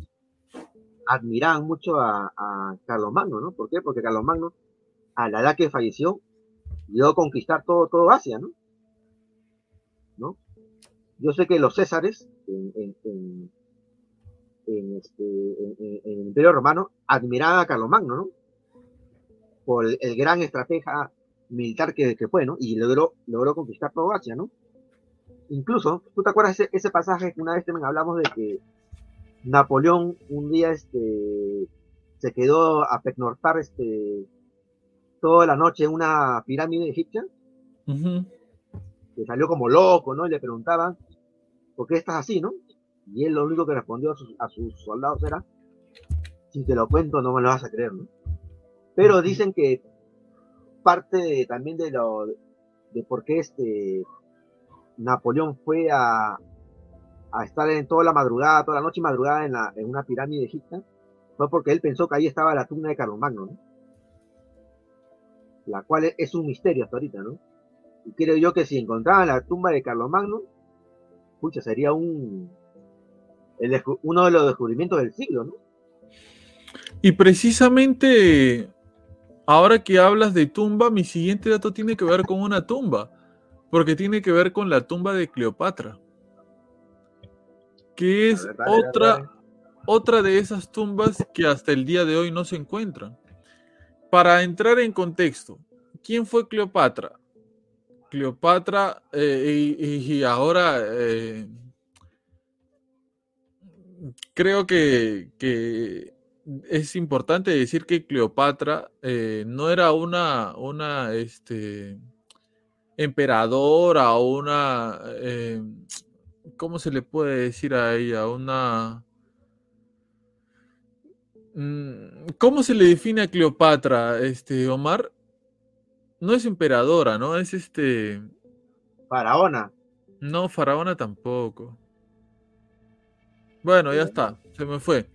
admiraban mucho a, Carlos Magno, ¿no? ¿Por qué? Porque Carlos Magno, a la edad que falleció, llegó conquistar todo, Asia, ¿no? Yo sé que los Césares en, este, el Imperio Romano admiraban a Carlos Magno, ¿no? Por el, gran estratega militar que, que, fue, ¿no? Y logró, logró conquistar todo Asia, ¿no? Incluso, ¿tú te acuerdas ese, ese pasaje que una vez también hablamos de que Napoleón un día este, se quedó a pecnortar este, toda la noche en una pirámide egipcia? Que salió como loco, ¿no? Y le preguntaban, ¿por qué estás así, no? Y él lo único que respondió a sus, a sus soldados era, si te lo cuento no me lo vas a creer, ¿no? Pero dicen que parte también de lo de por qué este Napoleón fue a, estar en toda la madrugada, toda la noche y madrugada en, la, una pirámide egipcia, fue porque él pensó que ahí estaba la tumba de Carlomagno, ¿no? La cual es, un misterio hasta ahorita, ¿no? Y creo yo que si encontraban la tumba de Carlomagno, pucha, sería un uno de los descubrimientos del siglo, ¿no? Y precisamente ahora que hablas de tumba, mi siguiente dato tiene que ver con una tumba. Porque tiene que ver con la tumba de Cleopatra. Que es otra, otra de esas tumbas que hasta el día de hoy no se encuentran. Para entrar en contexto, ¿quién fue Cleopatra? Cleopatra, eh, y, ahora eh, creo que, es importante decir que Cleopatra eh, no era una, una, este, emperadora o una, eh, ¿cómo se le puede decir a ella? Una... Mm, ¿Cómo se le define a Cleopatra, este Omar? No es emperadora, ¿no? Es este... Faraona. No, faraona tampoco. Bueno, ya está, se me fue.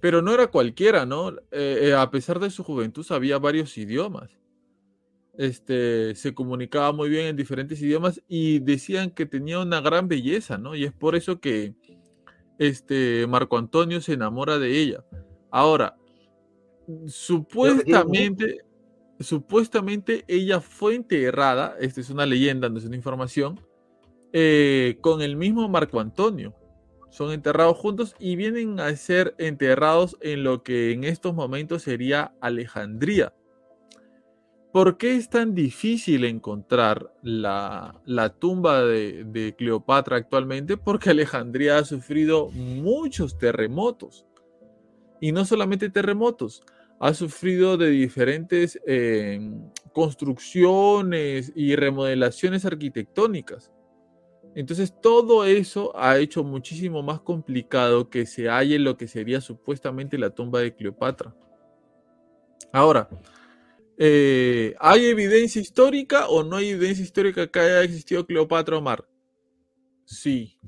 Pero no era cualquiera, ¿no? Eh, eh, a pesar de su juventud sabía varios idiomas. Este, se comunicaba muy bien en diferentes idiomas y decían que tenía una gran belleza, ¿no? Y es por eso que este, Marco Antonio se enamora de ella. Ahora, supuestamente, supuestamente ella fue enterrada, esta es una leyenda, no es una información, eh, con el mismo Marco Antonio. Son enterrados juntos y vienen a ser enterrados en lo que en estos momentos sería Alejandría. ¿Por qué es tan difícil encontrar la, tumba de, Cleopatra actualmente? Porque Alejandría ha sufrido muchos terremotos. Y no solamente terremotos, ha sufrido de diferentes em, construcciones y remodelaciones arquitectónicas. Entonces todo eso ha hecho muchísimo más complicado que se halle lo que sería supuestamente la tumba de Cleopatra. Ahora, eh, ¿hay evidencia histórica o no hay evidencia histórica que haya existido Cleopatra Omar? Sí.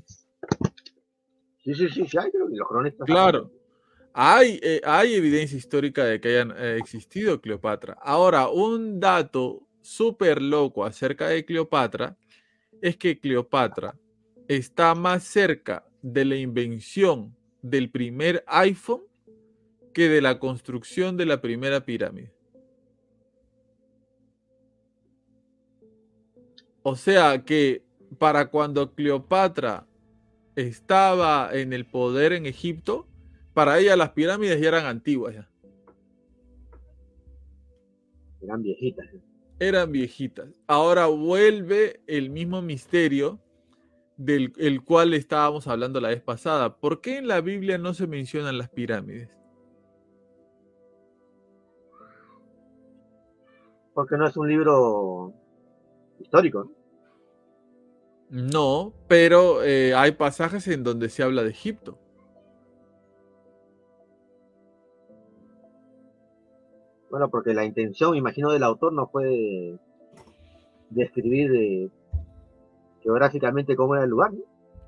Sí, sí, sí, sí hay, los cronistas. Claro. Hay, eh, hay evidencia histórica de que hayan eh, existido Cleopatra. Ahora, un dato súper loco acerca de Cleopatra es que Cleopatra está más cerca de la invención del primer iPhone que de la construcción de la primera pirámide. O sea que para cuando Cleopatra estaba en el poder en Egipto, para ella las pirámides ya eran antiguas ya. Eran viejitas. Eran viejitas. Ahora vuelve el mismo misterio del el cual estábamos hablando la vez pasada. ¿Por qué en la Biblia no se mencionan las pirámides? Porque no es un libro histórico. No, pero eh, hay pasajes en donde se habla de Egipto. Bueno, porque la intención, imagino, del autor no fue describir de, geográficamente cómo era el lugar.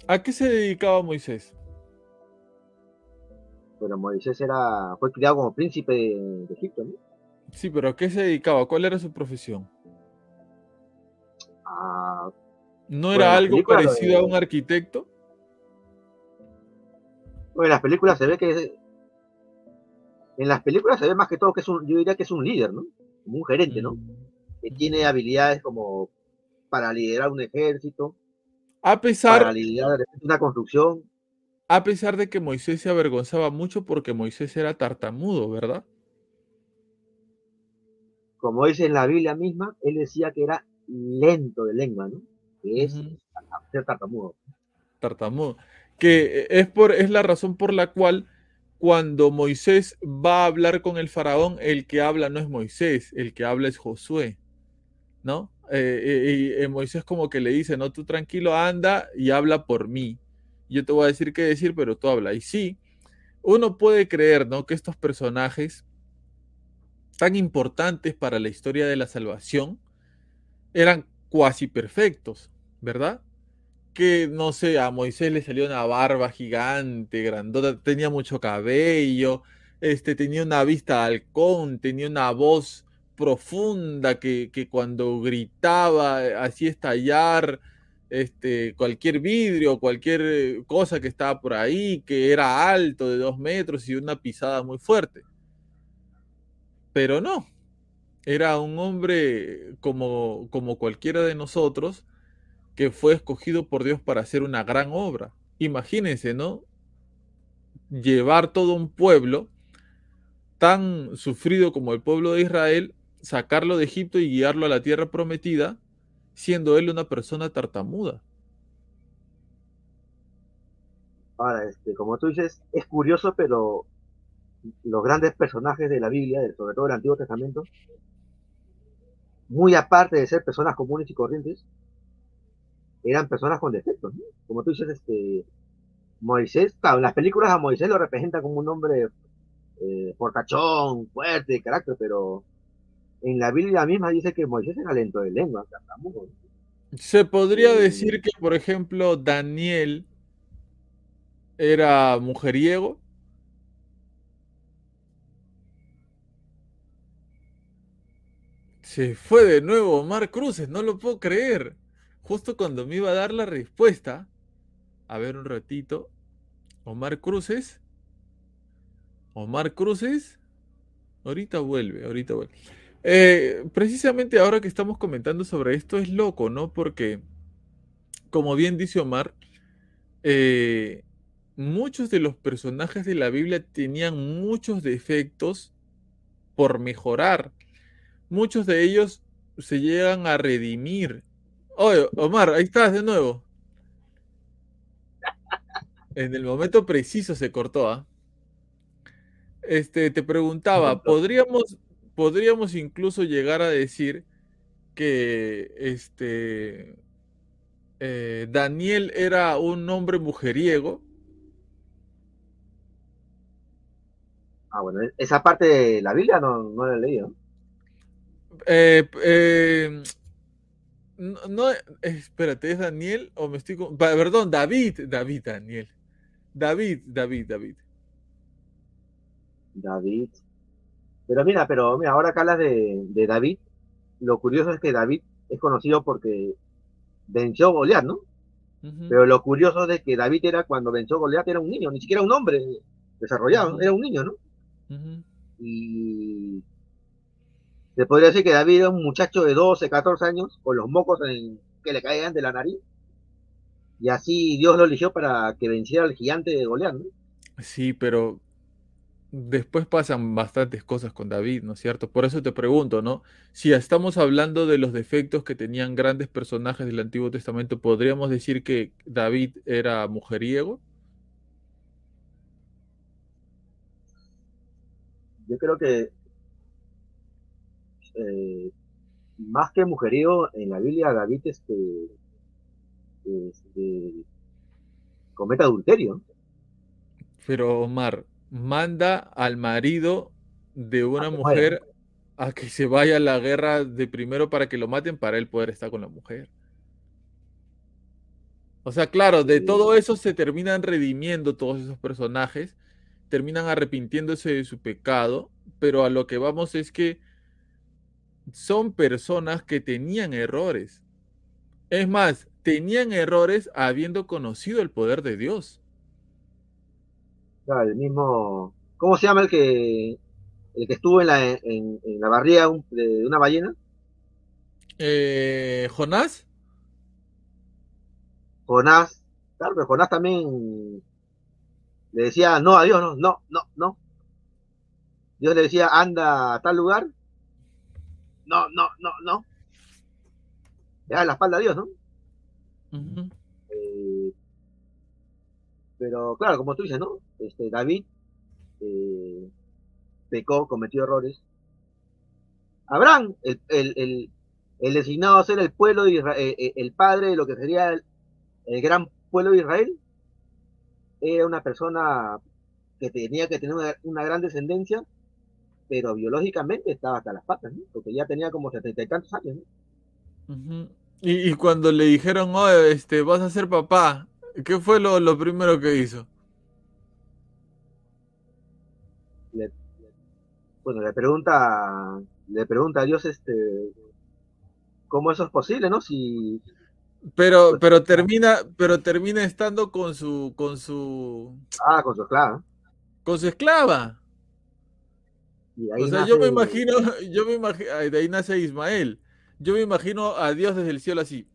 ¿A qué se dedicaba Moisés? Pero Moisés era, fue criado como príncipe de, Egipto, ¿no? Sí, pero ¿a qué se dedicaba? ¿Cuál era su profesión? Ah, ¿No era algo parecido a un arquitecto? Bueno, en las películas se ve que en las películas se ve más que todo que es un, yo diría que es un líder, ¿no? Como un gerente, ¿no? Mm. Que tiene habilidades como para liderar un ejército, a pesar, para liderar una construcción. A pesar de que Moisés se avergonzaba mucho porque Moisés era tartamudo, ¿verdad? Como dice en la Biblia misma, él decía que era lento de lengua, ¿no? Que es ser tartamudo. Tartamudo. Que es, por, es la razón por la cual cuando Moisés va a hablar con el faraón, el que habla no es Moisés, el que habla es Josué, ¿no? Eh, eh, y eh, Moisés como que le dice, no, tú tranquilo, anda y habla por mí. Yo te voy a decir qué decir, pero tú habla. Y sí, uno puede creer, ¿no? Que estos personajes tan importantes para la historia de la salvación eran cuasi perfectos, ¿verdad? que, no sé, a Moisés le salió una barba gigante, grandota, tenía mucho cabello, este, tenía una vista halcón, tenía una voz profunda que, cuando gritaba eh, hacía estallar este, cualquier vidrio, cualquier eh, cosa que estaba por ahí, que era alto de dos metros y una pisada muy fuerte. Pero no, era un hombre como, como cualquiera de nosotros, que fue escogido por Dios para hacer una gran obra. Imagínense, ¿no? Llevar todo un pueblo tan sufrido como el pueblo de Israel, sacarlo de Egipto y guiarlo a la tierra prometida, siendo él una persona tartamuda. Ahora, este, como tú dices, es curioso, pero los grandes personajes de la Biblia, sobre todo del Antiguo Testamento, muy aparte de ser personas comunes y corrientes, eran personas con defectos, Como tú dices, este, Moisés, claro, en las películas a Moisés lo representa como un hombre eh, portachón, fuerte, de carácter, pero en la Biblia misma dice que Moisés era lento de lengua, Se podría decir que, por ejemplo, Daniel era mujeriego. Se fue de nuevo Omar Cruces, no lo puedo creer. Justo cuando me iba a dar la respuesta. A ver un ratito. Omar Cruces. Omar Cruces. Ahorita vuelve, ahorita vuelve. Eh, precisamente ahora que estamos comentando sobre esto es loco, ¿no? Porque, como bien dice Omar, eh, muchos de los personajes de la Biblia tenían muchos defectos por mejorar. Muchos de ellos se llegan a redimir. Oye, Omar, ahí estás de nuevo. En el momento preciso se cortó, ¿ah? Este, te preguntaba, ¿podríamos, podríamos incluso llegar a decir que este eh, Daniel era un hombre mujeriego. Ah, bueno, esa parte de la Biblia no, no la he leído. Eh, eh, no, espérate, ¿es Daniel o me estoy... Perdón, David, David, Daniel. David, David, David. David. Pero mira, pero mira, ahora que hablas de, de David, lo curioso es que David es conocido porque venció Goliat, ¿no? Pero lo curioso es que David era cuando venció Goliat era un niño, ni siquiera un hombre desarrollado, era un niño, ¿no? Y se podría decir que David era un muchacho de 12, 14 años, con los mocos que le caían de la nariz. Y así Dios lo eligió para que venciera al gigante de Goliat, ¿no? Sí, pero después pasan bastantes cosas con David, ¿no es cierto? Por eso te pregunto, ¿no? Si estamos hablando de los defectos que tenían grandes personajes del Antiguo Testamento, ¿podríamos decir que David era mujeriego? Yo creo que eh, más que mujeriego, en la Biblia David este, este comete adulterio. Pero Omar, manda al marido de una mujer a que se vaya a la guerra de primero para que lo maten para él poder estar con la mujer. O sea, claro, de todo eso se terminan redimiendo todos esos personajes, terminan arrepintiéndose de su pecado, pero a lo que vamos es que son personas que tenían errores. Es más, tenían errores habiendo conocido el poder de Dios el mismo. ¿Cómo se llama el que el que estuvo en la, en, la barriga de una ballena? Eh, ¿Jonás? Jonás. Claro, pero Jonás también le decía no a Dios, no, no, no, no. Dios le decía anda a tal lugar. No, no, no, no. Le da la espalda a Dios, ¿no? Pero claro, como tú dices, ¿no? Este, David eh, pecó, cometió errores. Abraham, el, el, el, designado a ser el pueblo de Israel, eh, eh, el padre de lo que sería el, gran pueblo de Israel, era una persona que tenía que tener una, gran descendencia, pero biológicamente estaba hasta las patas, ¿no? porque ya tenía como setenta y tantos años. ¿no? y, cuando le dijeron, oh, este, vas a ser papá, ¿Qué fue lo, lo primero que hizo? bueno, le pregunta, le pregunta a Dios este cómo eso es posible, ¿no? Si pero, pues, pero termina, pero termina estando con su, con su. Ah, con su esclava. Con su esclava. O sea, yo me imagino, yo me imagino, de ahí nace Ismael. Yo me imagino a Dios desde el cielo así.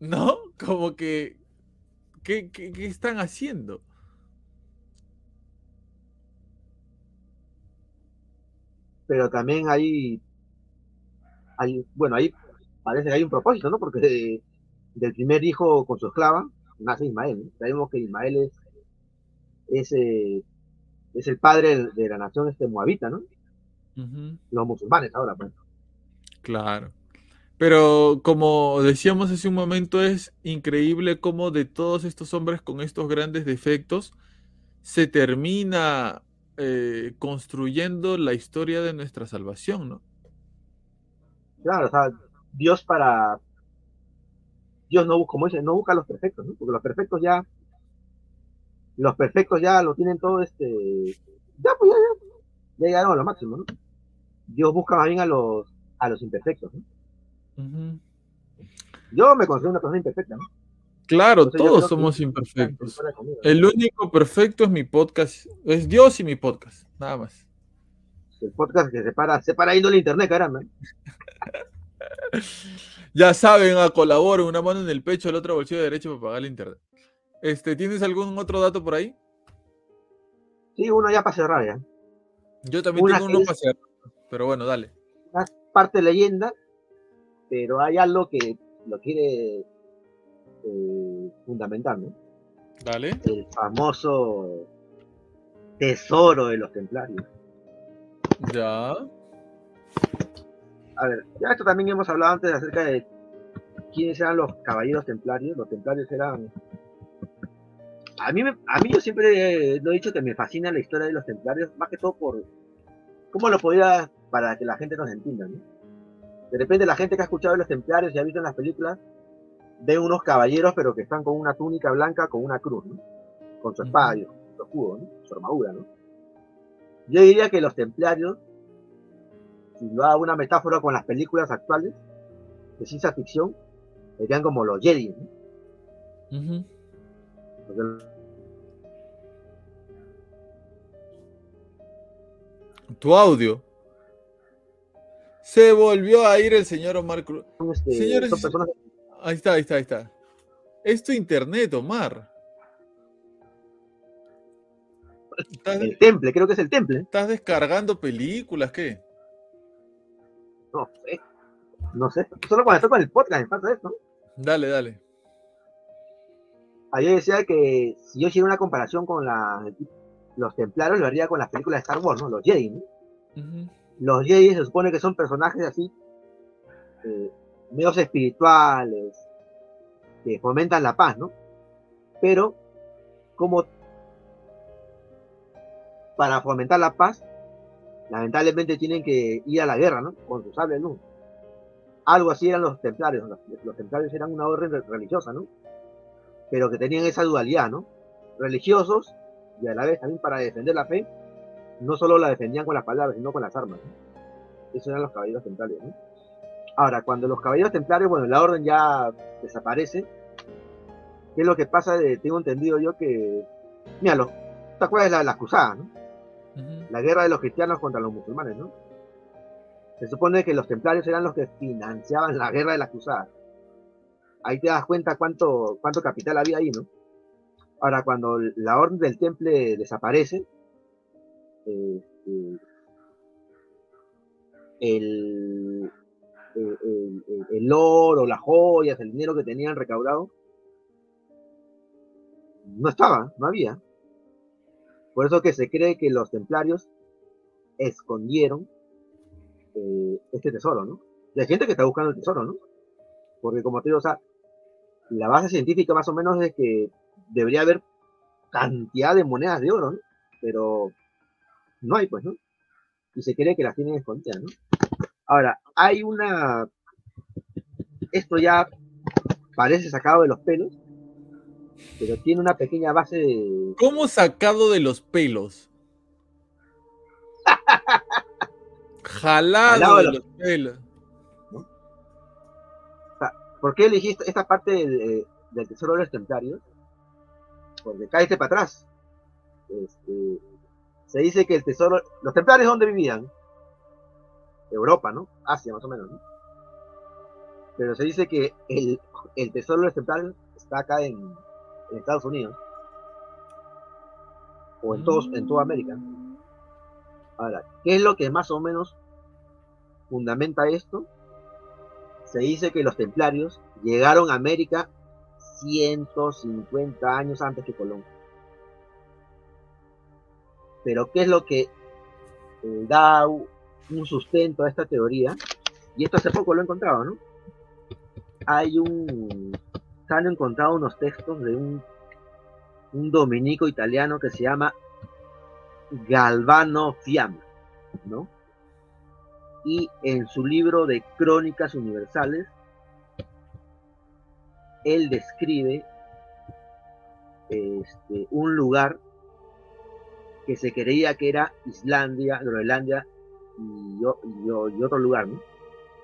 ¿No? Como que, ¿qué, están haciendo? Pero también hay, hay, bueno, ahí parece que hay un propósito, ¿no? Porque del primer hijo con su esclava nace Ismael. Sabemos que Ismael es, es, eh, es el padre de la nación este moabita, ¿no? Los musulmanes ahora, pues. Claro. Pero como decíamos hace un momento, es increíble cómo de todos estos hombres con estos grandes defectos se termina eh, construyendo la historia de nuestra salvación, ¿no? Claro, o sea, Dios para... Dios no, como dice, no busca los perfectos, ¿no? Porque los perfectos ya... Los perfectos ya lo tienen todo este... Ya, pues ya, ya. Ya llegaron a lo máximo, ¿no? Dios busca más bien a los, a los imperfectos. Yo me considero una persona imperfecta. ¿no? Claro, todos somos imperfectos. El único perfecto es mi podcast, es Dios y mi podcast, nada más. El podcast que separa, separa yendo el internet, caramba. ya saben, a colaborar una mano en el pecho, el otro bolsillo derecho para pagar el internet. Este, ¿Tienes algún otro dato por ahí? Sí, uno ya para cerrar ya. Yo también tengo uno para cerrar, pero bueno, dale. Una parte leyenda, pero hay algo que lo quiere eh, fundamental, ¿no? Dale. El famoso tesoro de los templarios. Ya. A ver, ya esto también hemos hablado antes acerca de quiénes eran los caballeros templarios. Los templarios eran. A mí, a mí yo siempre lo he dicho que me fascina la historia de los templarios, más que todo por cómo lo podía para que la gente nos entienda, ¿no? De repente la gente que ha escuchado de los templarios y ha visto en las películas ven unos caballeros, pero que están con una túnica blanca con una cruz, ¿no? Con su espada, su escudo, ¿no? Su armadura, ¿no? Yo diría que los templarios, si lo hago una metáfora con las películas actuales de ciencia ficción, serían como los Jedi, ¿no? Tu audio. Se volvió a ir el señor Omar Cruz. Este, Señores, Ahí está, ahí está, ahí está. Es tu internet, Omar. El temple, creo que es el temple. ¿Estás descargando películas? ¿Qué? No sé. No sé. Solo cuando estoy con el podcast me pasa esto. Dale, dale. Ayer decía que si yo hiciera una comparación con la, los templarios, lo haría con las películas de Star Wars, ¿no? Los Jedi, ¿no? Los Jedi se supone que son personajes así, eh, medios espirituales, que fomentan la paz, ¿no? Pero, como para fomentar la paz, lamentablemente tienen que ir a la guerra, ¿no? Con su sable luz. Algo así eran los templarios. Los, templarios eran una orden religiosa, ¿no? Pero que tenían esa dualidad, ¿no? Religiosos y a la vez también para defender la fe, no solo la defendían con las palabras, sino con las armas. ¿no? Esos eran los caballeros templarios, ¿no? Ahora, cuando los caballeros templarios, bueno, la orden ya desaparece, ¿qué es lo que pasa? tengo entendido yo que, mira, ¿te acuerdas de las cruzadas, no? La guerra de los cristianos contra los musulmanes, ¿no? Se supone que los templarios eran los que financiaban la guerra de las cruzadas. Ahí te das cuenta cuánto, cuánto capital había ahí, ¿no? Ahora, cuando la orden del temple desaparece, eh, eh, el, el, oro, las joyas, el dinero que tenían recaudado, no estaba, no había. Por eso que se cree que los templarios escondieron eh, este tesoro, ¿no? Y hay gente que está buscando el tesoro, ¿no? Porque como te digo, o sea, la base científica más o menos es que debería haber cantidad de monedas de oro, ¿no? Pero no hay, pues, ¿no? Y se cree que las tienen escondidas, ¿no? Ahora, hay una. Esto ya parece sacado de los pelos, pero tiene una pequeña base de. ¿Cómo sacado de los pelos? Jalado, de, los, pelos. ¿Por qué elegiste esta parte del, tesoro de los templarios? Porque cállate para atrás. Este, se dice que el tesoro. ¿Los templarios dónde vivían? Europa, ¿no? Asia más o menos, ¿no? Pero se dice que el, tesoro ejemplar está acá en, Estados Unidos. O en, todos, en toda América. Ahora, ¿qué es lo que más o menos fundamenta esto? Se dice que los templarios llegaron a América 150 años antes que Colón. Pero ¿qué es lo que eh, da un sustento a esta teoría, y esto hace poco lo he encontrado, ¿no? Hay un, se han encontrado unos textos de un, un dominico italiano que se llama Galvano Fiamma, ¿no? Y en su libro de Crónicas Universales, él describe este, un lugar que se creía que era Islandia, Groenlandia y, otro lugar, ¿no?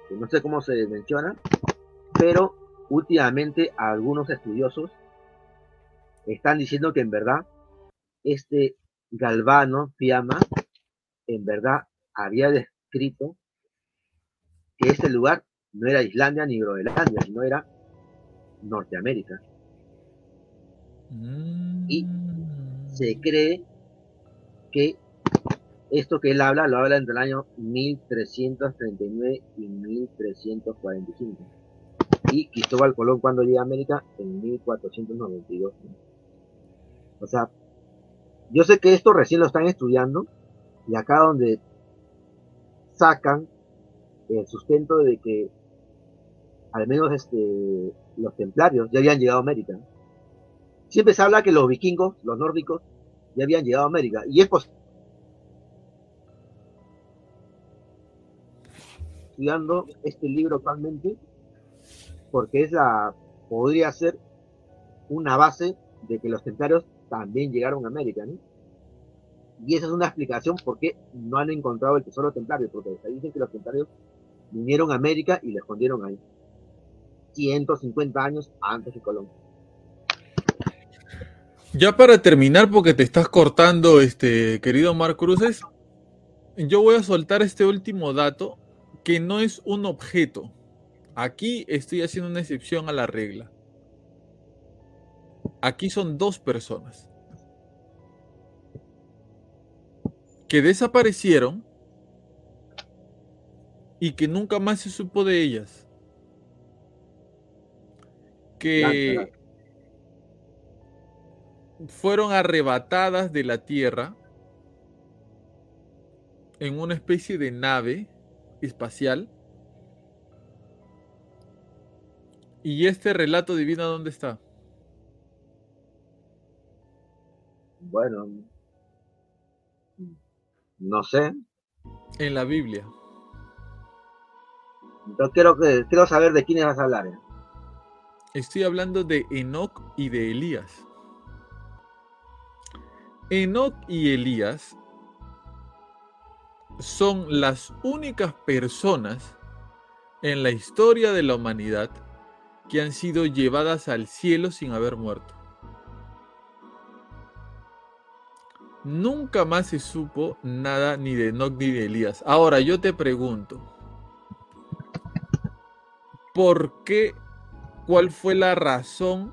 Que no sé cómo se menciona, pero últimamente algunos estudiosos están diciendo que en verdad este Galvano Fiamma en verdad había descrito que este lugar no era Islandia ni Groenlandia, sino era Norteamérica. Y se mm. cree que esto que él habla, lo habla entre el año 1339 y 1345. Y Cristóbal Colón cuando llega a América en 1492. O sea, yo sé que esto recién lo están estudiando y acá donde sacan el sustento de que al menos este, los templarios ya habían llegado a América. Siempre se habla que los vikingos, los nórdicos, ya habían llegado a América. Y es posible. Estudiando este libro actualmente, porque es la, podría ser una base de que los templarios también llegaron a América, Y esa es una explicación por qué no han encontrado el tesoro templario, porque dicen que los templarios vinieron a América y le escondieron ahí. 150 años antes de Colón. Ya para terminar, porque te estás cortando, este querido Mar Cruces, yo voy a soltar este último dato que no es un objeto. Aquí estoy haciendo una excepción a la regla. Aquí son dos personas que desaparecieron y que nunca más se supo de ellas. Que fueron arrebatadas de la Tierra en una especie de nave espacial. ¿Y este relato divino dónde está? Bueno, no sé. En la Biblia. Yo quiero, quiero saber de quiénes vas a hablar. ¿eh? Estoy hablando de Enoch y de Elías. Enoch y Elías son las únicas personas en la historia de la humanidad que han sido llevadas al cielo sin haber muerto. Nunca más se supo nada ni de Enoch ni de Elías. Ahora yo te pregunto, ¿por qué? ¿Cuál fue la razón?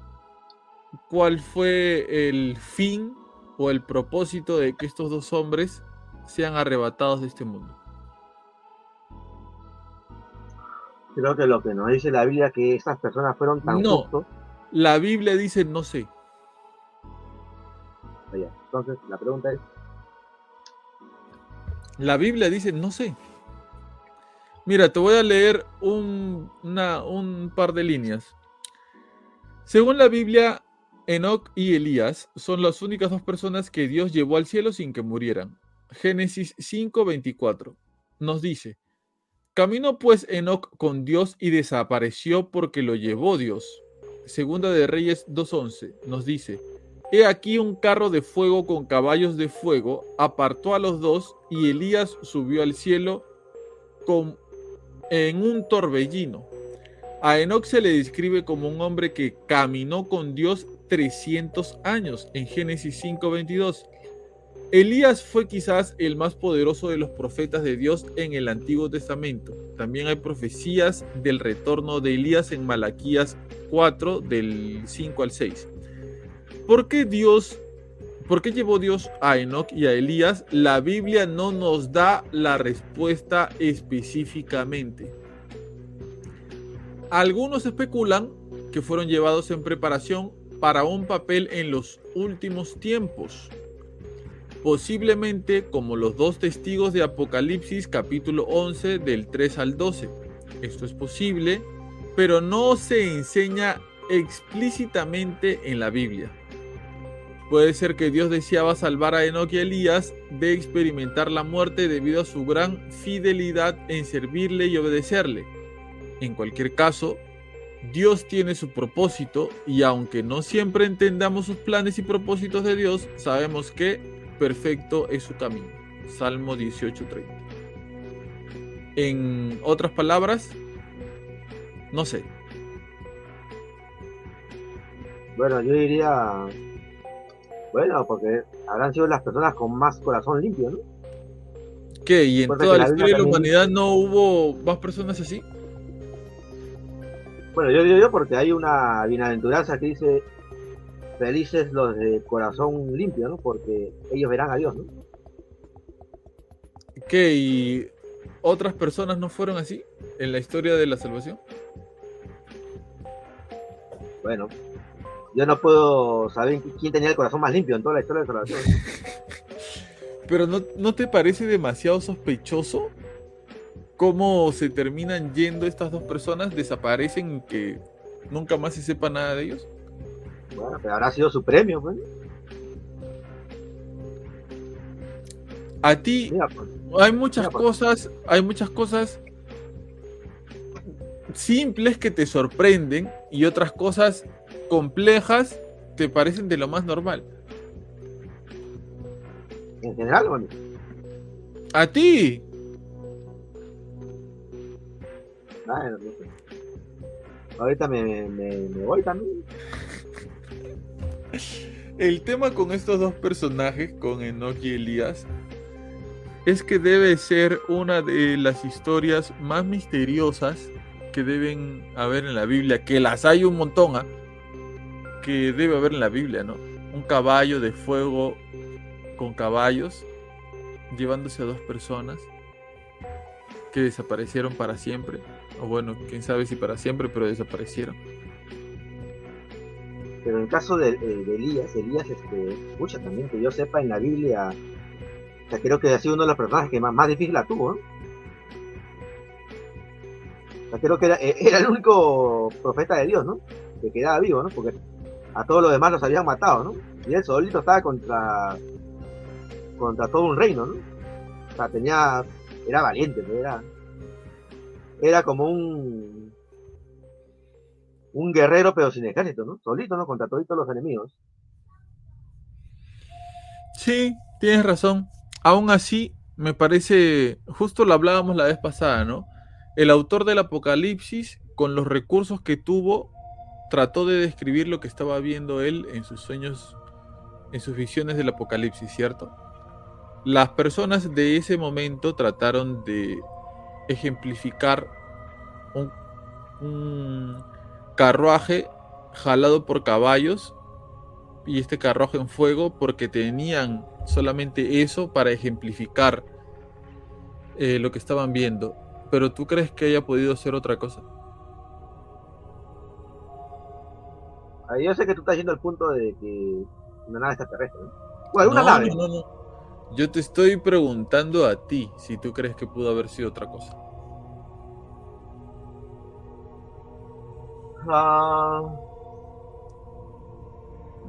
¿Cuál fue el fin o el propósito de que estos dos hombres sean arrebatados de este mundo? Creo que lo que nos dice la Biblia que esas personas fueron tan no, La Biblia dice no sé. Entonces, la pregunta es. La Biblia dice no sé. Mira, te voy a leer un, un par de líneas. Según la Biblia, Enoch y Elías son las únicas dos personas que Dios llevó al cielo sin que murieran. Génesis 5:24 nos dice, Caminó pues Enoch con Dios y desapareció porque lo llevó Dios. Segunda de Reyes 2:11 nos dice, He aquí un carro de fuego con caballos de fuego, apartó a los dos y Elías subió al cielo con, en un torbellino. A Enoch se le describe como un hombre que caminó con Dios 300 años en Génesis 5:22. Elías fue quizás el más poderoso de los profetas de Dios en el Antiguo Testamento. También hay profecías del retorno de Elías en Malaquías 4 del 5 al 6. ¿Por qué Dios, por qué llevó Dios a Enoch y a Elías? La Biblia no nos da la respuesta específicamente. Algunos especulan que fueron llevados en preparación para un papel en los últimos tiempos, posiblemente como los dos testigos de Apocalipsis capítulo 11 del 3 al 12. Esto es posible, pero no se enseña explícitamente en la Biblia. Puede ser que Dios deseaba salvar a Enoch y Elías de experimentar la muerte debido a su gran fidelidad en servirle y obedecerle. En cualquier caso, Dios tiene su propósito y aunque no siempre entendamos sus planes y propósitos de Dios, sabemos que perfecto es su camino. Salmo 18:30. En otras palabras, no sé. Bueno, yo diría. Bueno, porque habrán sido las personas con más corazón limpio, ¿no? ¿Qué? ¿Y en toda la, historia de la humanidad no hubo más personas así? Bueno, yo digo yo porque hay una bienaventuranza que dice felices los de corazón limpio, ¿no? Porque ellos verán a Dios, ¿no? ¿Qué? ¿Y otras personas no fueron así en la historia de la salvación? Bueno, yo no puedo saber quién tenía el corazón más limpio en toda la historia de salvación. Pero ¿no, ¿no te parece demasiado sospechoso cómo se terminan yendo estas dos personas? ¿Desaparecen y que nunca más se sepa nada de ellos? Bueno, pero habrá sido su premio, pues. A ti pues. hay muchas pues. cosas, hay muchas cosas simples que te sorprenden y otras cosas complejas te parecen de lo más normal. En general. A ti. Ahorita me, me voy también. El tema con estos dos personajes, con Enoch y Elías, es que debe ser una de las historias más misteriosas que deben haber en la Biblia, que las hay un montón, ¿ah? Que debe haber en la Biblia, ¿no? Un caballo de fuego con caballos llevándose a dos personas que desaparecieron para siempre, o bueno, quién sabe si para siempre, pero desaparecieron. Pero en el caso de, eh, Elías, Elías, este, escucha también que yo sepa en la Biblia, o creo que ha sido uno de los personajes que más, difícil la tuvo, ¿no? O sea, creo que eh, era, el único profeta de Dios, ¿no? Que quedaba vivo, ¿no? Porque a todos los demás los habían matado, ¿no? Y él solito estaba contra contra todo un reino, ¿no? O sea, tenía, era valiente, ¿no? era, era como un un guerrero pero sin ejército, ¿no? Solito, ¿no? Contra todos los enemigos. Sí, tienes razón. Aún así, me parece, justo lo hablábamos la vez pasada, ¿no? El autor del Apocalipsis, con los recursos que tuvo, trató de describir lo que estaba viendo él en sus sueños, en sus visiones del Apocalipsis, ¿cierto? Las personas de ese momento trataron de ejemplificar un carruaje jalado por caballos y este carruaje en fuego porque tenían solamente eso para ejemplificar eh, lo que estaban viendo. Pero tú crees que haya podido ser otra cosa? Yo sé que tú estás yendo al punto de que una nave extraterrestre. ¿no? Bueno, una nave. No, no, no. Yo te estoy preguntando a ti si tú crees que pudo haber sido otra cosa.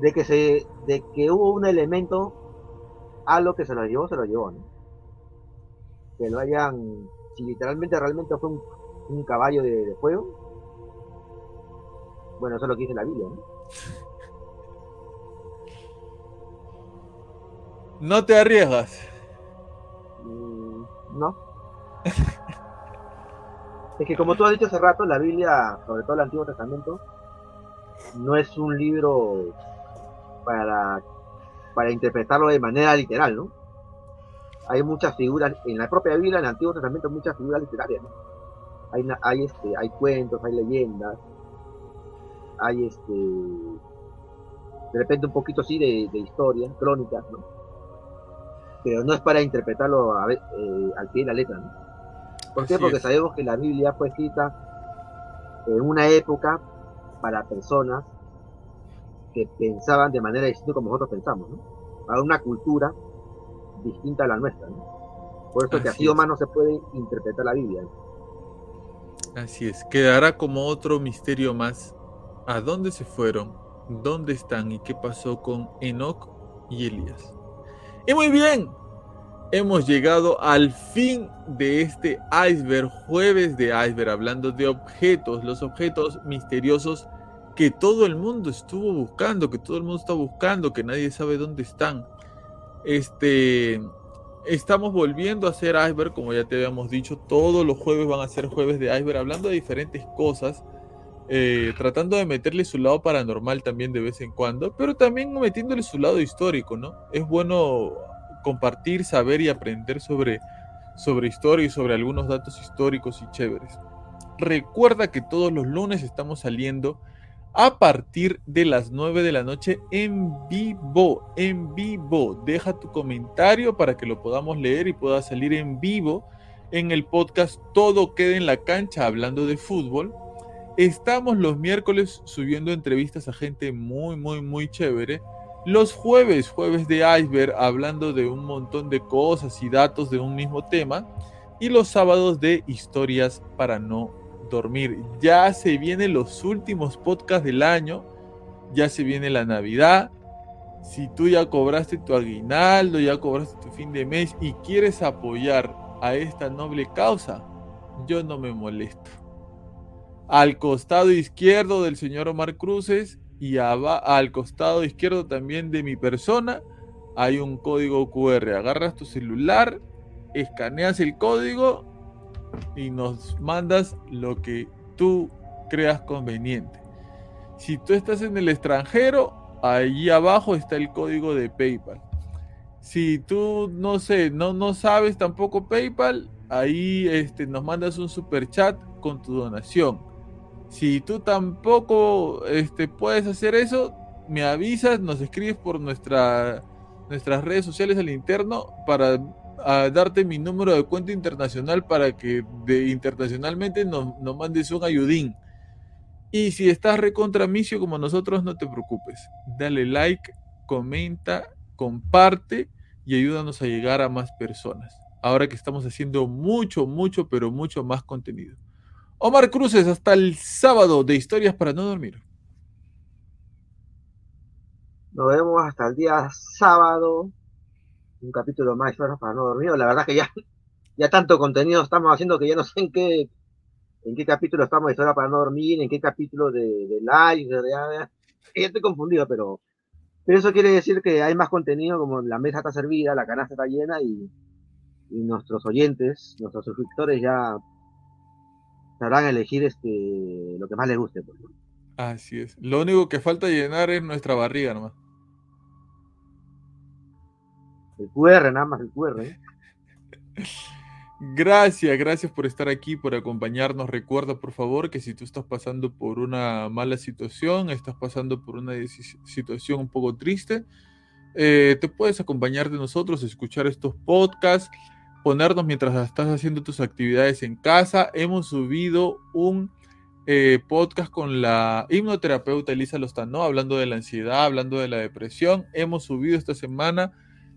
de que se de que hubo un elemento a lo que se lo llevó se lo llevó ¿no? que lo hayan si literalmente realmente fue un, caballo de, fuego bueno eso es lo que dice la Biblia ¿no? no te arriesgas mm, no Es que como tú has dicho hace rato, la Biblia, sobre todo el Antiguo Testamento, no es un libro para, para interpretarlo de manera literal, ¿no? Hay muchas figuras, en la propia Biblia, en el Antiguo Testamento, muchas figuras literarias, ¿no? Hay, hay, este, hay cuentos, hay leyendas, hay este de repente un poquito así de, historia, crónicas, ¿no? Pero no es para interpretarlo a, eh, al pie de la letra, ¿no? ¿Por qué? Porque sabemos que la Biblia fue escrita en una época para personas que pensaban de manera distinta como nosotros pensamos, ¿no? Para una cultura distinta a la nuestra, ¿no? Por eso que así o más no se puede interpretar la Biblia. Así es, quedará como otro misterio más. ¿A dónde se fueron? ¿Dónde están? ¿Y qué pasó con Enoch y Elías? Y muy bien, hemos llegado al fin de este iceberg, jueves de iceberg, hablando de objetos, los objetos misteriosos que todo el mundo estuvo buscando, que todo el mundo está buscando, que nadie sabe dónde están. Este, estamos volviendo a hacer Iceberg, como ya te habíamos dicho, todos los jueves van a ser jueves de Iceberg, hablando de diferentes cosas, eh, tratando de meterle su lado paranormal también de vez en cuando, pero también metiéndole su lado histórico, ¿no? Es bueno compartir, saber y aprender sobre, sobre historia y sobre algunos datos históricos y chéveres. Recuerda que todos los lunes estamos saliendo a partir de las 9 de la noche en vivo, en vivo. Deja tu comentario para que lo podamos leer y pueda salir en vivo en el podcast Todo queda en la cancha hablando de fútbol. Estamos los miércoles subiendo entrevistas a gente muy, muy, muy chévere. Los jueves, jueves de Iceberg, hablando de un montón de cosas y datos de un mismo tema. Y los sábados de historias para no dormir. Ya se vienen los últimos podcasts del año, ya se viene la Navidad. Si tú ya cobraste tu aguinaldo, ya cobraste tu fin de mes y quieres apoyar a esta noble causa, yo no me molesto. Al costado izquierdo del señor Omar Cruces y al costado izquierdo también de mi persona hay un código QR. Agarras tu celular, escaneas el código y nos mandas lo que tú creas conveniente. Si tú estás en el extranjero, allí abajo está el código de PayPal. Si tú no sé, no, no sabes tampoco PayPal, ahí este, nos mandas un super chat con tu donación. Si tú tampoco este, puedes hacer eso, me avisas, nos escribes por nuestra, nuestras redes sociales al interno para darte mi número de cuenta internacional para que internacionalmente nos, nos mandes un ayudín. Y si estás recontra misio como nosotros, no te preocupes. Dale like, comenta, comparte y ayúdanos a llegar a más personas. Ahora que estamos haciendo mucho, mucho, pero mucho más contenido. Omar Cruces, hasta el sábado de Historias para no dormir. Nos vemos hasta el día sábado un capítulo más de para no dormir. La verdad que ya, ya tanto contenido estamos haciendo que ya no sé en qué, en qué capítulo estamos de historia para no dormir, en qué capítulo de, de live, ya, estoy confundido, pero, pero eso quiere decir que hay más contenido, como la mesa está servida, la canasta está llena y, y nuestros oyentes, nuestros suscriptores ya sabrán elegir este lo que más les guste. Pues, Así es. Lo único que falta llenar es nuestra barriga nomás. El QR, nada más el QR. ¿eh? Gracias, gracias por estar aquí, por acompañarnos. Recuerda, por favor, que si tú estás pasando por una mala situación, estás pasando por una situación un poco triste, eh, te puedes acompañar de nosotros, escuchar estos podcasts, ponernos mientras estás haciendo tus actividades en casa. Hemos subido un eh, podcast con la hipnoterapeuta Elisa Lostano, hablando de la ansiedad, hablando de la depresión. Hemos subido esta semana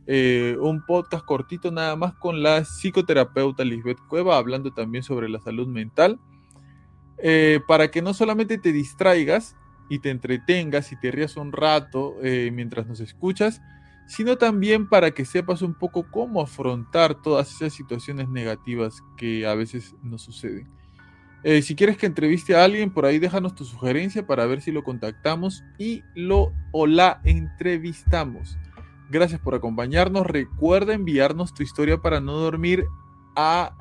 eh, un podcast cortito nada más con la psicoterapeuta Lisbeth Cueva, hablando también sobre la salud mental, eh, para que no solamente te distraigas y te entretengas y te rías un rato mientras nos escuchas, sino también para que sepas un poco cómo afrontar todas esas situaciones negativas que a veces nos suceden. si quieres que entreviste a alguien, por ahí déjanos tu sugerencia para ver si lo contactamos y lo o la entrevistamos. Gracias por acompañarnos. Recuerda enviarnos tu historia para no dormir a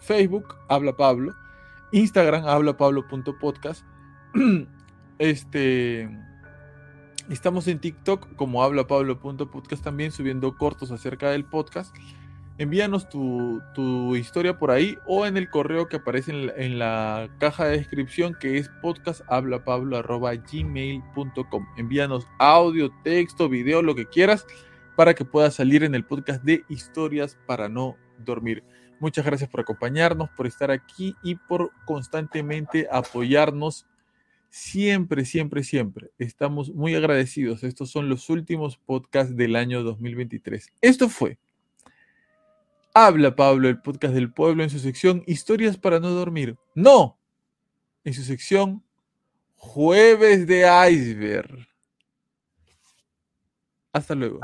Facebook, Habla Pablo, Instagram, hablapablo.podcast. este, estamos en TikTok como hablapablo.podcast también subiendo cortos acerca del podcast envíanos tu, historia por ahí o en el correo que aparece en la, caja de descripción que es podcasthablapablo.gmail.com. Envíanos audio, texto, video, lo que quieras para que pueda salir en el podcast de historias para no dormir. Muchas gracias por acompañarnos, por estar aquí y por constantemente apoyarnos. Siempre, siempre, siempre. Estamos muy agradecidos. Estos son los últimos podcasts del año 2023. Esto fue Habla Pablo, el podcast del pueblo, en su sección Historias para no dormir. No, en su sección Jueves de Iceberg. Hasta luego.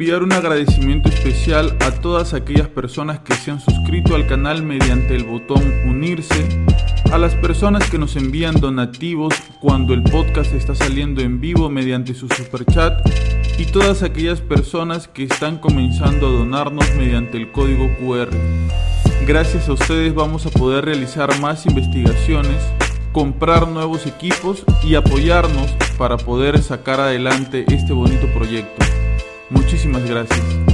Enviar un agradecimiento especial a todas aquellas personas que se han suscrito al canal mediante el botón unirse, a las personas que nos envían donativos cuando el podcast está saliendo en vivo mediante su superchat y todas aquellas personas que están comenzando a donarnos mediante el código QR. Gracias a ustedes vamos a poder realizar más investigaciones, comprar nuevos equipos y apoyarnos para poder sacar adelante este bonito proyecto. Muchísimas gracias.